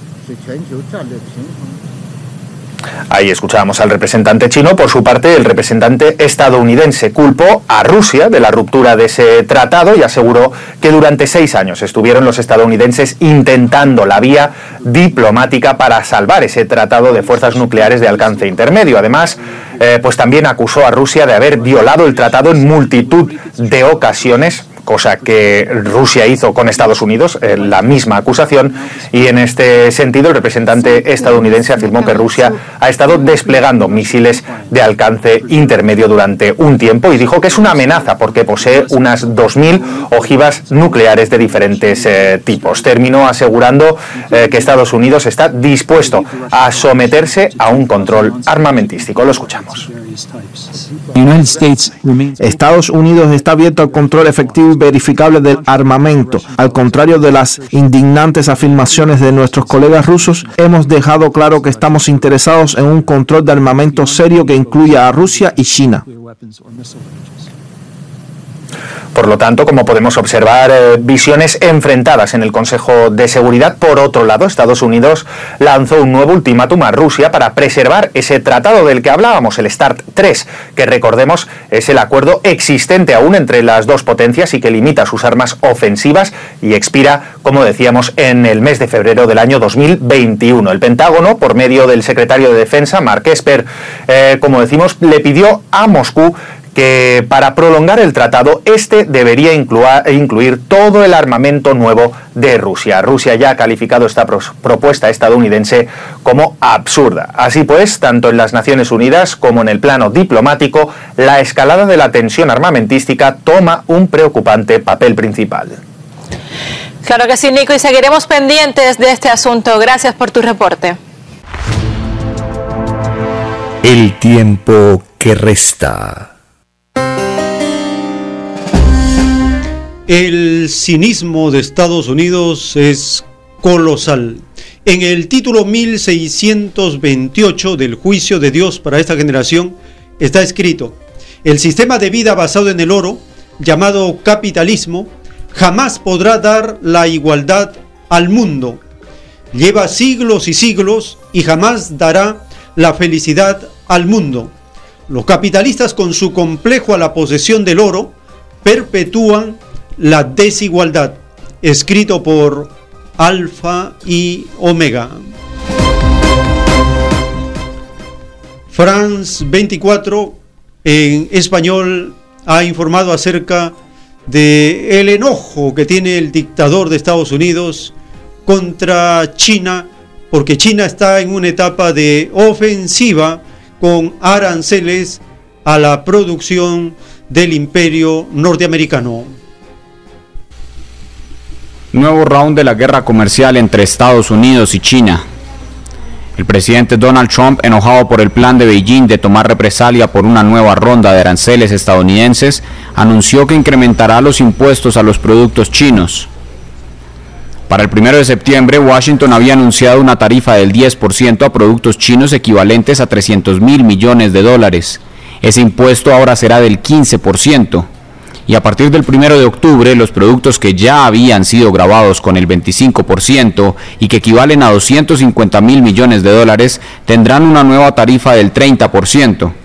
Ahí escuchábamos al representante chino. Por su parte, el representante estadounidense culpó a Rusia de la ruptura de ese tratado y aseguró que durante seis años estuvieron los estadounidenses intentando la vía diplomática para salvar ese tratado de fuerzas nucleares de alcance intermedio. Además, eh, pues también acusó a Rusia de haber violado el tratado en multitud de ocasiones cosa que Rusia hizo con Estados Unidos, eh, la misma acusación, y en este sentido el representante estadounidense afirmó que Rusia ha estado desplegando misiles de alcance intermedio durante un tiempo y dijo que es una amenaza porque posee unas 2.000 ojivas nucleares de diferentes eh, tipos. Terminó asegurando eh, que Estados Unidos está dispuesto a someterse a un control armamentístico. Lo escuchamos. Estados Unidos está abierto al control efectivo verificable del armamento. Al contrario de las indignantes afirmaciones de nuestros colegas rusos, hemos dejado claro que estamos interesados en un control de armamento serio que incluya a Rusia y China. Por lo tanto, como podemos observar, eh, visiones enfrentadas en el Consejo de Seguridad. Por otro lado, Estados Unidos lanzó un nuevo ultimátum a Rusia para preservar ese tratado del que hablábamos, el START 3, que recordemos es el acuerdo existente aún entre las dos potencias y que limita sus armas ofensivas y expira, como decíamos, en el mes de febrero del año 2021. El Pentágono, por medio del secretario de Defensa, Mark Esper, eh, como decimos, le pidió a Moscú que para prolongar el tratado, este debería incluir todo el armamento nuevo de Rusia. Rusia ya ha calificado esta propuesta estadounidense como absurda. Así pues, tanto en las Naciones Unidas como en el plano diplomático, la escalada de la tensión armamentística toma un preocupante papel principal. Claro que sí, Nico, y seguiremos pendientes de este asunto. Gracias por tu reporte. El tiempo que resta. El cinismo de Estados Unidos es colosal. En el título 1628 del juicio de Dios para esta generación está escrito, el sistema de vida basado en el oro, llamado capitalismo, jamás podrá dar la igualdad al mundo. Lleva siglos y siglos y jamás dará la felicidad al mundo. Los capitalistas con su complejo a la posesión del oro perpetúan la desigualdad, escrito por Alfa y Omega. France 24 en español ha informado acerca de el enojo que tiene el dictador de Estados Unidos contra China porque China está en una etapa de ofensiva con aranceles a la producción del imperio norteamericano. Nuevo round de la guerra comercial entre Estados Unidos y China. El presidente Donald Trump, enojado por el plan de Beijing de tomar represalia por una nueva ronda de aranceles estadounidenses, anunció que incrementará los impuestos a los productos chinos. Para el 1 de septiembre, Washington había anunciado una tarifa del 10% a productos chinos equivalentes a 300 mil millones de dólares. Ese impuesto ahora será del 15% y a partir del 1 de octubre los productos que ya habían sido grabados con el 25% y que equivalen a 250 mil millones de dólares tendrán una nueva tarifa del 30%.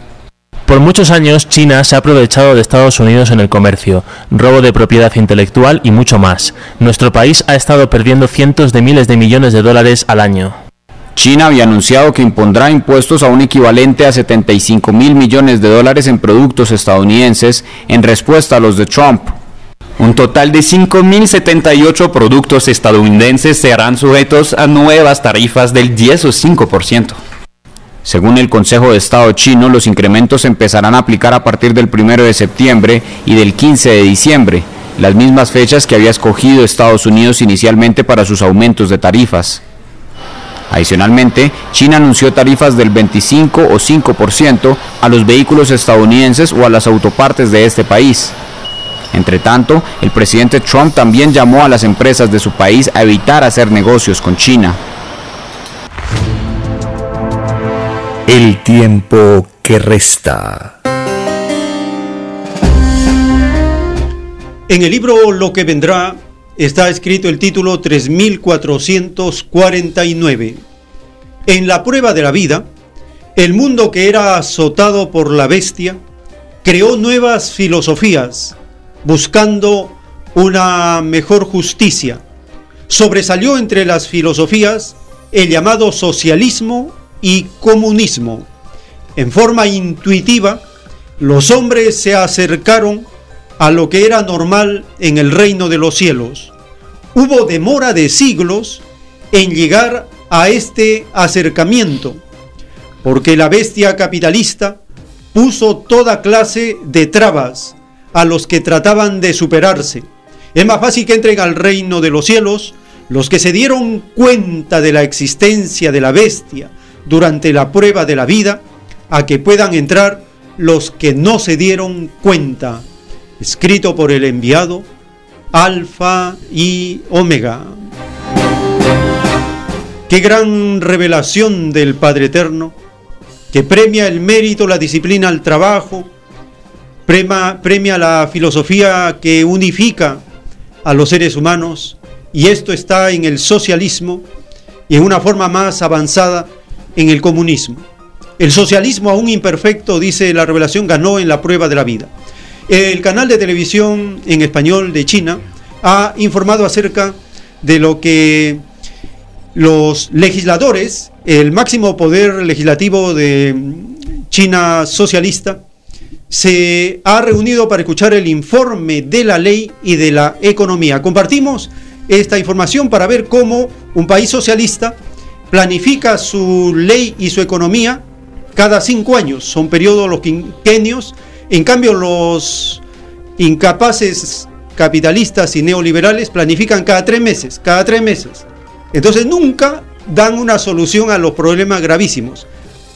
Por muchos años China se ha aprovechado de Estados Unidos en el comercio, robo de propiedad intelectual y mucho más. Nuestro país ha estado perdiendo cientos de miles de millones de dólares al año. China había anunciado que impondrá impuestos a un equivalente a 75 mil millones de dólares en productos estadounidenses en respuesta a los de Trump. Un total de 5.078 productos estadounidenses serán sujetos a nuevas tarifas del 10 o 5%. Según el Consejo de Estado chino, los incrementos empezarán a aplicar a partir del 1 de septiembre y del 15 de diciembre, las mismas fechas que había escogido Estados Unidos inicialmente para sus aumentos de tarifas. Adicionalmente, China anunció tarifas del 25 o 5% a los vehículos estadounidenses o a las autopartes de este país. Entre tanto, el presidente Trump también llamó a las empresas de su país a evitar hacer negocios con China. El tiempo que resta. En el libro Lo que vendrá está escrito el título 3449. En la prueba de la vida, el mundo que era azotado por la bestia creó nuevas filosofías buscando una mejor justicia. Sobresalió entre las filosofías el llamado socialismo y comunismo. En forma intuitiva, los hombres se acercaron a lo que era normal en el reino de los cielos. Hubo demora de siglos en llegar a este acercamiento, porque la bestia capitalista puso toda clase de trabas a los que trataban de superarse. Es más fácil que entren al reino de los cielos los que se dieron cuenta de la existencia de la bestia durante la prueba de la vida, a que puedan entrar los que no se dieron cuenta escrito por el enviado Alfa y Omega. Qué gran revelación del Padre Eterno, que premia el mérito, la disciplina, el trabajo, premia, premia la filosofía que unifica a los seres humanos, y esto está en el socialismo y en una forma más avanzada en el comunismo. El socialismo aún imperfecto, dice la revelación, ganó en la prueba de la vida. El canal de televisión en español de China ha informado acerca de lo que los legisladores, el máximo poder legislativo de China socialista, se ha reunido para escuchar el informe de la ley y de la economía. Compartimos esta información para ver cómo un país socialista planifica su ley y su economía cada cinco años. Son periodos, los quinquenios en cambio, los incapaces capitalistas y neoliberales planifican cada tres meses, cada tres meses. Entonces nunca dan una solución a los problemas gravísimos.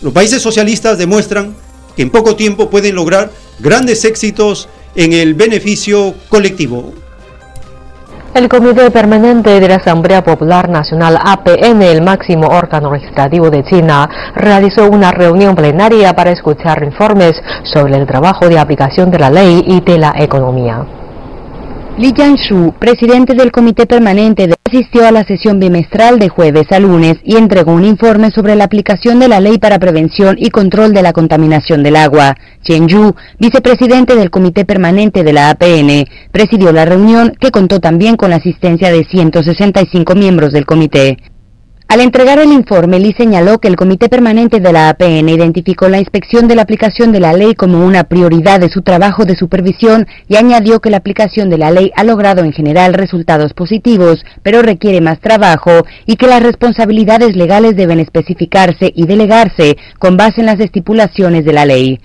Los países socialistas demuestran que en poco tiempo pueden lograr grandes éxitos en el beneficio colectivo. El Comité Permanente de la Asamblea Popular Nacional APN, el máximo órgano legislativo de China, realizó una reunión plenaria para escuchar informes sobre el trabajo de aplicación de la ley y de la economía. Li Jianshu, presidente del Comité Permanente, asistió a la sesión bimestral de jueves a lunes y entregó un informe sobre la aplicación de la Ley para Prevención y Control de la Contaminación del Agua. Chen Yu, vicepresidente del Comité Permanente de la APN, presidió la reunión que contó también con la asistencia de 165 miembros del comité. Al entregar el informe, Lee señaló que el Comité Permanente de la APN identificó la inspección de la aplicación de la ley como una prioridad de su trabajo de supervisión y añadió que la aplicación de la ley ha logrado en general resultados positivos, pero requiere más trabajo y que las responsabilidades legales deben especificarse y delegarse con base en las estipulaciones de la ley.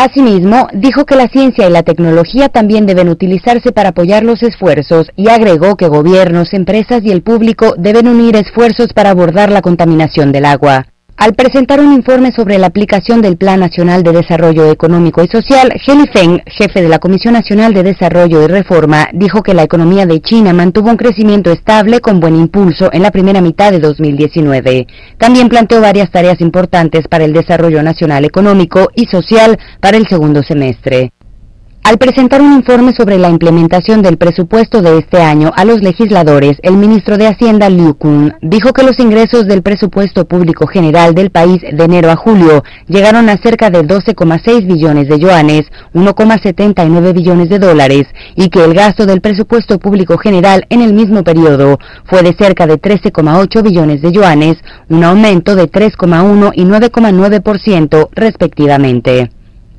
Asimismo, dijo que la ciencia y la tecnología también deben utilizarse para apoyar los esfuerzos y agregó que gobiernos, empresas y el público deben unir esfuerzos para abordar la contaminación del agua. Al presentar un informe sobre la aplicación del Plan Nacional de Desarrollo Económico y Social, Heli Feng, jefe de la Comisión Nacional de Desarrollo y Reforma, dijo que la economía de China mantuvo un crecimiento estable con buen impulso en la primera mitad de 2019. También planteó varias tareas importantes para el desarrollo nacional económico y social para el segundo semestre. Al presentar un informe sobre la implementación del presupuesto de este año a los legisladores, el ministro de Hacienda Liu Kun dijo que los ingresos del presupuesto público general del país de enero a julio llegaron a cerca de 12,6 billones de yuanes, 1,79 billones de dólares, y que el gasto del presupuesto público general en el mismo periodo fue de cerca de 13,8 billones de yuanes, un aumento de 3,1 y 9,9% respectivamente.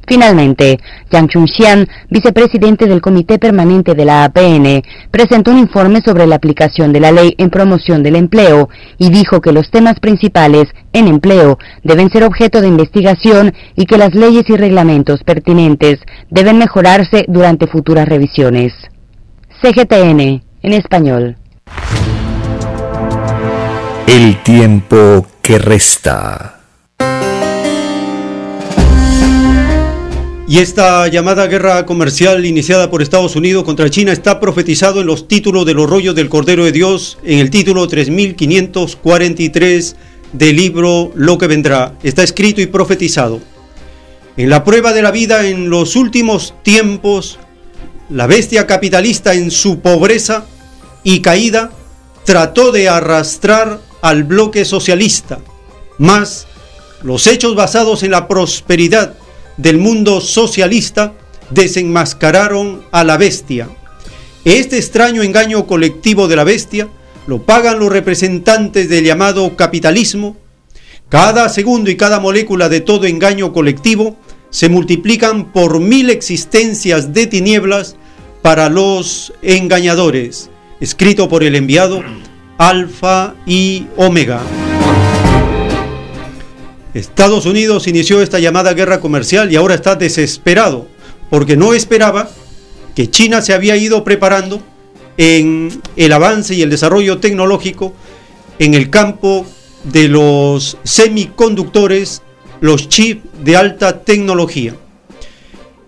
Finalmente, Yang Chunxian, vicepresidente del Comité Permanente de la APN, presentó un informe sobre la aplicación de la ley en promoción del empleo y dijo que los temas principales en empleo deben ser objeto de investigación y que las leyes y reglamentos pertinentes deben mejorarse durante futuras revisiones. CGTN, en español. El tiempo que resta. Y esta llamada guerra comercial iniciada por Estados Unidos contra China está profetizado en los títulos de los rollos del Cordero de Dios, en el título 3543 del libro Lo que vendrá. Está escrito y profetizado. En la prueba de la vida en los últimos tiempos, la bestia capitalista en su pobreza y caída trató de arrastrar al bloque socialista, mas los hechos basados en la prosperidad del mundo socialista desenmascararon a la bestia. Este extraño engaño colectivo de la bestia lo pagan los representantes del llamado capitalismo. Cada segundo y cada molécula de todo engaño colectivo se multiplican por mil existencias de tinieblas para los engañadores. Escrito por el enviado Alfa y Omega. Estados Unidos inició esta llamada guerra comercial y ahora está desesperado porque no esperaba que China se había ido preparando en el avance y el desarrollo tecnológico en el campo de los semiconductores, los chips de alta tecnología.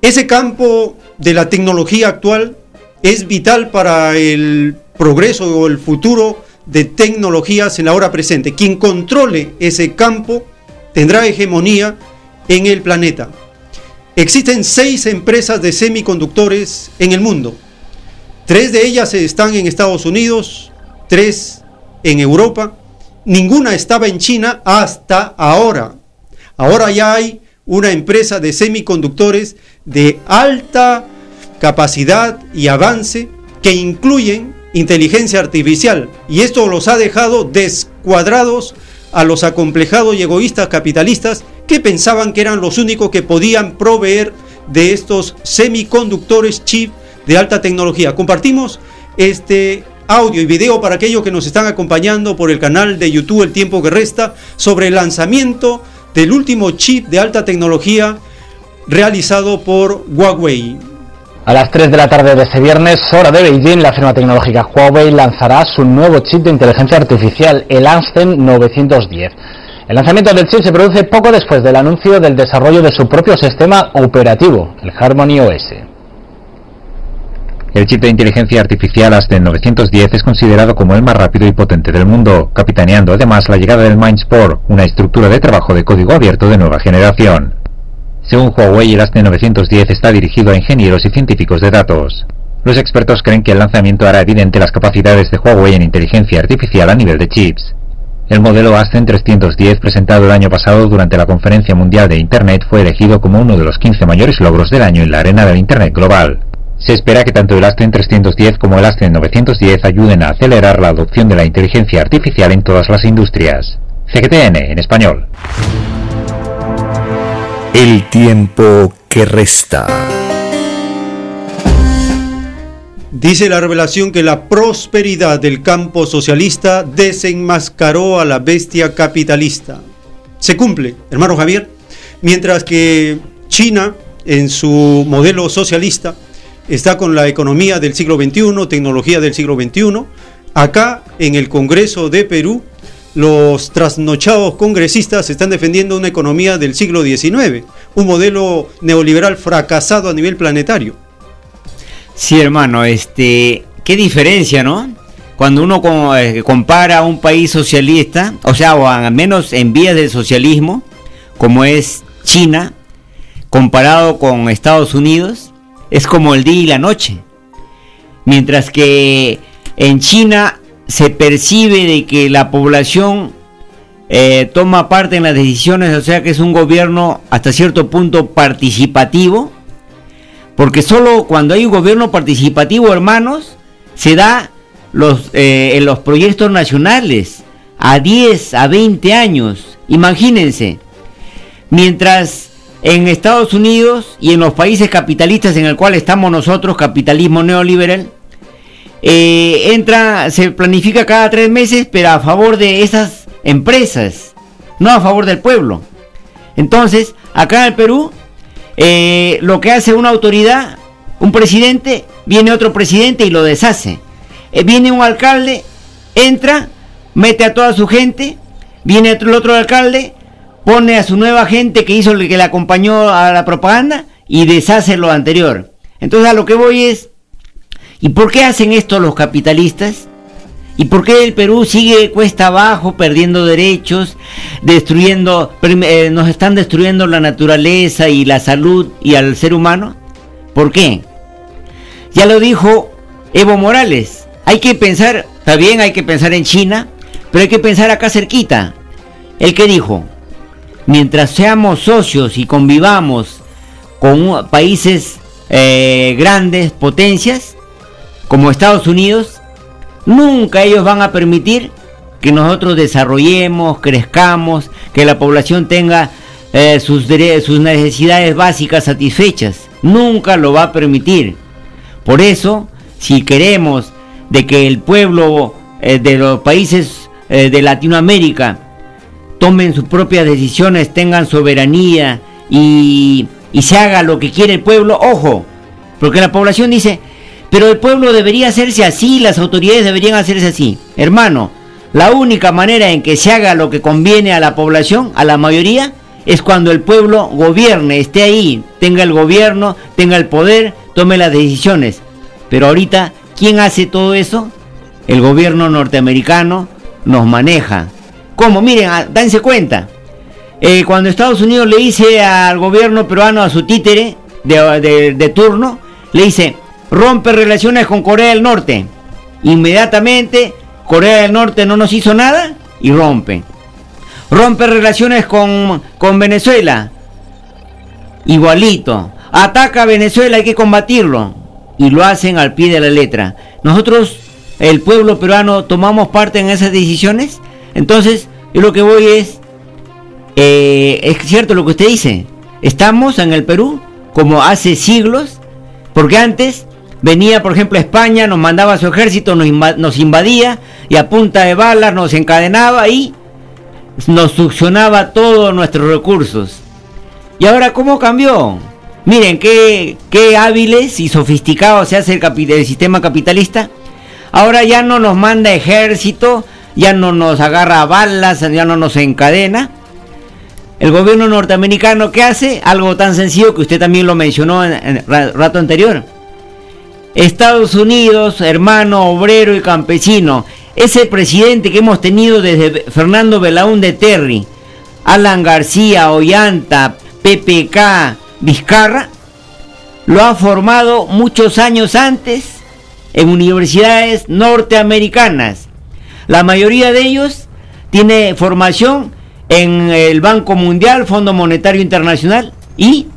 Ese campo de la tecnología actual es vital para el progreso o el futuro de tecnologías en la hora presente. Quien controle ese campo tendrá hegemonía en el planeta. Existen seis empresas de semiconductores en el mundo. Tres de ellas están en Estados Unidos, tres en Europa. Ninguna estaba en China hasta ahora. Ahora ya hay una empresa de semiconductores de alta capacidad y avance que incluyen inteligencia artificial. Y esto los ha dejado descuadrados a los acomplejados y egoístas capitalistas que pensaban que eran los únicos que podían proveer de estos semiconductores chip de alta tecnología. Compartimos este audio y video para aquellos que nos están acompañando por el canal de YouTube El Tiempo que Resta sobre el lanzamiento del último chip de alta tecnología realizado por Huawei. A las 3 de la tarde de este viernes, hora de Beijing, la firma tecnológica Huawei lanzará su nuevo chip de inteligencia artificial, el Ansten 910. El lanzamiento del chip se produce poco después del anuncio del desarrollo de su propio sistema operativo, el Harmony OS. El chip de inteligencia artificial Aston 910 es considerado como el más rápido y potente del mundo, capitaneando además la llegada del Mindspore, una estructura de trabajo de código abierto de nueva generación. Según Huawei, el ASTE 910 está dirigido a ingenieros y científicos de datos. Los expertos creen que el lanzamiento hará evidente las capacidades de Huawei en inteligencia artificial a nivel de chips. El modelo Aston 310 presentado el año pasado durante la Conferencia Mundial de Internet fue elegido como uno de los 15 mayores logros del año en la arena del Internet global. Se espera que tanto el Aston 310 como el Aston 910 ayuden a acelerar la adopción de la inteligencia artificial en todas las industrias. CGTN en español. El tiempo que resta. Dice la revelación que la prosperidad del campo socialista desenmascaró a la bestia capitalista. Se cumple, hermano Javier. Mientras que China en su modelo socialista, está con la economía del siglo XXI, tecnología del siglo XXI. Acá, en el Congreso de Perú, los trasnochados congresistas están defendiendo una economía del siglo XIX, un modelo neoliberal fracasado a nivel planetario. Sí, hermano, este, qué diferencia, ¿no? Cuando uno eh, compara un país socialista, o sea, o al menos en vías del socialismo, como es China, comparado con Estados Unidos, es como el día y la noche. Mientras que en China se percibe de que la población eh, toma parte en las decisiones, o sea que es un gobierno hasta cierto punto participativo, porque solo cuando hay un gobierno participativo, hermanos, se da los, eh, en los proyectos nacionales a 10, a 20 años. Imagínense, mientras en Estados Unidos y en los países capitalistas en el cual estamos nosotros, capitalismo neoliberal, eh, entra, se planifica cada tres meses, pero a favor de esas empresas, no a favor del pueblo. Entonces, acá en el Perú, eh, lo que hace una autoridad, un presidente, viene otro presidente y lo deshace. Eh, viene un alcalde, entra, mete a toda su gente, viene el otro alcalde, pone a su nueva gente que hizo que le acompañó a la propaganda y deshace lo anterior. Entonces a lo que voy es, ¿Y por qué hacen esto los capitalistas? ¿Y por qué el Perú sigue cuesta abajo, perdiendo derechos, destruyendo, eh, nos están destruyendo la naturaleza y la salud y al ser humano? ¿Por qué? Ya lo dijo Evo Morales. Hay que pensar, está bien, hay que pensar en China, pero hay que pensar acá cerquita. El que dijo, mientras seamos socios y convivamos con países eh, grandes, potencias, como Estados Unidos, nunca ellos van a permitir que nosotros desarrollemos, crezcamos, que la población tenga eh, sus, necesidades básicas satisfechas. Nunca lo va a permitir. Por eso, si queremos de que el pueblo eh, de los países eh, de Latinoamérica tomen sus propias decisiones, tengan soberanía y se haga lo que quiere el pueblo, ojo, porque la población dice, pero el pueblo debería hacerse así, las autoridades deberían hacerse así. Hermano, la única manera en que se haga lo que conviene a la población, a la mayoría, es cuando el pueblo gobierne, esté ahí, tenga el gobierno, tenga el poder, tome las decisiones. Pero ahorita, ¿quién hace todo eso? El gobierno norteamericano nos maneja. ¿Cómo? Miren, ah, dense cuenta. Eh, cuando Estados Unidos le dice al gobierno peruano, a su títere de turno, le dice, rompe relaciones con Corea del Norte. Inmediatamente Corea del Norte no nos hizo nada y rompe. Rompe relaciones con, con Venezuela. Igualito. Ataca a Venezuela, hay que combatirlo. Y lo hacen al pie de la letra. Nosotros, el pueblo peruano, tomamos parte en esas decisiones. Entonces, yo lo que voy es, eh, es cierto lo que usted dice. Estamos en el Perú como hace siglos, porque antes venía, por ejemplo, a España, nos mandaba su ejército, nos, invadía y a punta de balas nos encadenaba y nos succionaba todos nuestros recursos. ¿Y ahora cómo cambió? Miren qué, hábiles y sofisticados se hace el, el sistema capitalista. Ahora ya no nos manda ejército, ya no nos agarra balas, ya no nos encadena. El gobierno norteamericano, ¿qué hace? Algo tan sencillo que usted también lo mencionó en el rato anterior Estados Unidos, hermano obrero y campesino. Ese presidente que hemos tenido desde Fernando Belaúnde Terry, Alan García, Ollanta, PPK, Vizcarra, lo ha formado muchos años antes en universidades norteamericanas. La mayoría de ellos tiene formación en el Banco Mundial, Fondo Monetario Internacional y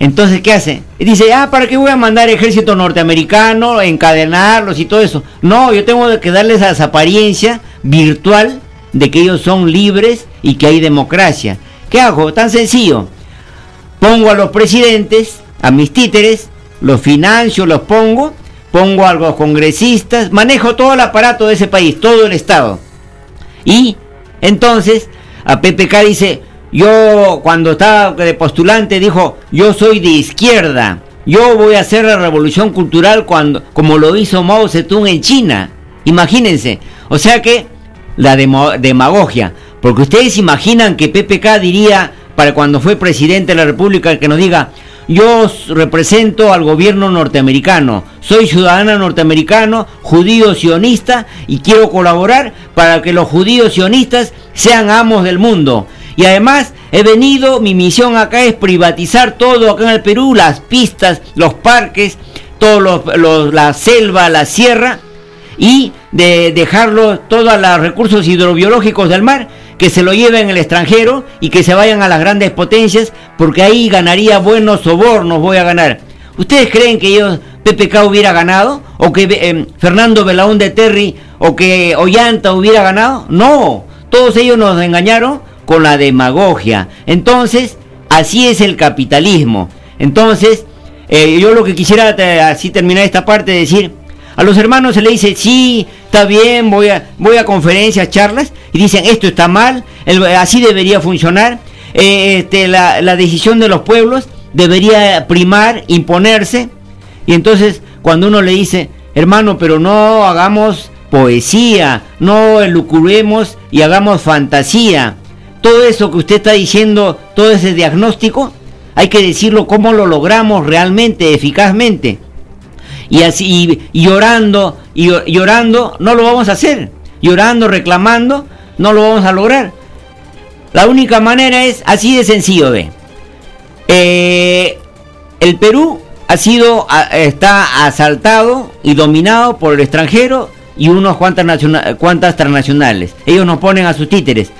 entonces, ¿qué hace? Dice, ah, ¿para qué voy a mandar ejército norteamericano, encadenarlos y todo eso? No, yo tengo que darles esa apariencia virtual de que ellos son libres y que hay democracia. ¿Qué hago? Tan sencillo. Pongo a los presidentes, a mis títeres, los financio, los pongo, pongo a los congresistas, manejo todo el aparato de ese país, todo el Estado. Y entonces a PPK dice, yo cuando estaba de postulante dijo, yo soy de izquierda, yo voy a hacer la revolución cultural cuando, como lo hizo Mao Zedong en China. Imagínense, o sea que la demagogia, porque ustedes imaginan que PPK diría para cuando fue presidente de la República que nos diga, yo represento al gobierno norteamericano, soy ciudadana norteamericano, judío sionista y quiero colaborar para que los judíos sionistas sean amos del mundo. Y además he venido, mi misión acá es privatizar todo acá en el Perú, las pistas, los parques, todos los, la selva, la sierra y de dejarlo todos los recursos hidrobiológicos del mar que se lo lleven el extranjero y que se vayan a las grandes potencias, porque ahí ganaría buenos sobornos, voy a ganar. ¿Ustedes creen que ellos, PPK hubiera ganado? ¿O que eh, Fernando Belaún de Terry o que Ollanta hubiera ganado? No, todos ellos nos engañaron con la demagogia. Entonces, así es el capitalismo. Entonces, eh, yo lo que quisiera así terminar esta parte de decir, a los hermanos se le dice, sí, está bien, voy a, voy a conferencias, charlas, y dicen, esto está mal, así debería funcionar, eh, este, la, la decisión de los pueblos debería primar, imponerse, y entonces cuando uno le dice, hermano, pero no hagamos poesía, no elucubremos y hagamos fantasía, todo eso que usted está diciendo, todo ese diagnóstico, hay que decirlo cómo lo logramos realmente, eficazmente. Y así llorando y llorando no lo vamos a hacer. Llorando reclamando no lo vamos a lograr. La única manera es así de sencillo ve. Eh, el Perú ha sido está asaltado y dominado por el extranjero y unos cuantas, cuantas transnacionales. Ellos nos ponen a sus títeres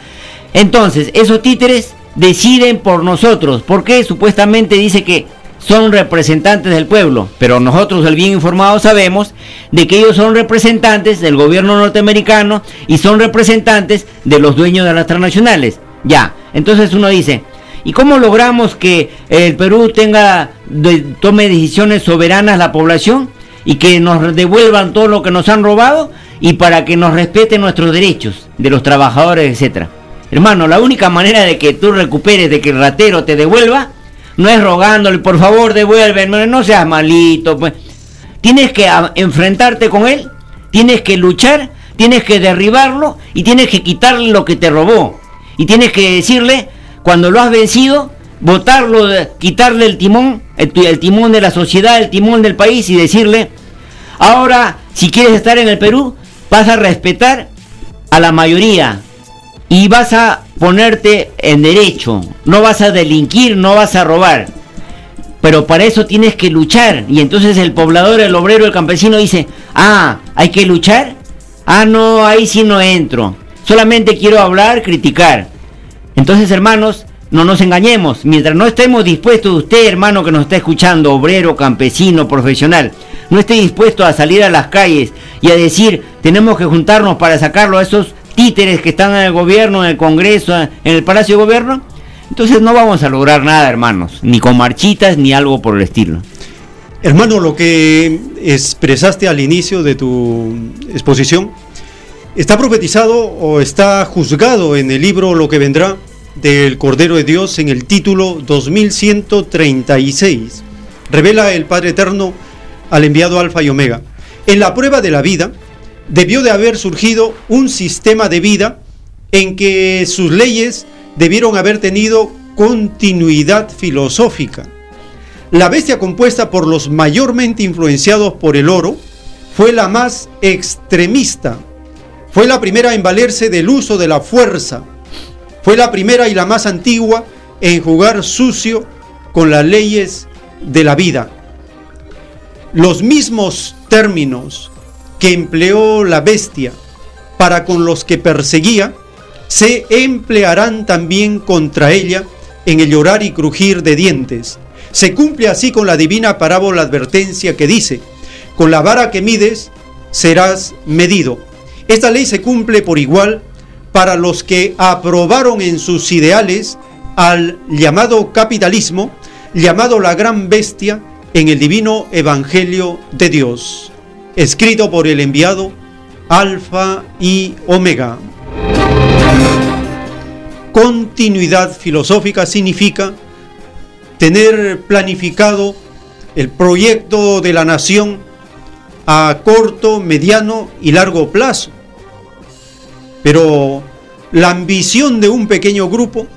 entonces esos títeres deciden por nosotros porque supuestamente dice que son representantes del pueblo, pero nosotros el bien informado sabemos de que ellos son representantes del gobierno norteamericano y son representantes de los dueños de las transnacionales. Ya, entonces uno dice, ¿y cómo logramos que el Perú tenga tome decisiones soberanas la población y que nos devuelvan todo lo que nos han robado y para que nos respeten nuestros derechos de los trabajadores, etcétera? Hermano, la única manera de que tú recuperes, de que el ratero te devuelva, no es rogándole, por favor, devuélveme, no seas malito. Pues. Tienes que enfrentarte con él, tienes que luchar, tienes que derribarlo y tienes que quitarle lo que te robó. Y tienes que decirle, cuando lo has vencido, votarlo, quitarle el timón, el, el timón de la sociedad, el timón del país y decirle, ahora, si quieres estar en el Perú, vas a respetar a la mayoría, y vas a ponerte en derecho, no vas a delinquir, no vas a robar. Pero para eso tienes que luchar. Y entonces el poblador, el obrero, el campesino dice, ah, hay que luchar. Ah, no, ahí sí no entro. Solamente quiero hablar, criticar. Entonces, hermanos, no nos engañemos. Mientras no estemos dispuestos, usted, hermano que nos está escuchando, obrero, campesino, profesional, no esté dispuesto a salir a las calles y a decir, tenemos que juntarnos para sacarlo a esos títeres que están en el gobierno, en el Congreso, en el Palacio de Gobierno, entonces no vamos a lograr nada, hermanos, ni con marchitas ni algo por el estilo. Hermano, lo que expresaste al inicio de tu exposición, está profetizado o está juzgado en el libro Lo que vendrá del Cordero de Dios en el título 2136. Revela el Padre Eterno al enviado Alfa y Omega. En la prueba de la vida, debió de haber surgido un sistema de vida en que sus leyes debieron haber tenido continuidad filosófica. La bestia compuesta por los mayormente influenciados por el oro fue la más extremista, fue la primera en valerse del uso de la fuerza, fue la primera y la más antigua en jugar sucio con las leyes de la vida. Los mismos términos que empleó la bestia para con los que perseguía, se emplearán también contra ella en el llorar y crujir de dientes. Se cumple así con la divina parábola advertencia que dice, con la vara que mides serás medido. Esta ley se cumple por igual para los que aprobaron en sus ideales al llamado capitalismo, llamado la gran bestia en el divino evangelio de Dios escrito por el enviado Alfa y Omega. continuidad filosófica significa tener planificado el proyecto de la nación a corto, mediano y largo plazo. Pero la ambición de un pequeño grupo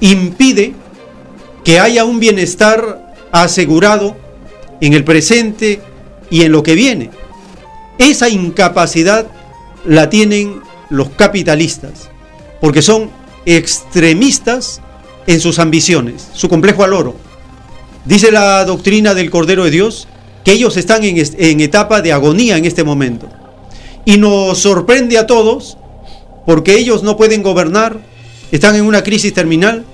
impide que haya un bienestar asegurado en el presente y en lo que viene. Esa incapacidad la tienen los capitalistas, porque son extremistas en sus ambiciones, su complejo al oro. Dice la doctrina del Cordero de Dios que ellos están en, etapa de agonía en este momento. Y nos sorprende a todos porque ellos no pueden gobernar, están en una crisis terminal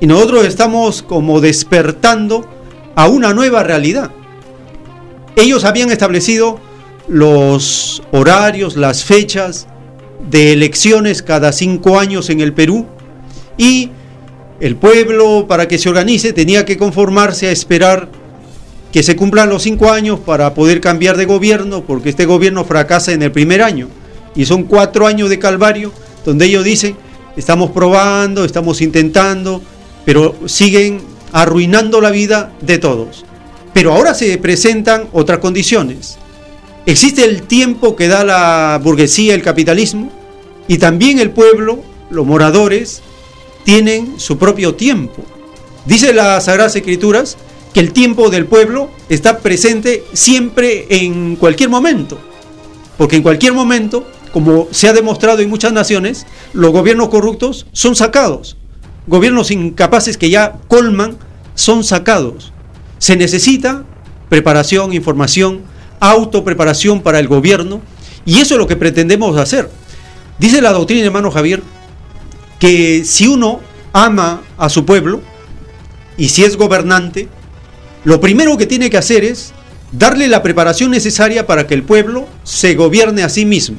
y nosotros estamos como despertando a una nueva realidad. Ellos habían establecido los horarios, las fechas de elecciones cada cinco años en el Perú y el pueblo para que se organice tenía que conformarse a esperar que se cumplan los cinco años para poder cambiar de gobierno porque este gobierno fracasa en el primer año y son cuatro años de calvario donde ellos dicen estamos probando, estamos intentando, pero siguen arruinando la vida de todos. Pero ahora se presentan otras condiciones. Existe el tiempo que da la burguesía, el capitalismo, y también el pueblo, los moradores, tienen su propio tiempo. Dice las Sagradas Escrituras que el tiempo del pueblo está presente siempre en cualquier momento, porque en cualquier momento, como se ha demostrado en muchas naciones, los gobiernos corruptos son sacados, gobiernos incapaces que ya colman son sacados. Se necesita preparación, información, autopreparación para el gobierno, y eso es lo que pretendemos hacer. Dice la doctrina, hermano Javier, que si uno ama a su pueblo y si es gobernante, lo primero que tiene que hacer es darle la preparación necesaria para que el pueblo se gobierne a sí mismo.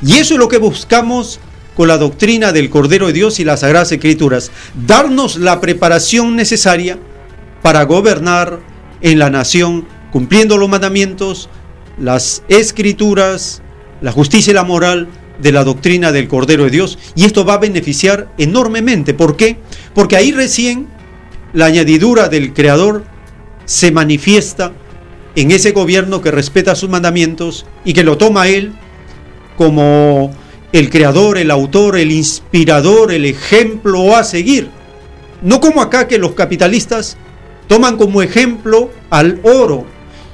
Y eso es lo que buscamos con la doctrina del Cordero de Dios y las Sagradas Escrituras, darnos la preparación necesaria para gobernar en la nación cumpliendo los mandamientos, las escrituras, la justicia y la moral de la doctrina del Cordero de Dios. Y esto va a beneficiar enormemente. ¿Por qué? Porque ahí recién la añadidura del Creador se manifiesta en ese gobierno que respeta sus mandamientos y que lo toma Él como el creador, el autor, el inspirador, el ejemplo a seguir. No como acá que los capitalistas toman como ejemplo al oro,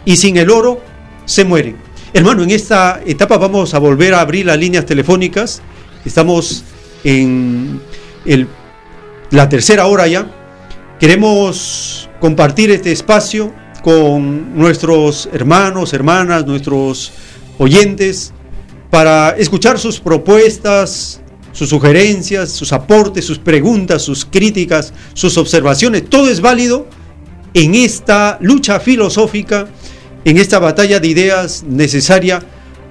y sin el oro se mueren. Hermano, en esta etapa vamos a volver a abrir las líneas telefónicas. Estamos en la tercera hora ya. Queremos compartir este espacio con nuestros hermanos, hermanas, nuestros oyentes, para escuchar sus propuestas, sus sugerencias, sus aportes, sus preguntas, sus críticas, sus observaciones. Todo es válido en esta lucha filosófica en esta batalla de ideas necesaria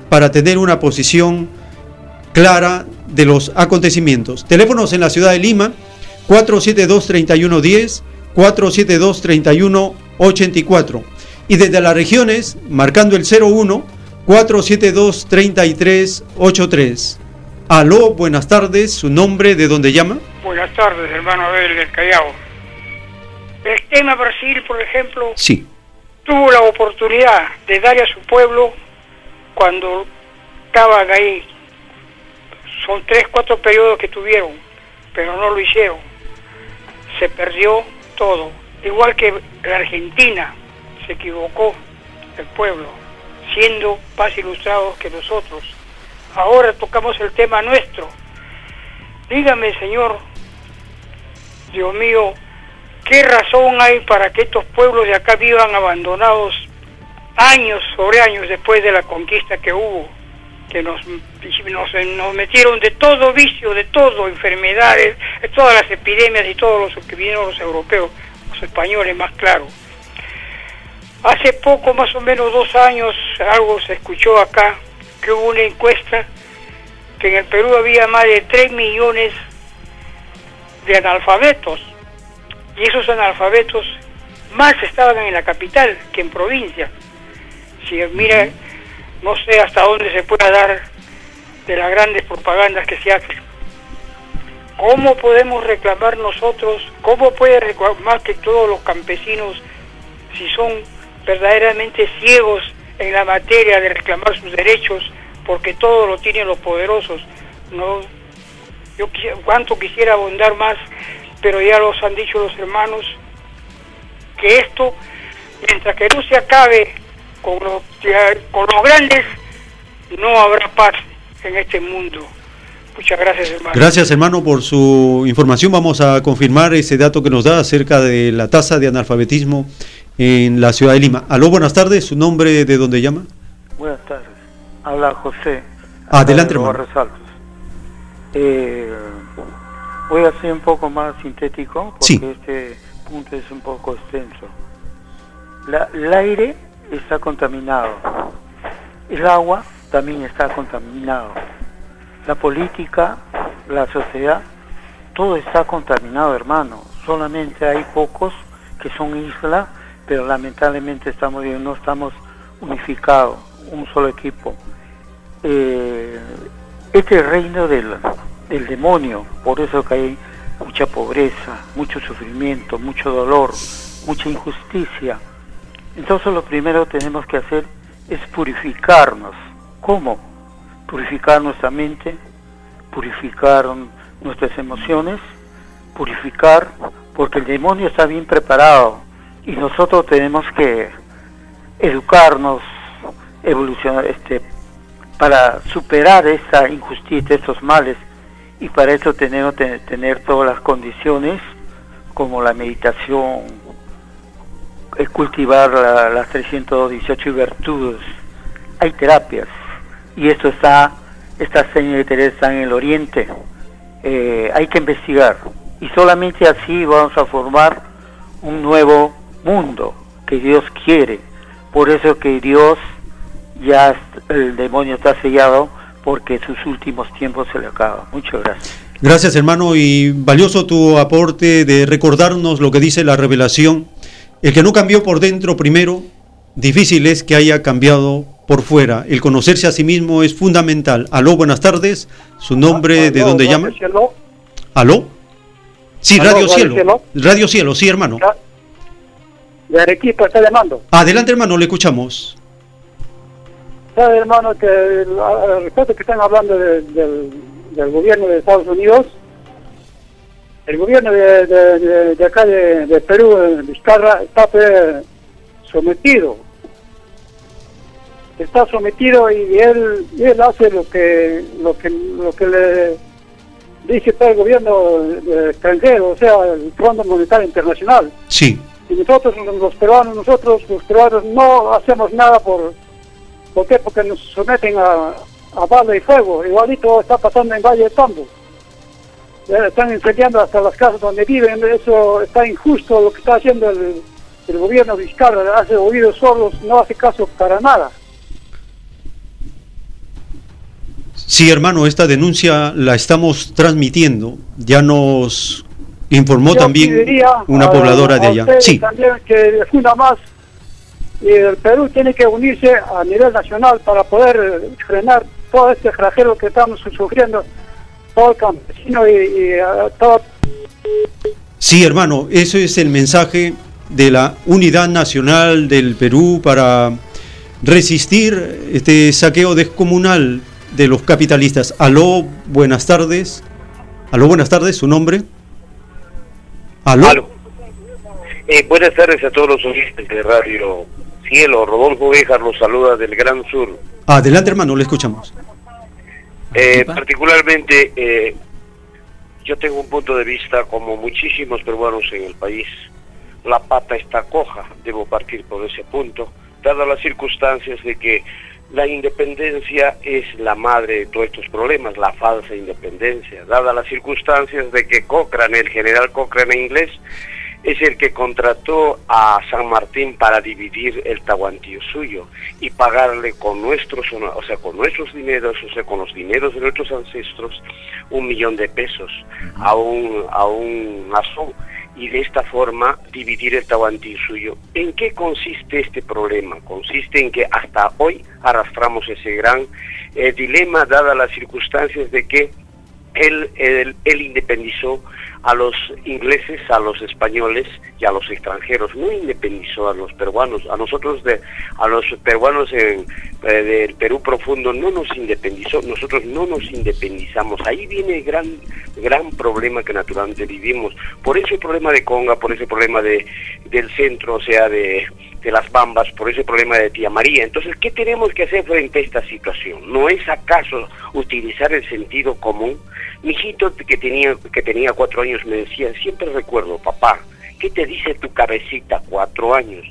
para tener una posición clara de los acontecimientos. Teléfonos en la ciudad de Lima, 472-3110, 472-3184. Y desde las regiones, marcando el 01, 472-3383. Aló, buenas tardes, su nombre, de dónde llama. Buenas tardes, hermano Abel del Callao. El tema Brasil, por ejemplo. Sí tuvo la oportunidad de darle a su pueblo cuando estaban ahí. Son tres, cuatro periodos que tuvieron, pero no lo hicieron. Se perdió todo. Igual que la Argentina se equivocó el pueblo, siendo más ilustrados que nosotros. Ahora tocamos el tema nuestro. Dígame, Señor, Dios mío, ¿Qué razón hay para que estos pueblos de acá vivan abandonados años sobre años después de la conquista que hubo? Que nos, metieron de todo vicio, de todo, enfermedades, de todas las epidemias y todos los que vinieron los europeos, los españoles más claro. Hace poco, más o menos dos años, algo se escuchó acá, que hubo una encuesta que en el Perú había más de 3 millones de analfabetos y esos analfabetos más estaban en la capital que en provincia. Si mira, no sé hasta dónde se pueda dar de las grandes propagandas que se hacen. ¿Cómo podemos reclamar nosotros? ¿Cómo puede reclamar que todos los campesinos, si son verdaderamente ciegos en la materia de reclamar sus derechos, porque todo lo tienen los poderosos? No, yo cuánto quisiera abundar más, pero ya los han dicho los hermanos que esto, mientras que no se acabe con los, con los grandes, no habrá paz en este mundo. Muchas gracias, hermano. Gracias, hermano, por su información. Vamos a confirmar ese dato que nos da acerca de la tasa de analfabetismo en la ciudad de Lima. Aló, buenas tardes. ¿Su nombre de dónde llama? Buenas tardes. Habla José. Adelante, hermano. Eh, voy a ser un poco más sintético porque este punto es un poco extenso. el aire está contaminado. El agua también está contaminado la política, la sociedad, todo está contaminado, hermano. Solamente hay pocos que son islas, pero lamentablemente estamos no estamos unificados, un solo equipo. Eh, este reino del, del demonio, por eso que hay mucha pobreza, mucho sufrimiento, mucho dolor, mucha injusticia. Entonces lo primero que tenemos que hacer es purificarnos. ¿Cómo? purificar nuestra mente, purificar nuestras emociones, purificar, porque el demonio está bien preparado y nosotros tenemos que educarnos, evolucionar, este, para superar esta injusticia, estos males, y para eso tenemos que tener todas las condiciones, como la meditación, cultivar las 318 virtudes. Hay terapias, y esto está, esta señal de Teresa está en el oriente. Eh, hay que investigar y solamente así vamos a formar un nuevo mundo que Dios quiere. Por eso que Dios ya el demonio está sellado porque sus últimos tiempos se le acaban. Muchas gracias. Gracias hermano y valioso tu aporte de recordarnos lo que dice la revelación. El que no cambió por dentro primero, difícil es que haya cambiado por fuera. El conocerse a sí mismo es fundamental. Aló, buenas tardes. ¿Su nombre de dónde llama? Cielo. ¿Aló? Sí, Radio, Cielo. Radio Cielo, sí, hermano. De Arequipa está llamando. Adelante, hermano, le escuchamos. Sabe, hermano, que respecto que están hablando del, gobierno de Estados Unidos, el gobierno de, acá de, Perú, Vizcarra, está pues, sometido está sometido y él, él hace lo que, lo que, lo que le dice todo el gobierno extranjero, o sea, el Fondo Monetario Internacional. Sí. Y nosotros, los peruanos, nosotros, los peruanos, no hacemos nada por, ¿por qué? Porque nos someten a, a bala y fuego. Igualito está pasando en Valle de Tambo. Están incendiando hasta las casas donde viven, eso está injusto lo que está haciendo el, el gobierno fiscal, hace oídos solos, no hace caso para nada. Sí, hermano, esta denuncia la estamos transmitiendo. Ya nos informó también una pobladora de allá. Sí. También que funda más y el Perú tiene que unirse a nivel nacional para poder frenar todo este flagelo que estamos sufriendo, todo el campesino y, y todo. Sí, hermano, eso es el mensaje de la unidad nacional del Perú para resistir este saqueo descomunal de los capitalistas. Aló, buenas tardes. Aló, buenas tardes, su nombre. Aló. Eh, buenas tardes a todos los oyentes de Radio Cielo. Rodolfo Bejar los saluda del Gran Sur. Adelante, hermano, le escuchamos. Eh, particularmente, eh, yo tengo un punto de vista como muchísimos peruanos en el país. La pata está coja, debo partir por ese punto, dadas las circunstancias de que la independencia es la madre de todos estos problemas, la falsa independencia, dadas las circunstancias de que Cochrane, el general Cochrane inglés, es el que contrató a San Martín para dividir el tahuantío suyo y pagarle con nuestros, o sea, con nuestros dineros, o sea, con los dineros de nuestros ancestros, un millón de pesos a un, a un masón y de esta forma dividir el Tahuantí suyo. ¿En qué consiste este problema? Consiste en que hasta hoy arrastramos ese gran eh, dilema, dadas las circunstancias de que él, él, él independizó a los ingleses, a los españoles y a los extranjeros. No independizó a los peruanos, a nosotros, de, a los peruanos en, eh, del Perú profundo no nos independizó, nosotros no nos independizamos. Ahí viene el gran, gran problema que naturalmente vivimos. Por ese problema de Conga, por ese problema de, del centro, o sea, de, de las Bambas, por ese problema de Tía María. Entonces, ¿qué tenemos que hacer frente a esta situación? ¿No es acaso utilizar el sentido común? Mi hijito que tenía, que tenía cuatro años me decía, siempre recuerdo, papá, ¿qué te dice tu cabecita? Cuatro años.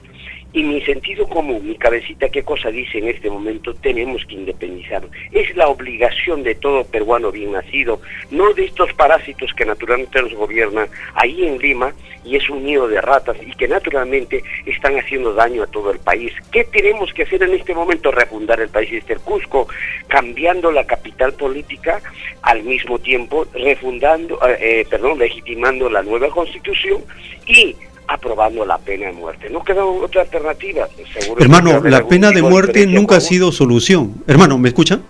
Y mi sentido común, mi cabecita, ¿qué cosa dice en este momento? Tenemos que independizarnos. Es la obligación de todo peruano bien nacido, no de estos parásitos que naturalmente nos gobiernan ahí en Lima y es un nido de ratas y que naturalmente están haciendo daño a todo el país. ¿Qué tenemos que hacer en este momento? Refundar el país desde el Cusco, cambiando la capital política, al mismo tiempo refundando, eh, eh, perdón, legitimando la nueva constitución y aprobando la pena de muerte. No queda otra alternativa. Seguro hermano, la pena de muerte nunca ha sido solución. Hermano, ¿me escuchan?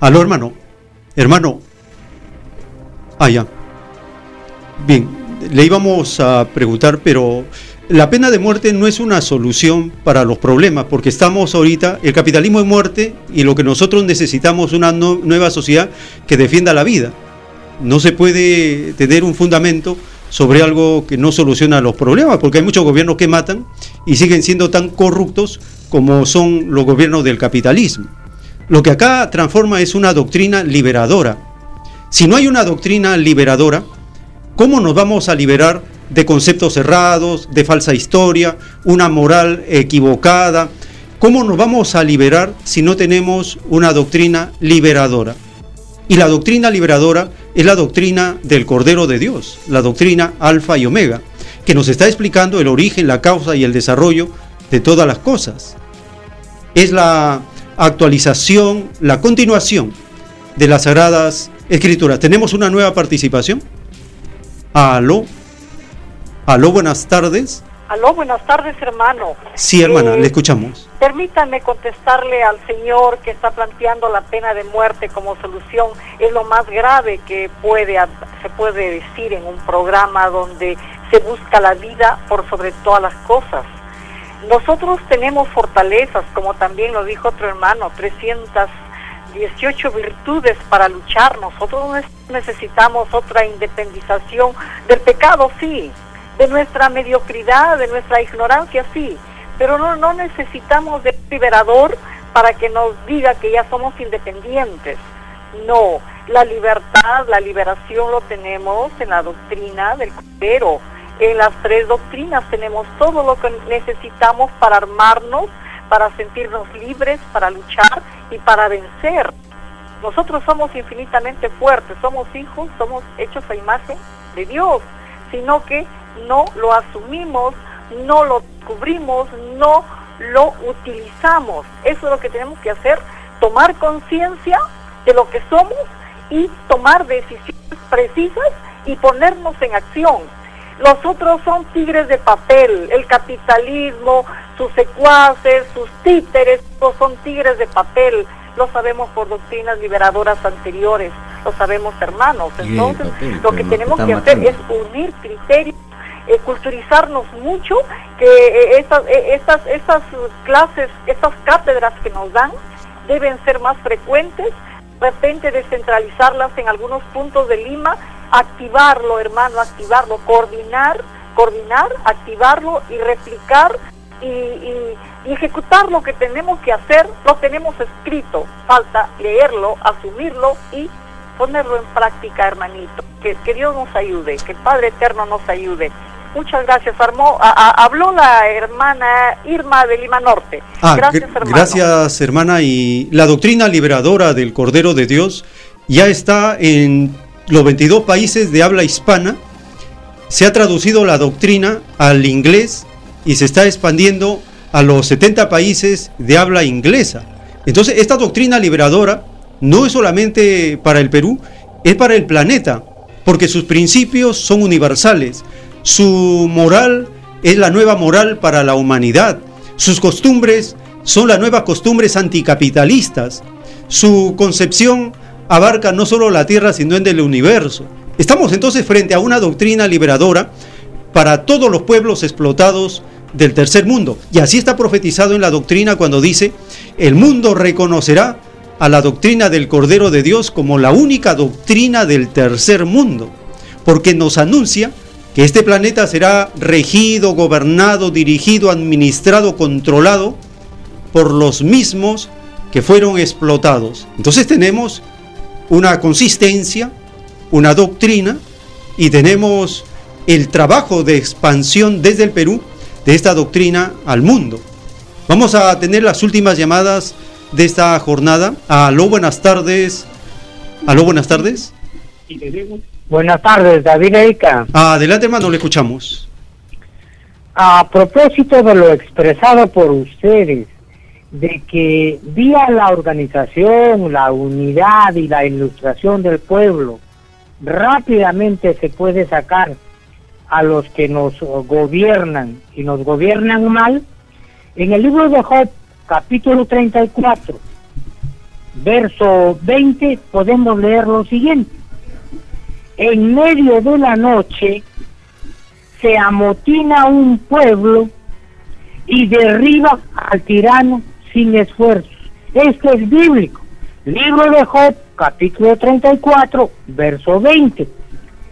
Aló, hermano. Hermano. Ah, ya. Bien, le íbamos a preguntar, pero la pena de muerte no es una solución para los problemas, porque estamos ahorita, el capitalismo es muerte y lo que nosotros necesitamos es una nueva sociedad que defienda la vida. No se puede tener un fundamento sobre algo que no soluciona los problemas, porque hay muchos gobiernos que matan y siguen siendo tan corruptos como son los gobiernos del capitalismo. Lo que acá transforma es una doctrina liberadora. Si no hay una doctrina liberadora, ¿cómo nos vamos a liberar de conceptos cerrados, de falsa historia, una moral equivocada? ¿Cómo nos vamos a liberar si no tenemos una doctrina liberadora? Y la doctrina liberadora es la doctrina del Cordero de Dios, la doctrina alfa y omega, que nos está explicando el origen, la causa y el desarrollo de todas las cosas. Es la actualización, la continuación de las sagradas escrituras. Tenemos una nueva participación. Aló. Aló, buenas tardes. Aló, buenas tardes, hermano. Sí, hermana, le escuchamos. Permítanme contestarle al señor que está planteando la pena de muerte como solución. Es lo más grave que puede, se puede decir en un programa donde se busca la vida por sobre todas las cosas. Nosotros tenemos fortalezas, como también lo dijo otro hermano, 318 virtudes para luchar. Nosotros necesitamos otra independización del pecado, sí, de nuestra mediocridad, de nuestra ignorancia, sí, pero no, no necesitamos de liberador para que nos diga que ya somos independientes. No, la libertad, la liberación lo tenemos en la doctrina del Cordero. En las tres doctrinas tenemos todo lo que necesitamos para armarnos, para sentirnos libres, para luchar y para vencer. Nosotros somos infinitamente fuertes, somos hijos, somos hechos a imagen de Dios, sino que no lo asumimos, no lo descubrimos, no lo utilizamos. Eso es lo que tenemos que hacer, tomar conciencia de lo que somos y tomar decisiones precisas y ponernos en acción. Los otros son tigres de papel, el capitalismo, sus secuaces, sus títeres, todos son tigres de papel. Lo sabemos por doctrinas liberadoras anteriores, lo sabemos hermanos. Entonces, lo que tenemos que hacer es unir criterios eh, culturizarnos mucho, que eh, estas, eh, estas, estas clases, estas cátedras que nos dan deben ser más frecuentes, de repente descentralizarlas en algunos puntos de Lima, activarlo, hermano, activarlo, coordinar, coordinar, activarlo y replicar y, y, ejecutar lo que tenemos que hacer, lo tenemos escrito, falta leerlo, asumirlo y ponerlo en práctica, hermanito. Que, que Dios nos ayude, que el Padre Eterno nos ayude. Muchas gracias, Armó. habló la hermana Irma de Lima Norte. Ah, gracias, hermano. Gracias, hermana. Y la doctrina liberadora del Cordero de Dios ya está en los 22 países de habla hispana. Se ha traducido la doctrina al inglés y se está expandiendo a los 70 países de habla inglesa. Entonces, esta doctrina liberadora no es solamente para el Perú, es para el planeta, porque sus principios son universales. Su moral es la nueva moral para la humanidad. Sus costumbres son las nuevas costumbres anticapitalistas. Su concepción abarca no solo la Tierra, sino en el universo. Estamos entonces frente a una doctrina liberadora para todos los pueblos explotados del tercer mundo. Y así está profetizado en la doctrina cuando dice, el mundo reconocerá a la doctrina del Cordero de Dios como la única doctrina del tercer mundo, porque nos anuncia que este planeta será regido, gobernado, dirigido, administrado, controlado por los mismos que fueron explotados. Entonces tenemos una consistencia, una doctrina y tenemos el trabajo de expansión desde el Perú de esta doctrina al mundo. Vamos a tener las últimas llamadas de esta jornada. Aló, buenas tardes. Aló, buenas tardes. Buenas tardes, David Eica. Adelante, hermano, le escuchamos. A propósito de lo expresado por ustedes, de que vía la organización, la unidad y la ilustración del pueblo, rápidamente se puede sacar a los que nos gobiernan y nos gobiernan mal, en el libro de Job, capítulo 34, verso 20, podemos leer lo siguiente. En medio de la noche se amotina un pueblo y derriba al tirano sin esfuerzo. Esto es bíblico. Libro de Job, capítulo 34, verso 20.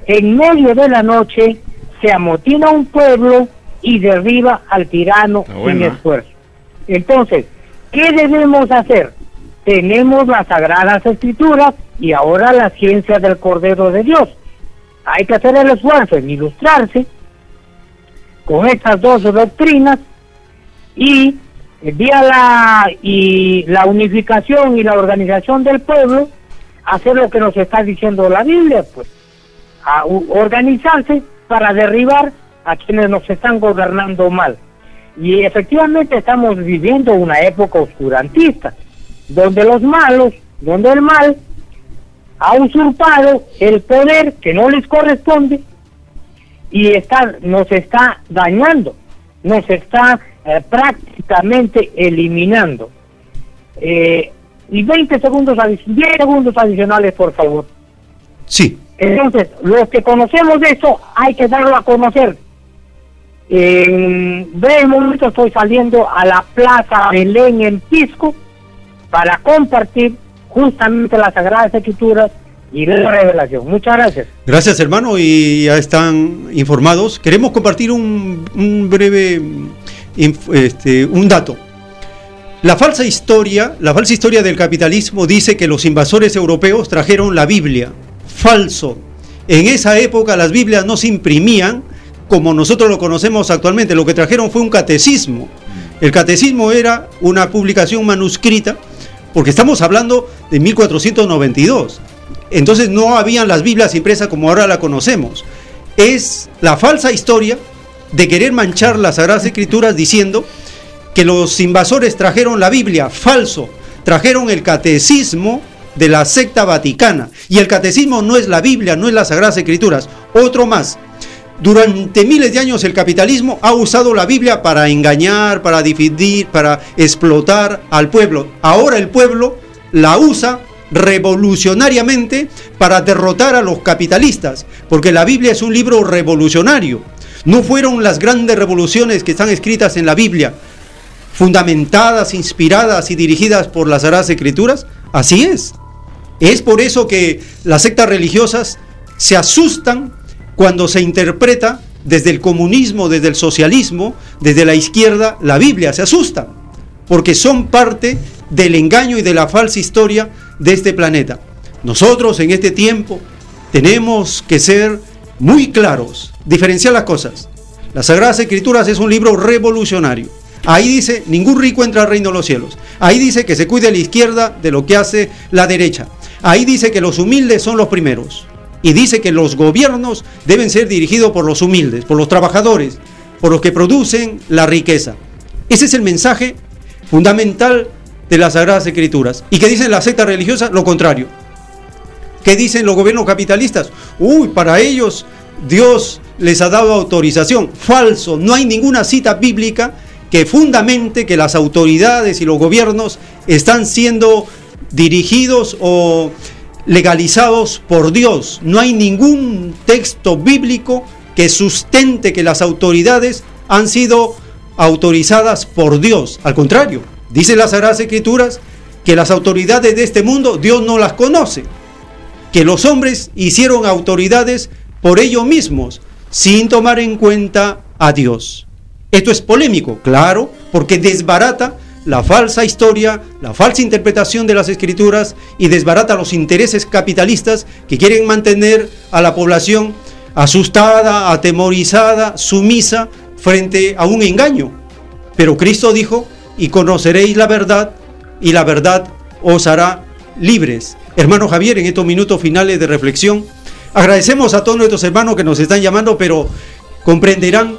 En medio de la noche se amotina un pueblo y derriba al tirano sin esfuerzo. Entonces, ¿qué debemos hacer? Tenemos las sagradas escrituras y ahora la ciencia del Cordero de Dios. Hay que hacer el esfuerzo en ilustrarse con estas dos doctrinas y vía la, y la unificación y la organización del pueblo, hacer lo que nos está diciendo la Biblia, pues, a organizarse para derribar a quienes nos están gobernando mal. Y efectivamente estamos viviendo una época oscurantista, donde los malos, donde el mal ha usurpado el poder que no les corresponde y está, nos está dañando, nos está eh, prácticamente eliminando. Eh, y 20 segundos, 10 segundos adicionales, por favor. Sí. Entonces, los que conocemos de esto, hay que darlo a conocer. En breve momento estoy saliendo a la Plaza Belén en Pisco para compartir justamente las Sagradas Escrituras y la revelación. Muchas gracias. Gracias hermano y ya están informados. Queremos compartir un, un breve este, un dato. La falsa historia, la falsa historia del capitalismo dice que los invasores europeos trajeron la Biblia. Falso. En esa época las Biblias no se imprimían como nosotros lo conocemos actualmente. Lo que trajeron fue un catecismo. El catecismo era una publicación manuscrita, porque estamos hablando de 1492. Entonces no habían las Biblias impresas como ahora la conocemos. Es la falsa historia de querer manchar las Sagradas Escrituras diciendo que los invasores trajeron la Biblia, falso, trajeron el catecismo de la secta vaticana. Y el catecismo no es la Biblia, no es las Sagradas Escrituras. Otro más. Durante miles de años el capitalismo ha usado la Biblia para engañar, para dividir, para explotar al pueblo. Ahora el pueblo la usa revolucionariamente para derrotar a los capitalistas, porque la Biblia es un libro revolucionario. No fueron las grandes revoluciones que están escritas en la Biblia, fundamentadas, inspiradas y dirigidas por las Sagradas Escrituras. Así es. Es por eso que las sectas religiosas se asustan cuando se interpreta desde el comunismo, desde el socialismo, desde la izquierda, la Biblia. Se asustan porque son parte del engaño y de la falsa historia de este planeta. Nosotros en este tiempo tenemos que ser muy claros, diferenciar las cosas. Las Sagradas Escrituras es un libro revolucionario. Ahí dice, ningún rico entra al reino de los cielos. Ahí dice que se cuide la izquierda de lo que hace la derecha. Ahí dice que los humildes son los primeros. Y dice que los gobiernos deben ser dirigidos por los humildes, por los trabajadores, por los que producen la riqueza. Ese es el mensaje fundamental de las Sagradas Escrituras. ¿Y qué dicen las sectas religiosas? Lo contrario. ¿Qué dicen los gobiernos capitalistas? Uy, para ellos Dios les ha dado autorización. Falso, no hay ninguna cita bíblica que fundamente que las autoridades y los gobiernos están siendo dirigidos o legalizados por Dios. No hay ningún texto bíblico que sustente que las autoridades han sido autorizadas por Dios. Al contrario, dice las Sagradas Escrituras que las autoridades de este mundo Dios no las conoce. Que los hombres hicieron autoridades por ellos mismos, sin tomar en cuenta a Dios. Esto es polémico, claro, porque desbarata la falsa historia, la falsa interpretación de las escrituras y desbarata los intereses capitalistas que quieren mantener a la población asustada, atemorizada, sumisa frente a un engaño. Pero Cristo dijo, y conoceréis la verdad, y la verdad os hará libres. Hermano Javier, en estos minutos finales de reflexión, agradecemos a todos nuestros hermanos que nos están llamando, pero comprenderán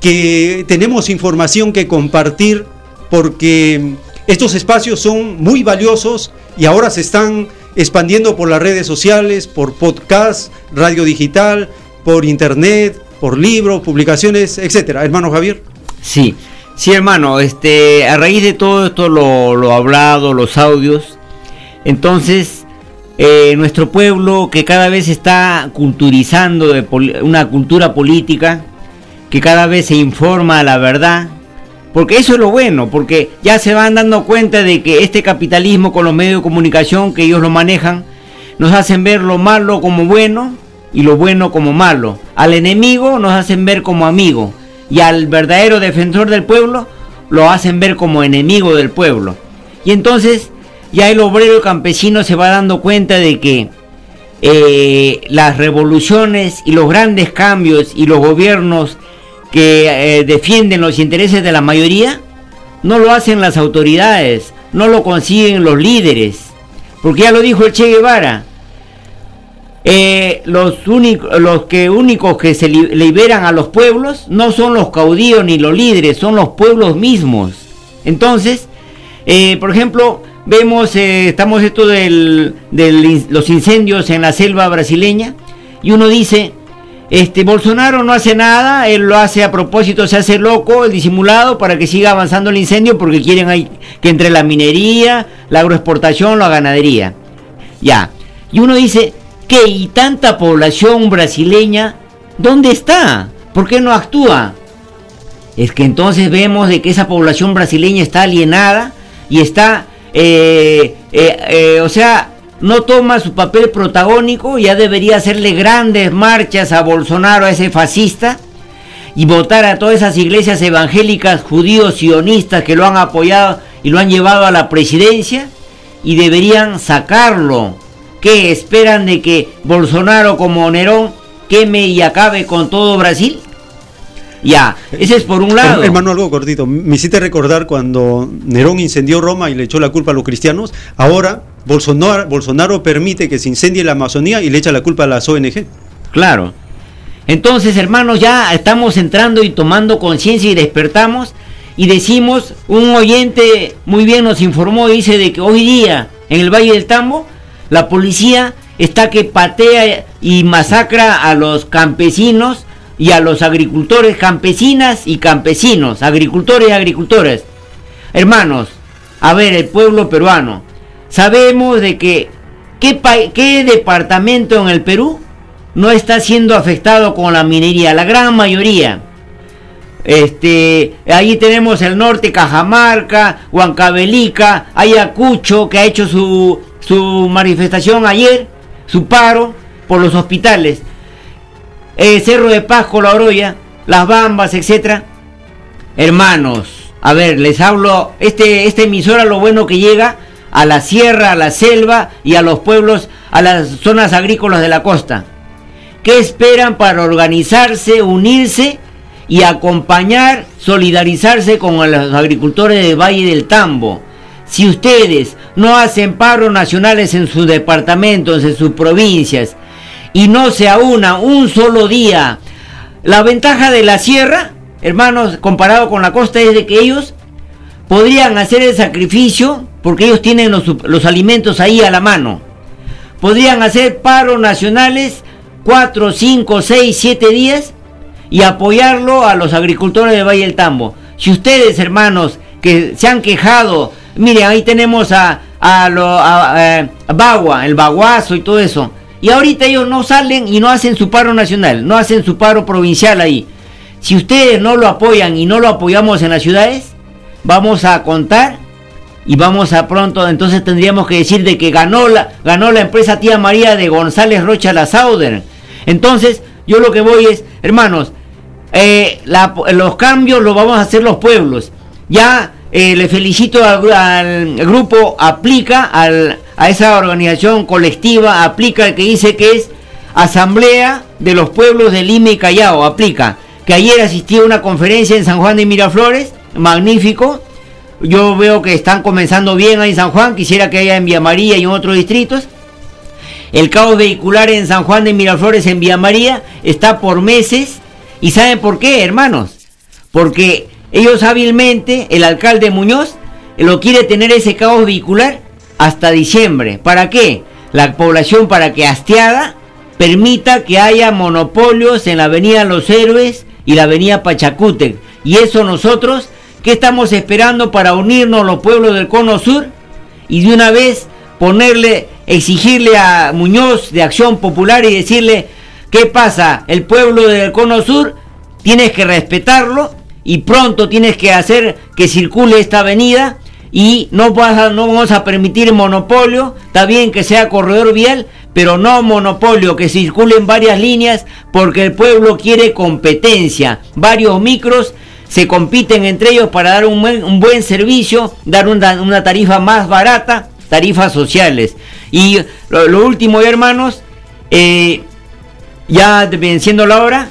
que tenemos información que compartir porque estos espacios son muy valiosos y ahora se están expandiendo por las redes sociales, por podcast, radio digital, por internet, por libros, publicaciones, etcétera. Hermano Javier. Sí, sí, hermano. Este, a raíz de todo esto, lo, lo hablado, los audios, entonces eh, nuestro pueblo que cada vez está culturizando una cultura política, que cada vez se informa la verdad, porque eso es lo bueno, porque ya se van dando cuenta de que este capitalismo con los medios de comunicación que ellos lo manejan, nos hacen ver lo malo como bueno y lo bueno como malo. Al enemigo nos hacen ver como amigo y al verdadero defensor del pueblo lo hacen ver como enemigo del pueblo. Y entonces ya el obrero campesino se va dando cuenta de que eh, las revoluciones y los grandes cambios y los gobiernos que eh, defienden los intereses de la mayoría, no lo hacen las autoridades, no lo consiguen los líderes. Porque ya lo dijo el Che Guevara, eh, los, únicos, los que únicos que se liberan a los pueblos no son los caudillos ni los líderes, son los pueblos mismos. Entonces, eh, por ejemplo, vemos, estamos esto de los incendios en la selva brasileña, y uno dice, este, Bolsonaro no hace nada, él lo hace a propósito, se hace loco, el disimulado, para que siga avanzando el incendio, porque quieren que entre la minería, la agroexportación, la ganadería. Ya. Y uno dice, ¿qué? ¿Y tanta población brasileña? ¿Dónde está? ¿Por qué no actúa? Es que entonces vemos de que esa población brasileña está alienada y está, eh, eh, eh, o sea, no toma su papel protagónico, ya debería hacerle grandes marchas a Bolsonaro, a ese fascista, y votar a todas esas iglesias evangélicas, judíos, sionistas que lo han apoyado y lo han llevado a la presidencia, y deberían sacarlo. ¿Qué esperan de que Bolsonaro como Nerón queme y acabe con todo Brasil? Ya, ese es por un lado. Hermano, algo cortito. Me hiciste recordar cuando Nerón incendió Roma y le echó la culpa a los cristianos. Ahora Bolsonaro, Bolsonaro permite que se incendie la Amazonía y le echa la culpa a las ONG. Claro. Entonces, hermanos, ya estamos entrando y tomando conciencia y despertamos y decimos, un oyente muy bien nos informó y dice de que hoy día en el Valle del Tambo la policía está que patea y masacra a los campesinos y a los agricultores, campesinas y campesinos, agricultores y agricultores. Hermanos, a ver, el pueblo peruano, sabemos de que ¿qué, qué departamento en el Perú no está siendo afectado con la minería, la gran mayoría. Este, ahí tenemos el norte, Cajamarca, Huancavelica, Ayacucho, que ha hecho su, su manifestación ayer, su paro por los hospitales. Eh, Cerro de Pasco, La Oroya, Las Bambas, etcétera. Hermanos, a ver, les hablo, este, esta emisora lo bueno que llega a la sierra, a la selva y a los pueblos, a las zonas agrícolas de la costa. ¿Qué esperan para organizarse, unirse y acompañar, solidarizarse con los agricultores del Valle del Tambo? Si ustedes no hacen paros nacionales en sus departamentos, en sus provincias, y no se aúna un solo día. La ventaja de la sierra, hermanos, comparado con la costa, es de que ellos podrían hacer el sacrificio porque ellos tienen los, alimentos ahí a la mano. Podrían hacer paros nacionales 4, 5, 6, 7 días y apoyarlo a los agricultores de Valle del Tambo. Si ustedes, hermanos, que se han quejado, miren, ahí tenemos a, a, lo, eh, Bagua, el Baguazo y todo eso. Y ahorita ellos no salen y no hacen su paro nacional, no hacen su paro provincial ahí. Si ustedes no lo apoyan y no lo apoyamos en las ciudades, vamos a contar y vamos a pronto, entonces tendríamos que decir de que ganó la, ganó la empresa Tía María de González Rocha La Sauder. Entonces, yo lo que voy es, hermanos, eh, los cambios los vamos a hacer los pueblos. Ya eh, le felicito al, grupo Aplica, a esa organización colectiva, Aplica, que dice que es Asamblea de los Pueblos de Lima y Callao, Aplica, que ayer asistió a una conferencia en San Juan de Miraflores, magnífico, yo veo que están comenzando bien ahí en San Juan, quisiera que haya en Vía María y en otros distritos. El caos vehicular en San Juan de Miraflores, en Vía María, está por meses. ¿Y saben por qué, hermanos? Porque ellos hábilmente, el alcalde Muñoz, lo quiere tener ese caos vehicular hasta diciembre. ¿Para qué? La población para que hastiada permita que haya monopolios en la avenida Los Héroes y la avenida Pachacútec. Y eso nosotros ¿Qué estamos esperando para unirnos los pueblos del Cono Sur? Y de una vez ponerle, exigirle a Muñoz de Acción Popular y decirle, ¿qué pasa? El pueblo del Cono Sur tienes que respetarlo y pronto tienes que hacer que circule esta avenida y no, no vamos a permitir monopolio, está bien que sea corredor vial, pero no monopolio, que circulen varias líneas porque el pueblo quiere competencia, varios micros se compiten entre ellos para dar un buen, servicio, dar una, tarifa más barata, tarifas sociales. Y lo, último, hermanos, eh, ya venciendo la hora,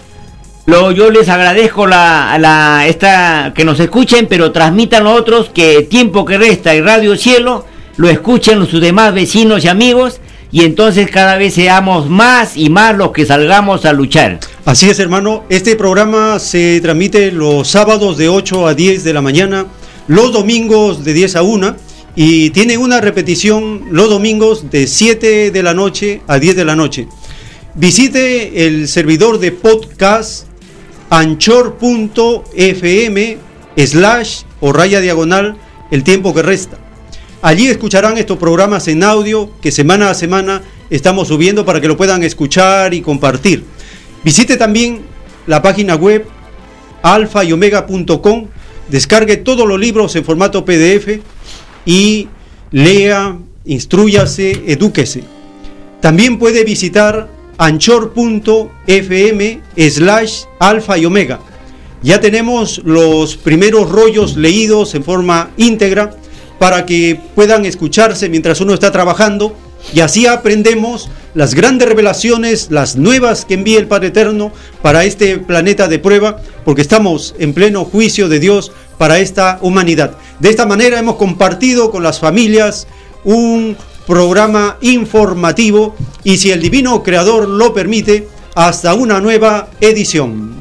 lo, yo les agradezco la, la, esta, que nos escuchen, pero transmitan a otros que Tiempo que Resta y Radio Cielo lo escuchen sus demás vecinos y amigos y entonces cada vez seamos más y más los que salgamos a luchar. Así es, hermano. Este programa se transmite los sábados de 8 a 10 de la mañana, los domingos de 10 a 1 y tiene una repetición los domingos de 7 de la noche a 10 de la noche. Visite el servidor de podcast anchor.fm slash o raya diagonal el tiempo que resta. Allí escucharán estos programas en audio que semana a semana estamos subiendo para que lo puedan escuchar y compartir. Visite también la página web alfa y omega.com, descargue todos los libros en formato PDF y lea, instruyase, edúquese. También puede visitar anchor.fm slash alfa y omega. Ya tenemos los primeros rollos leídos en forma íntegra para que puedan escucharse mientras uno está trabajando y así aprendemos las grandes revelaciones, las nuevas que envía el Padre Eterno para este planeta de prueba, porque estamos en pleno juicio de Dios para esta humanidad. De esta manera hemos compartido con las familias un programa informativo y si el Divino Creador lo permite, hasta una nueva edición.